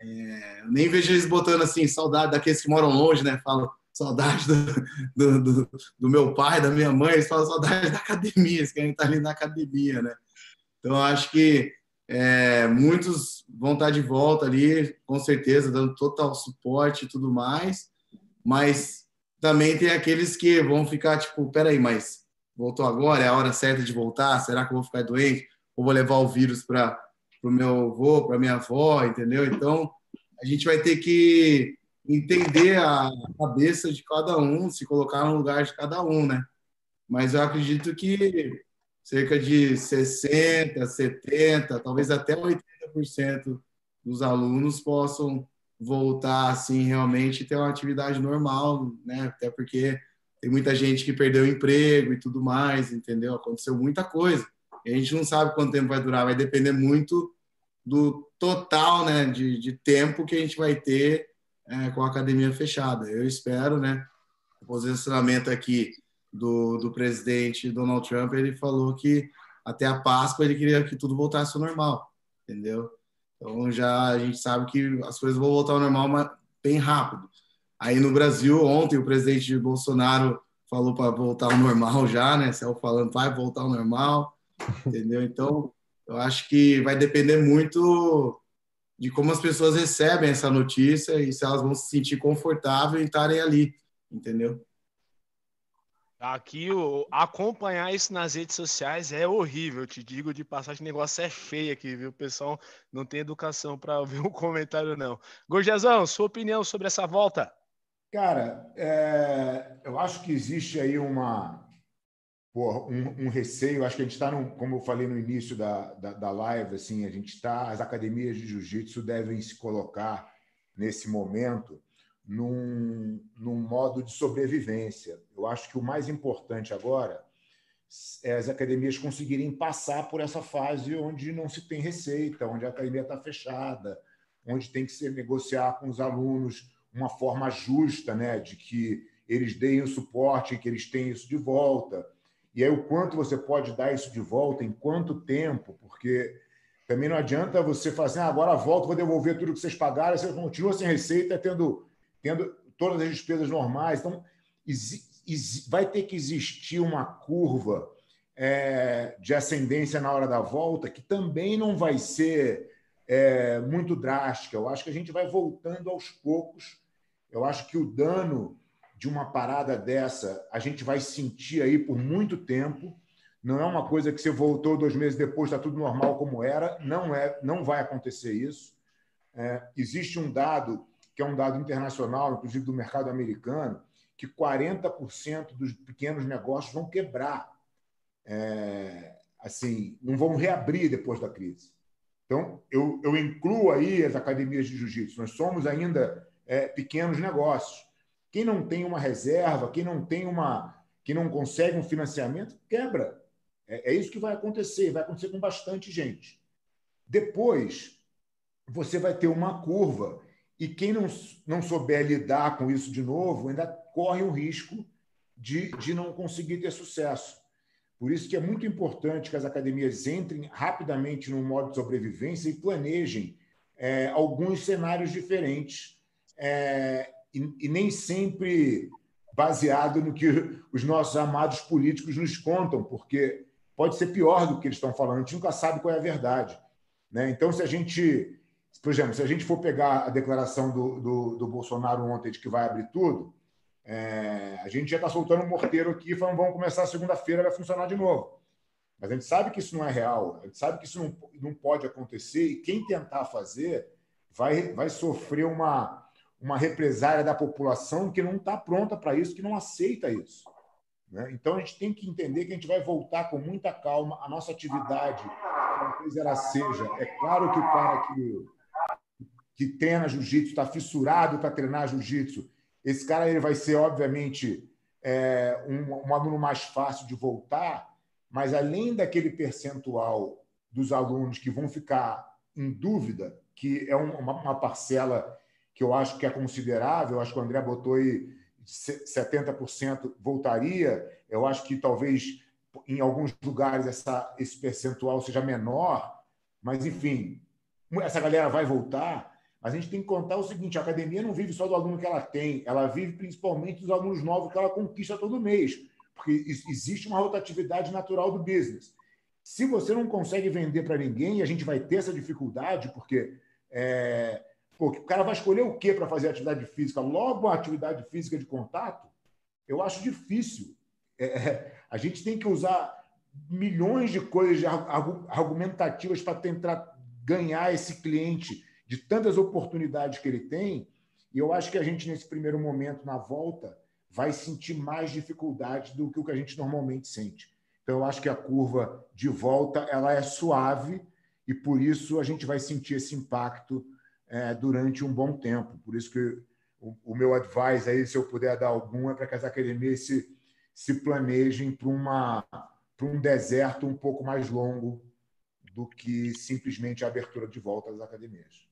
É, nem vejo eles botando assim, saudade daqueles que moram longe, né? Falam saudade do, do, do, do, meu pai, da minha mãe, eles falam saudade da academia, eles querem estar ali na academia, né? Então, acho que é, muitos vão estar de volta ali, com certeza, dando total suporte e tudo mais mas também tem aqueles que vão ficar tipo, peraí, mas voltou agora, é a hora certa de voltar, será que eu vou ficar doente? Ou vou levar o vírus para o meu avô, para minha avó, entendeu? Então, a gente vai ter que entender a cabeça de cada um, se colocar no lugar de cada um, né? Mas eu acredito que cerca de 60, 70, talvez até 80% dos alunos possam voltar assim realmente ter uma atividade normal, né? Até porque tem muita gente que perdeu o emprego e tudo mais, entendeu? Aconteceu muita coisa. E a gente não sabe quanto tempo vai durar, vai depender muito do total, né, de, de tempo que a gente vai ter é, com a academia fechada. Eu espero, né? O posicionamento aqui do, do presidente Donald Trump, ele falou que até a Páscoa ele queria que tudo voltasse ao normal, entendeu? Então já a gente sabe que as coisas vão voltar ao normal bem rápido. Aí no Brasil, ontem o presidente Bolsonaro falou para voltar ao normal já, né? Saiu falando, vai voltar ao normal, entendeu? Então, eu acho que vai depender muito de como as pessoas recebem essa notícia e se elas vão se sentir confortáveis em estarem ali, entendeu? Aqui, o, acompanhar isso nas redes sociais é horrível, te digo de passagem, o negócio é feio aqui, viu? O pessoal não tem educação para ver um comentário, não. Gorjazão, sua opinião sobre essa volta? Cara, é, eu acho que existe aí uma, porra, um, um, receio, acho que a gente está, como eu falei no início da, da, da live, assim, a gente está, as academias de jiu-jitsu devem se colocar nesse momento num, num modo de sobrevivência. Eu acho que o mais importante agora é as academias conseguirem passar por essa fase onde não se tem receita, onde a academia está fechada, onde tem que se negociar com os alunos uma forma justa, né, de que eles deem o suporte, que eles tenham isso de volta. E aí, o quanto você pode dar isso de volta, em quanto tempo, porque também não adianta você falar assim, ah, agora volto, vou devolver tudo que vocês pagaram, você continua sem receita, tendo tendo todas as despesas normais. Então, vai ter que existir uma curva é, de ascendência na hora da volta, que também não vai ser é, muito drástica. Eu acho que a gente vai voltando aos poucos. Eu acho que o dano de uma parada dessa a gente vai sentir aí por muito tempo. Não é uma coisa que você voltou dois meses depois, está tudo normal como era. Não é, não vai acontecer isso. É, existe um dado que é um dado internacional, inclusive do mercado americano, que 40% dos pequenos negócios vão quebrar. É, assim, não vão reabrir depois da crise. Então, eu, eu incluo aí as academias de jiu-jitsu. Nós somos ainda é, pequenos negócios. Quem não tem uma reserva, quem não tem uma, quem não consegue um financiamento, quebra. É, é isso que vai acontecer. Vai acontecer com bastante gente. Depois, você vai ter uma curva e quem não, não souber lidar com isso de novo ainda corre o risco de, de não conseguir ter sucesso. Por isso que é muito importante que as academias entrem rapidamente no modo de sobrevivência e planejem é, alguns cenários diferentes é, e, e, nem sempre baseado no que os nossos amados políticos nos contam, porque pode ser pior do que eles estão falando. A gente nunca sabe qual é a verdade. Né? Então, se a gente por exemplo, se a gente for pegar a declaração do, do, do Bolsonaro ontem de que vai abrir tudo, é, a gente já está soltando um morteiro aqui falando vamos começar segunda-feira, vai funcionar de novo. Mas a gente sabe que isso não é real, a gente sabe que isso não, não pode acontecer e quem tentar fazer vai, vai sofrer uma, uma represária da população que não está pronta para isso, que não aceita isso. Né? Então a gente tem que entender que a gente vai voltar com muita calma a nossa atividade, talvez ela seja. É claro que o cara que que treina jiu-jitsu, está fissurado para treinar jiu-jitsu, esse cara ele vai ser, obviamente, é, um, um, aluno mais fácil de voltar, mas além daquele percentual dos alunos que vão ficar em dúvida, que é uma, uma parcela que eu acho que é considerável, eu acho que o André botou aí 70% voltaria, eu acho que talvez em alguns lugares essa, esse percentual seja menor, mas enfim, essa galera vai voltar a gente tem que contar o seguinte: a academia não vive só do aluno que ela tem, ela vive principalmente dos alunos novos que ela conquista todo mês, porque existe uma rotatividade natural do business. Se você não consegue vender para ninguém, a gente vai ter essa dificuldade, porque é, pô, o cara vai escolher o que para fazer atividade física? Logo a atividade física de contato, eu acho difícil. É, é a gente tem que usar milhões de coisas argumentativas para tentar ganhar esse cliente de tantas oportunidades que ele tem, e eu acho que a gente, nesse primeiro momento, na volta, vai sentir mais dificuldade do que o que a gente normalmente sente. Então, eu acho que a curva de volta ela é suave e, por isso, a gente vai sentir esse impacto é, durante um bom tempo. Por isso que o, o, meu advice aí, se eu puder dar algum, é para que as academias se, se planejem para um deserto um pouco mais longo do que simplesmente a abertura de volta das academias.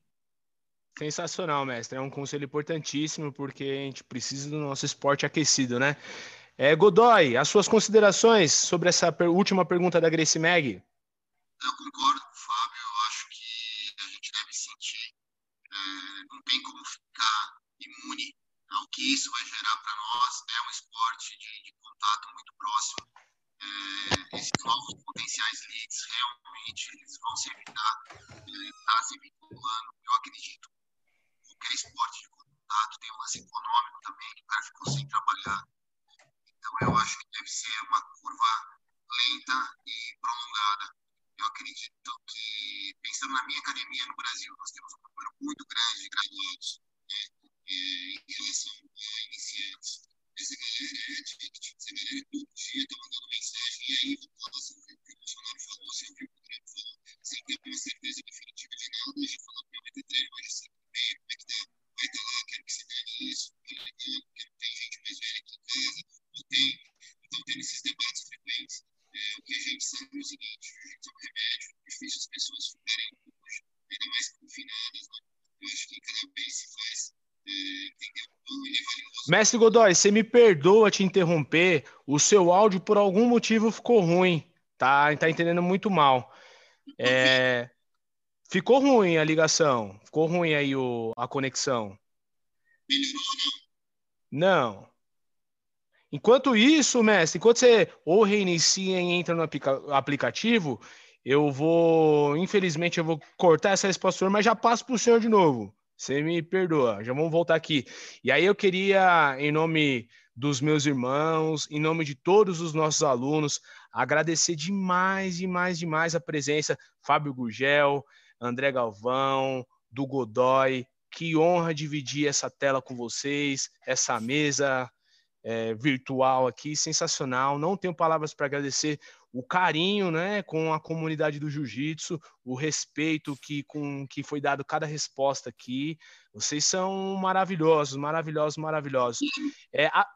Sensacional, mestre. É um conselho importantíssimo porque a gente precisa do nosso esporte aquecido, né? É, Godoy, as suas considerações sobre essa per última pergunta da Grace Mag? Eu concordo que isso vai gerar para nós. É um esporte de, de contato muito próximo. É, esses novos potenciais leads realmente eles vão se evitar, é, tá se vinculando. Eu acredito qualquer esporte de contato tem um lance econômico também, que o cara ficou sem trabalhar. Então, eu acho que deve ser uma curva lenta e prolongada. Eu acredito que, pensando na minha academia no Brasil, nós temos um número muito grande de graduados em relação a iniciantes. Essa galera é addict, essa galera todo dia está mandando mensagem, e aí voltando assim, o que o Bolsonaro falou, assim, o que o Rodrigo falou, sem ter uma certeza definitiva de nada, já falou vai ter treino, mas assim, meio, como é que tá? Vai estar lá, quero que se dane isso, que legal, que tem gente mais velha aqui em casa, não tem. Então, tendo esses debates frequentes, o que a gente sabe é o seguinte, a gente um remédio, é difícil as pessoas ficarem ainda mais confinadas, né? Eu acho que cada vez se faz Mestre Godoy, você me perdoa te interromper, o seu áudio por algum motivo ficou ruim, tá? Tá entendendo muito mal. É, Ficou ruim a ligação. Ficou ruim aí o, a conexão. Não. Enquanto isso, mestre, enquanto você ou reinicia e entra no aplicativo, eu vou, infelizmente, eu vou cortar essa resposta, mas já passo para o senhor de novo. Você me perdoa, já vamos voltar aqui. E aí eu queria, em nome dos meus irmãos, em nome de todos os nossos alunos, agradecer demais, demais, demais a presença Fábio Gugel, André Galvão, do Godoy. Que honra dividir essa tela com vocês, essa mesa é, virtual aqui, sensacional. Não tenho palavras para agradecer o carinho, né, com a comunidade do Jiu-Jitsu, o respeito que com que foi dado cada resposta aqui. Vocês são maravilhosos, maravilhosos, maravilhosos. É, a...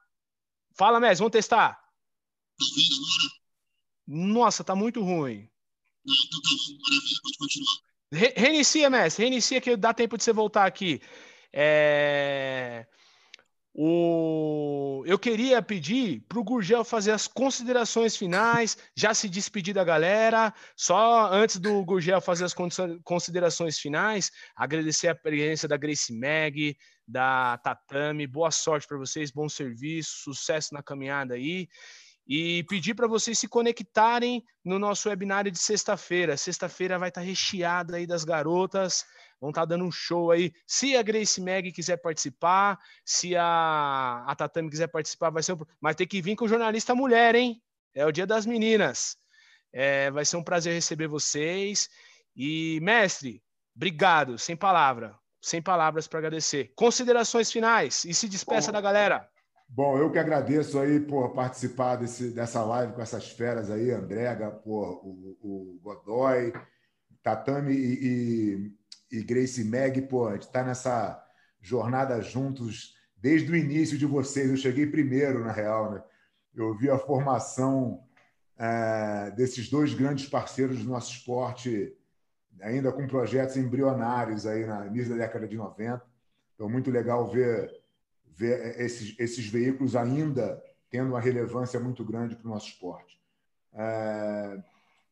Fala, Messi, vamos testar. Nossa, tá muito ruim. Re reinicia, Messi, reinicia que dá tempo de você voltar aqui. É... O... Eu queria pedir para o Gurgel fazer as considerações finais, já se despedir da galera. Só antes do Gurgel fazer as considerações finais, agradecer a presença da Grace Mag, da Tatame. Boa sorte para vocês, bom serviço, sucesso na caminhada aí e pedir para vocês se conectarem no nosso webinário de sexta-feira. Sexta-feira vai estar tá recheada aí das garotas, vão estar tá dando um show aí. Se a Grace Mag quiser participar, se a, a Tatame quiser participar, vai ser um... mas tem que vir com o jornalista mulher, hein? É o dia das meninas. É, vai ser um prazer receber vocês. E, mestre, obrigado, sem palavra, sem palavras para agradecer. Considerações finais e se despeça Bom. da galera. Bom, eu que agradeço aí por participar desse, dessa live com essas feras aí, Andrega, por, o, o Godoy, Tatame e, e, e Grace Meg, pô, a gente está nessa jornada juntos desde o início de vocês. Eu cheguei primeiro, na real, né? Eu vi a formação é, desses dois grandes parceiros do nosso esporte, ainda com projetos embrionários aí na início da década de 90. Então, muito legal ver esses, esses veículos ainda tendo uma relevância muito grande para o nosso esporte. É,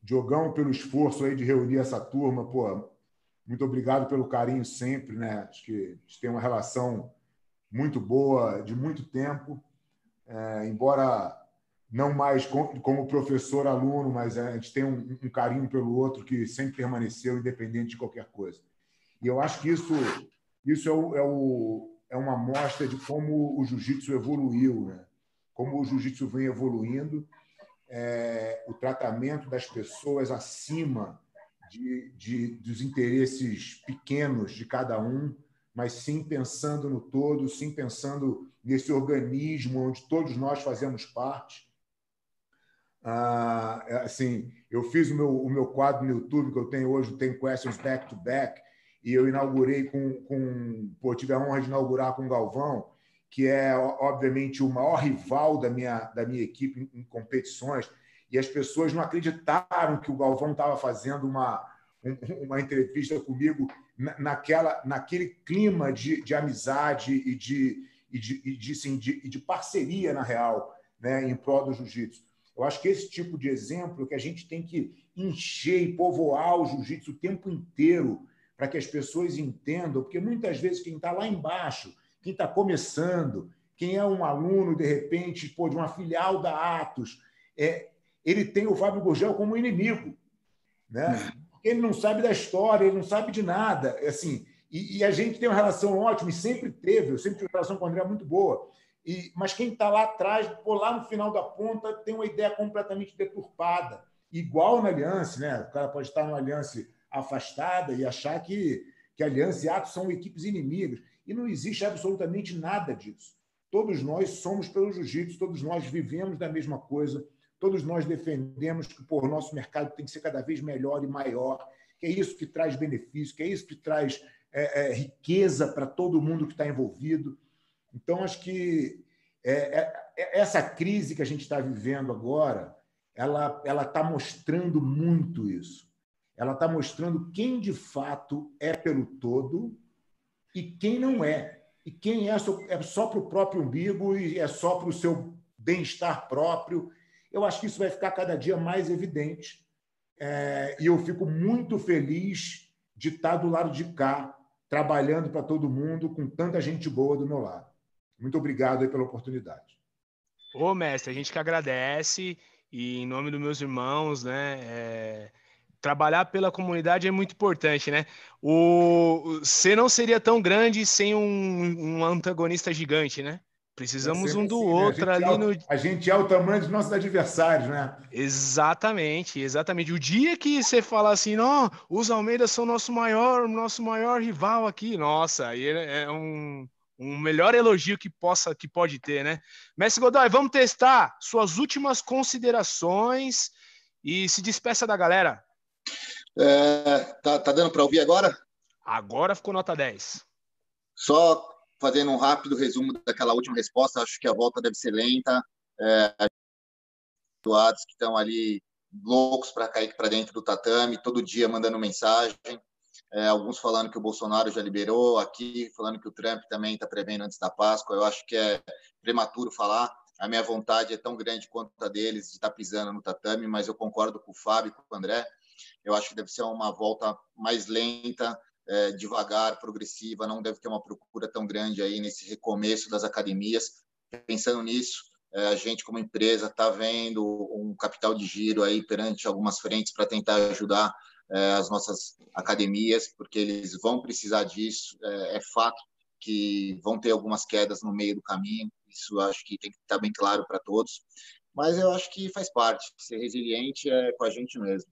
Diogão, pelo esforço aí de reunir essa turma, pô, muito obrigado pelo carinho sempre, né? Acho que a gente tem uma relação muito boa de muito tempo, é, embora não mais como professor-aluno, mas a gente tem um, um, carinho pelo outro que sempre permaneceu independente de qualquer coisa. E eu acho que isso, isso é o, é o é uma amostra de como o jiu-jitsu evoluiu, né? como o jiu-jitsu vem evoluindo, é, o tratamento das pessoas acima de, de, dos interesses pequenos de cada um, mas sim pensando no todo, sim pensando nesse organismo onde todos nós fazemos parte. Ah, é, assim, eu fiz o meu, o meu quadro no YouTube que eu tenho hoje, tem Questions Back to Back, e eu inaugurei com, com pô, tive a honra de inaugurar com o Galvão, que é obviamente o maior rival da minha, da minha equipe em, em competições, e as pessoas não acreditaram que o Galvão estava fazendo uma, uma entrevista comigo naquela, naquele clima de, de amizade e de, e de, e de, assim, de, de parceria, na real, né, em prol do jiu-jitsu. Eu acho que esse tipo de exemplo que a gente tem que encher e povoar o jiu-jitsu o tempo inteiro, para que as pessoas entendam, porque muitas vezes quem está lá embaixo, quem está começando, quem é um aluno, de repente, pô, de uma filial da Atos, é, ele tem o Fábio Gurgel como inimigo. Né? Ele não sabe da história, ele não sabe de nada. Assim, e, e, a gente tem uma relação ótima, e sempre teve, eu sempre tive uma relação com o André muito boa. E, mas quem está lá atrás, pô, lá no final da ponta, tem uma ideia completamente deturpada. Igual na Aliança, né? O cara pode estar numa Aliança afastada e achar que, que Aliança e Atos são equipes inimigas. E não existe absolutamente nada disso. Todos nós somos pelo jiu-jitsu, todos nós vivemos da mesma coisa, todos nós defendemos que o nosso mercado tem que ser cada vez melhor e maior, que é isso que traz benefício, que é isso que traz é, é, riqueza para todo mundo que está envolvido. Então, acho que é, é, é essa crise que a gente está vivendo agora, ela está mostrando muito isso. Ela está mostrando quem de fato é pelo todo e quem não é. E quem é só, é só para o próprio umbigo e é só para o seu bem-estar próprio. Eu acho que isso vai ficar cada dia mais evidente. É, e eu fico muito feliz de estar do lado de cá, trabalhando para todo mundo, com tanta gente boa do meu lado. Muito obrigado pela oportunidade. Ô, mestre, a gente que agradece e em nome dos meus irmãos, né? É trabalhar pela comunidade é muito importante, né? O você não seria tão grande sem um, um antagonista gigante, né? Precisamos um do assim, né? outro ali é no. A gente é o tamanho dos nossos adversários, né? Exatamente, exatamente. O dia que você falar assim, não, os Almeida são nosso maior, nosso maior rival aqui, nossa, aí é, é um, um melhor elogio que possa, que pode ter, né? Mestre Godoy, vamos testar suas últimas considerações e se despeça da galera. É, tá, tá dando para ouvir agora? Agora ficou nota 10. Só fazendo um rápido resumo daquela última resposta, acho que a volta deve ser lenta. É, que estão ali loucos para cair para dentro do tatame, todo dia mandando mensagem. É, alguns falando que o Bolsonaro já liberou, aqui falando que o Trump também está prevendo antes da Páscoa. Eu acho que é prematuro falar. A minha vontade é tão grande quanto a deles de estar tá pisando no tatame, mas eu concordo com o Fábio e com o André. Eu acho que deve ser uma volta mais lenta, é, devagar, progressiva, não deve ter uma procura tão grande aí nesse recomeço das academias. Pensando nisso, é, a gente como empresa está vendo um capital de giro aí perante algumas frentes para tentar ajudar é, as nossas academias, porque eles vão precisar disso. É, é, fato que vão ter algumas quedas no meio do caminho. Isso acho que tem que estar bem claro para todos. Mas eu acho que faz parte. Ser resiliente é com a gente mesmo.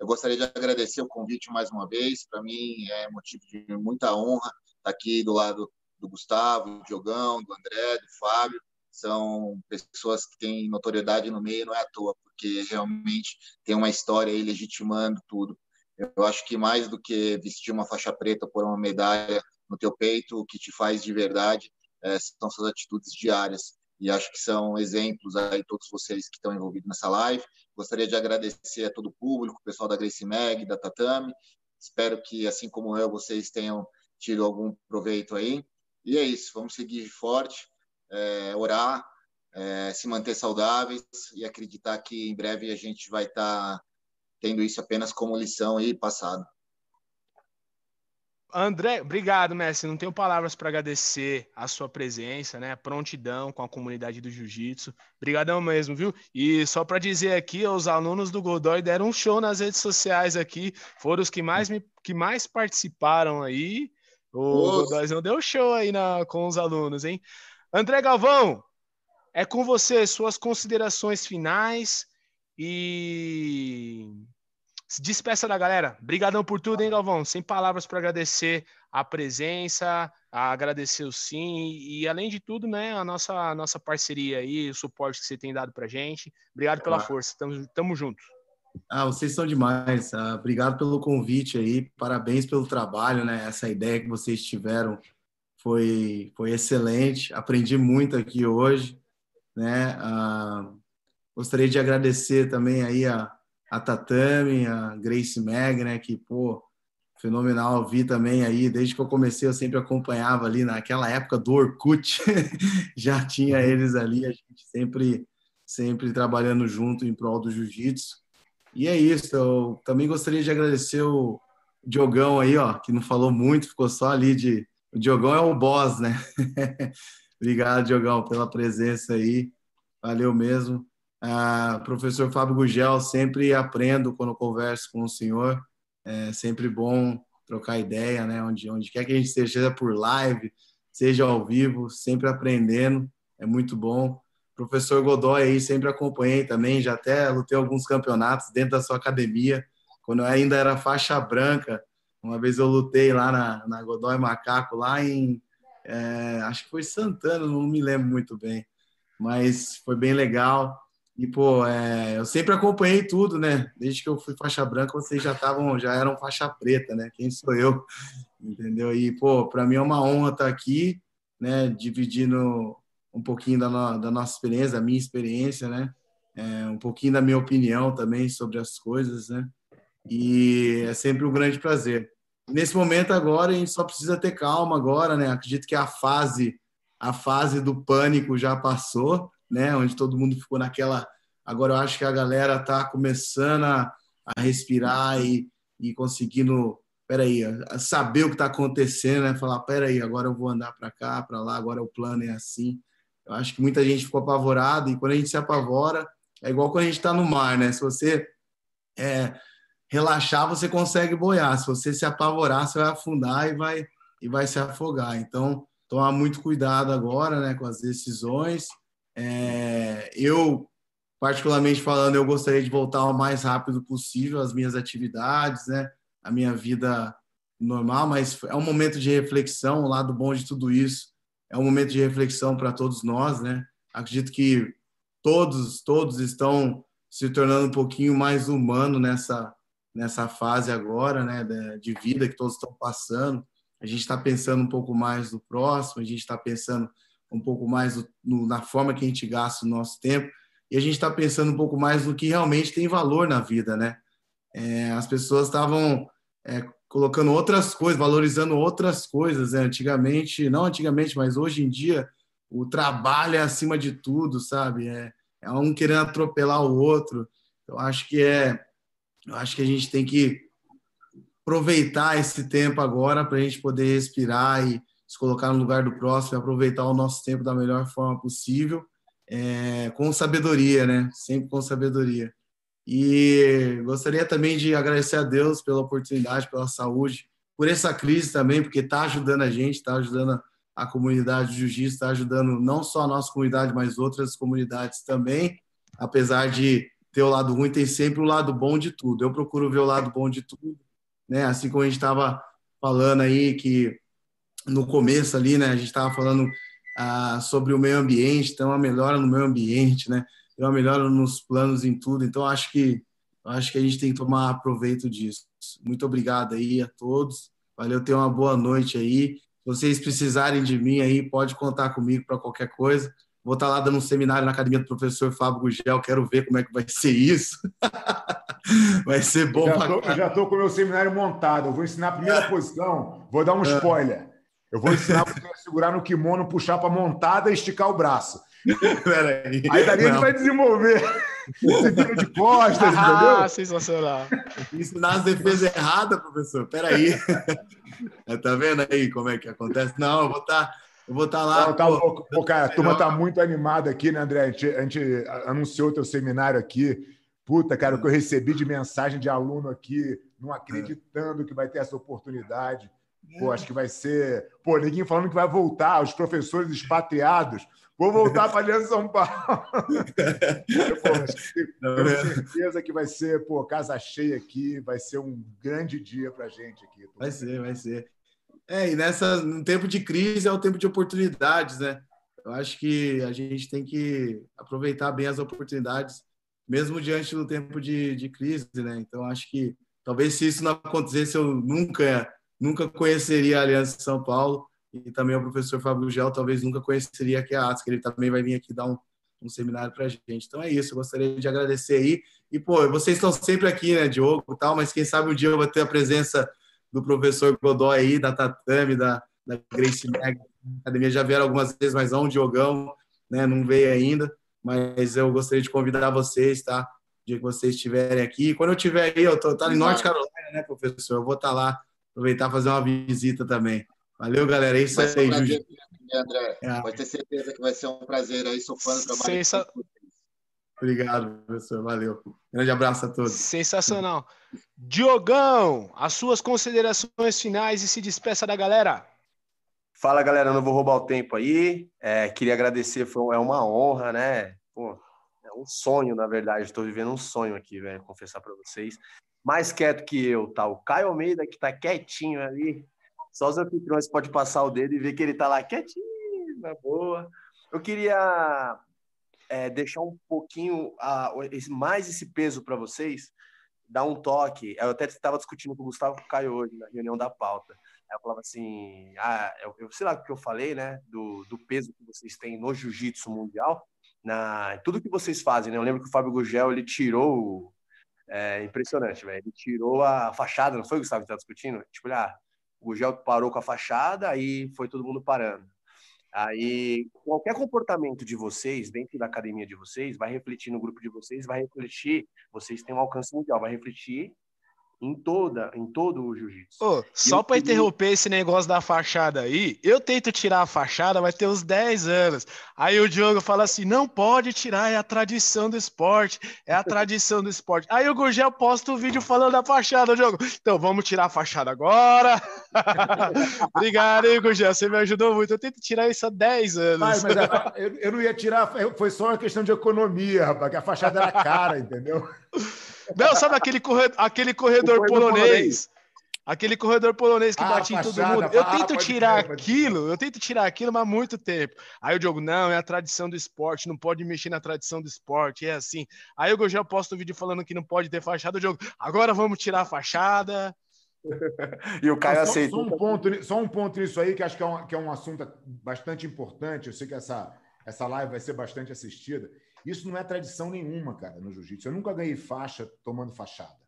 Eu gostaria de agradecer o convite mais uma vez. Para mim é motivo de muita honra estar aqui do lado do Gustavo, do Diogão, do André, do Fábio. São pessoas que têm notoriedade no meio, não é à toa, porque realmente tem uma história aí legitimando tudo. Eu acho que mais do que vestir uma faixa preta por uma medalha no teu peito, o que te faz de verdade é, são suas atitudes diárias e acho que são exemplos aí todos vocês que estão envolvidos nessa live. Gostaria de agradecer a todo o público, o pessoal da Grace Mag, da Tatame. Espero que, assim como eu, vocês tenham tido algum proveito aí. E é isso, vamos seguir forte, é, orar, é, se manter saudáveis e acreditar que em breve a gente vai estar tá tendo isso apenas como lição aí passado. André, obrigado, Messi. Não tenho palavras para agradecer a sua presença, né? Prontidão com a comunidade do Jiu-Jitsu. Obrigadão mesmo, viu? E só para dizer aqui, os alunos do Godoy deram um show nas redes sociais aqui. Foram os que mais, me, que mais participaram aí. O Godoy não deu show aí na, com os alunos, hein? André Galvão, é com você suas considerações finais e se despeça da galera. Obrigadão por tudo, hein, Galvão? Sem palavras para agradecer a presença, a agradecer o sim e, além de tudo, né, a nossa, a nossa parceria aí, o suporte que você tem dado para gente. Obrigado pela força. Tamo, tamo junto. Ah, vocês são demais. Ah, obrigado pelo convite aí. Parabéns pelo trabalho, né? Essa ideia que vocês tiveram foi, foi excelente. Aprendi muito aqui hoje, né? Ah, gostaria de agradecer também aí a a Tatame, a Grace Mag, né? Que, pô, fenomenal. Vi também aí, desde que eu comecei, eu sempre acompanhava ali naquela época do Orkut, já tinha uhum. eles ali, a gente sempre, sempre trabalhando junto em prol do jiu-jitsu. E é isso, eu também gostaria de agradecer o Diogão aí, ó, que não falou muito, ficou só ali de. O Diogão é o boss, né? Obrigado, Diogão, pela presença aí. Valeu mesmo. Ah, professor Fábio Gugel, sempre aprendo quando converso com o senhor. É sempre bom trocar ideia, né? Onde, onde quer que a gente esteja, seja por live, seja ao vivo, sempre aprendendo. É muito bom. Professor Godoy aí, sempre acompanhei também, já até lutei alguns campeonatos dentro da sua academia, quando eu ainda era faixa branca. Uma vez eu lutei lá na, na Godoy Macaco, lá em. É, acho que foi Santana, não me lembro muito bem, mas foi bem legal. E, pô, é, eu sempre acompanhei tudo, né? Desde que eu fui faixa branca, vocês já estavam, já eram faixa preta, né? Quem sou eu? Entendeu? E, pô, para mim é uma honra estar aqui, né? Dividindo um pouquinho da, no, da nossa experiência, da minha experiência, né? É, um pouquinho da minha opinião também sobre as coisas, né? E é sempre um grande prazer. Nesse momento agora, a gente só precisa ter calma agora, né? Acredito que a fase, a fase do pânico já passou, né? Onde todo mundo ficou naquela. Agora eu acho que a galera está começando a, a respirar e, e conseguindo, peraí, saber o que está acontecendo, né? Falar, peraí, agora eu vou andar para cá, para lá, agora o plano é assim. Eu acho que muita gente ficou apavorada e quando a gente se apavora, é igual quando a gente está no mar, né? Se você é, relaxar, você consegue boiar. Se você se apavorar, você vai afundar e vai, e vai se afogar. Então, tomar muito cuidado agora, né, com as decisões. É, eu, particularmente falando, eu gostaria de voltar o mais rápido possível às minhas atividades, né, a minha vida normal, mas é um momento de reflexão. O lado bom de tudo isso é um momento de reflexão para todos nós, né? Acredito que todos, todos estão se tornando um pouquinho mais humano nessa nessa fase agora, né, de vida que todos estão passando. A gente está pensando um pouco mais no próximo, a gente está pensando um pouco mais no, na forma que a gente gasta o nosso tempo e a gente está pensando um pouco mais no que realmente tem valor na vida, né? É, as pessoas estavam é, colocando outras coisas, valorizando outras coisas, né? Antigamente, não antigamente, mas hoje em dia, o trabalho é acima de tudo, sabe? É, é um querendo atropelar o outro. Eu acho que é, eu acho que a gente tem que aproveitar esse tempo agora para a gente poder respirar e se colocar no lugar do próximo, aproveitar o nosso tempo da melhor forma possível, é, com sabedoria, né? Sempre com sabedoria. E gostaria também de agradecer a Deus pela oportunidade, pela saúde, por essa crise também, porque está ajudando a gente, está ajudando a comunidade de jiu-jitsu, está ajudando não só a nossa comunidade, mas outras comunidades também. Apesar de ter o lado ruim, tem sempre o lado bom de tudo. Eu procuro ver o lado bom de tudo, né? Assim como a gente estava falando aí que no começo ali, né? A gente estava falando ah, sobre o meio ambiente, então a melhora no meio ambiente, né? Tem uma melhora nos planos em tudo. Então acho que acho que a gente tem que tomar proveito disso. Muito obrigado aí a todos. Valeu, tenham uma boa noite aí. Se vocês precisarem de mim aí, pode contar comigo para qualquer coisa. Vou estar tá lá dando um seminário na academia do professor Fábio Gugel, quero ver como é que vai ser isso. vai ser bom. Eu já estou com o meu seminário montado. Eu vou ensinar a primeira posição. Vou dar um é. spoiler. Eu vou ensinar você a segurar no kimono, puxar para montada e esticar o braço. Peraí. Aí dali a gente vai desenvolver esse vira de costas, ah, entendeu? Ah, sensacional. Ensinar as defesas erradas, professor. Peraí. tá vendo aí como é que acontece? Não, eu vou estar. Tá... Eu vou estar tá lá. Não, tá louco. Pô, cara, a turma tá muito animada aqui, né, André? A gente, a gente anunciou o teu seminário aqui. Puta, cara, o que eu recebi de mensagem de aluno aqui, não acreditando que vai ter essa oportunidade. Pô, acho que vai ser. Pô, ninguém falando que vai voltar, os professores expatriados. Vou voltar para Aliança São Paulo. pô, tenho certeza que vai ser, pô, casa cheia aqui, vai ser um grande dia para gente aqui. Vai ser, vai ser. É, e nessa, no tempo de crise é o tempo de oportunidades, né? Eu acho que a gente tem que aproveitar bem as oportunidades, mesmo diante do tempo de, de crise, né? Então, acho que talvez se isso não acontecesse, eu nunca nunca conheceria a Aliança de São Paulo e também o professor Fábio Gel talvez nunca conheceria aqui a ATS, que ele também vai vir aqui dar um, um seminário para a gente. Então é isso, eu gostaria de agradecer aí. E, pô, vocês estão sempre aqui, né, Diogo e tal, mas quem sabe um dia eu vou ter a presença do professor Godoy aí, da Tatame, da, da Grace Mega. Academia já vieram algumas vezes, mas não, o Diogão, né, não veio ainda. Mas eu gostaria de convidar vocês, tá? Dia que vocês estiverem aqui. Quando eu estiver aí, eu tô, tô em Norte Carolina, né, professor? Eu vou estar tá lá aproveitar e fazer uma visita também. Valeu, galera. É isso vai aí, um prazer, André. É. Pode ter certeza que vai ser um prazer aí. Sou fã do trabalho. Sensa... Obrigado, professor. Valeu. Grande abraço a todos. Sensacional. Diogão, as suas considerações finais e se despeça da galera. Fala, galera. Não vou roubar o tempo aí. É, queria agradecer. Foi, é uma honra, né? Pô, é um sonho, na verdade. Estou vivendo um sonho aqui, velho. Confessar para vocês mais quieto que eu, tá? O Caio Almeida, que tá quietinho ali. Só os anfitriões podem passar o dedo e ver que ele tá lá quietinho, na boa. Eu queria é, deixar um pouquinho a, mais esse peso para vocês, dar um toque. Eu até estava discutindo com o Gustavo com o Caio hoje, na reunião da pauta. Eu falava assim, ah, eu, eu sei lá o que eu falei, né, do, do peso que vocês têm no jiu-jitsu mundial, na tudo que vocês fazem, né? Eu lembro que o Fábio Gugel, ele tirou é impressionante, velho. Ele tirou a fachada, não foi o Gustavo que tá discutindo? Tipo, ah, o Gugel parou com a fachada, aí foi todo mundo parando. Aí, qualquer comportamento de vocês, dentro da academia de vocês, vai refletir no grupo de vocês, vai refletir, vocês têm um alcance mundial, vai refletir em toda, em todo o jiu-jitsu. Oh, só para queria... interromper esse negócio da fachada aí, eu tento tirar a fachada, vai ter uns 10 anos. Aí o Diogo fala assim: não pode tirar, é a tradição do esporte, é a tradição do esporte. Aí o Gurgel posta o um vídeo falando da fachada, Diogo. Então vamos tirar a fachada agora. Obrigado, hein, Gurgel, você me ajudou muito. Eu tento tirar isso há 10 anos. Mas, mas eu, eu não ia tirar, foi só uma questão de economia, rapaz, que a fachada era cara, entendeu? Não, sabe aquele corredor, aquele corredor polonês? polonês? Aquele corredor polonês que ah, bate em todo mundo. Eu tento ah, tirar aquilo, eu tento tirar aquilo, mas há muito tempo. Aí o Diogo, não, é a tradição do esporte, não pode mexer na tradição do esporte, é assim. Aí eu já posto um vídeo falando que não pode ter fachada, o Diogo, agora vamos tirar a fachada. e o Caio aceita. Só um, ponto, só um ponto nisso aí, que acho que é, um, que é um assunto bastante importante. Eu sei que essa, essa live vai ser bastante assistida. Isso não é tradição nenhuma, cara, no jiu-jitsu. Eu nunca ganhei faixa tomando fachada.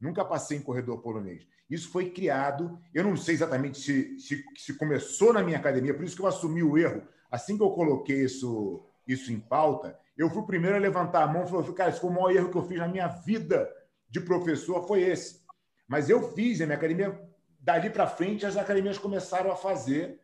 Nunca passei em corredor polonês. Isso foi criado, eu não sei exatamente se, se, se, começou na minha academia, por isso que eu assumi o erro. Assim que eu coloquei isso, isso em pauta, eu fui o primeiro a levantar a mão e falei, cara, esse foi o maior erro que eu fiz na minha vida de professor, foi esse. Mas eu fiz, a minha academia, dali para frente, as academias começaram a fazer,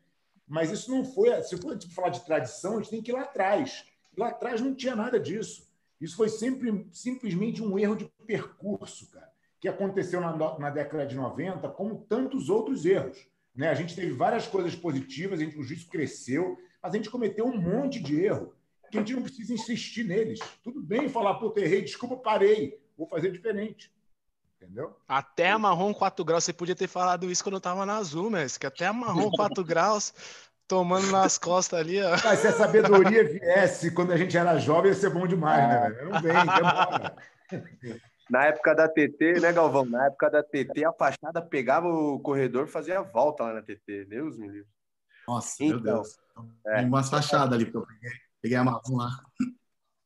mas isso não foi, se for tipo, falar de tradição, a gente tem que ir lá atrás. Lá atrás não tinha nada disso. Isso foi sempre, simplesmente um erro de percurso, cara, que aconteceu na, na década de 90, como tantos outros erros. Né? A gente teve várias coisas positivas, a gente, o juízo cresceu, mas a gente cometeu um monte de erro que a gente não precisa insistir neles. Tudo bem falar, pô, errei, desculpa, parei, vou fazer diferente. Entendeu? Até a marrom 4 graus, você podia ter falado isso quando eu estava na Azul, mas que até a marrom 4 graus tomando nas costas ali, ó. Mas se a sabedoria viesse quando a gente era jovem, ia ser bom demais, né, velho? Não vem, é Na época da TT, né, Galvão? Na época da TT, a fachada pegava o corredor e fazia a volta lá na TT. Deus me livre. Nossa, então, meu Deus. É, Tem umas fachadas ali, porque eu peguei, peguei a marrom lá.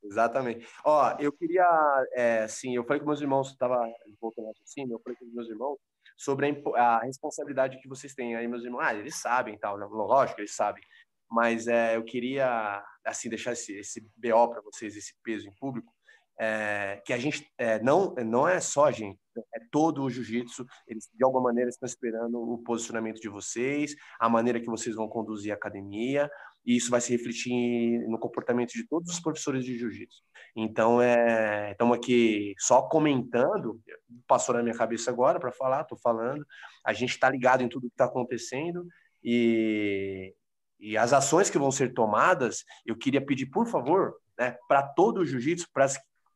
Exatamente. Ó, eu queria, é, sim, eu falei com meus irmãos, estava voltando assim, eu falei com meus irmãos sobre a, a, responsabilidade que vocês têm. Aí meus irmãos, ah, eles sabem, tal, né? lógico, eles sabem. Mas é, eu queria, assim, deixar esse, esse BO para vocês, esse peso em público, é, que a gente é, não não é só a gente, é todo o jiu-jitsu. Eles de alguma maneira estão esperando o posicionamento de vocês, a maneira que vocês vão conduzir a academia, e isso vai se refletir no comportamento de todos os professores de jiu-jitsu. Então, é, estamos aqui só comentando, passou na minha cabeça agora para falar, estou falando. A gente está ligado em tudo que está acontecendo e, e as ações que vão ser tomadas, eu queria pedir, por favor, né, para todo o jiu-jitsu,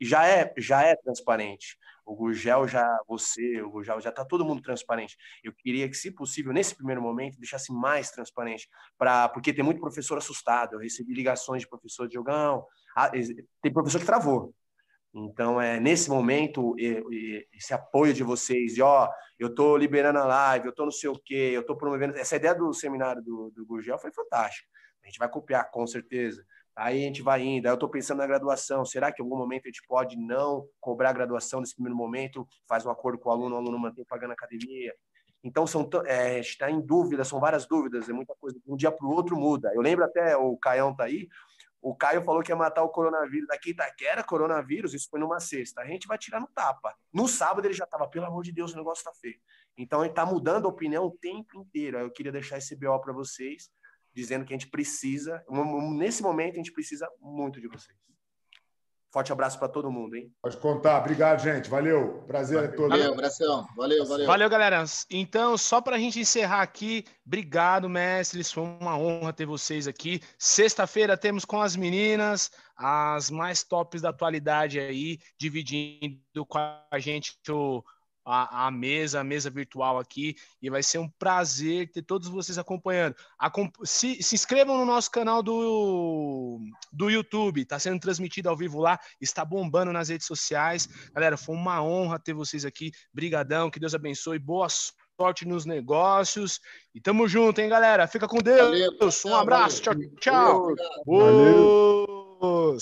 já é já é transparente. O Gurgel já, você, o Gurgel, já está todo mundo transparente. Eu queria que, se possível, nesse primeiro momento, deixasse mais transparente, pra, porque tem muito professor assustado. Eu recebi ligações de professor de jogão, tem professor que travou. Então, é, nesse momento, esse apoio de vocês, e ó, eu estou liberando a live, eu estou não sei o quê, eu estou promovendo. Essa ideia do seminário do, do Gurgel foi fantástica. A gente vai copiar, com certeza. Aí a gente vai indo. Aí eu estou pensando na graduação. Será que em algum momento a gente pode não cobrar a graduação nesse primeiro momento? Faz um acordo com o aluno, o aluno mantém pagando a academia. Então, são, é, está em dúvida, são várias dúvidas, é muita coisa. De um dia para o outro muda. Eu lembro até, o Caião tá aí, o Caio falou que ia matar o coronavírus daqui Itaquera, coronavírus, isso foi numa sexta. A gente vai tirar no tapa. No sábado ele já estava, pelo amor de Deus, o negócio está feio. Então ele está mudando a opinião o tempo inteiro. Eu queria deixar esse BO para vocês dizendo que a gente precisa, nesse momento, a gente precisa muito de vocês. Forte abraço para todo mundo, hein? Pode contar. Obrigado, gente. Valeu. Prazer valeu, todo. Valeu, abração. Valeu, valeu. Valeu, galera. Então, só para a gente encerrar aqui, obrigado, mestres. Foi uma honra ter vocês aqui. Sexta-feira temos com as meninas as mais tops da atualidade aí, dividindo com a gente o a, a, mesa, a mesa virtual aqui, e vai ser um prazer ter todos vocês acompanhando. se, se inscrevam no nosso canal do, do YouTube, está sendo transmitido ao vivo lá, está bombando nas redes sociais. Galera, foi uma honra ter vocês aqui. Brigadão, que Deus abençoe, boa sorte nos negócios. E tamo junto, hein, galera? Fica com Deus. Valeu, um abraço, valeu. tchau, tchau. Valeu.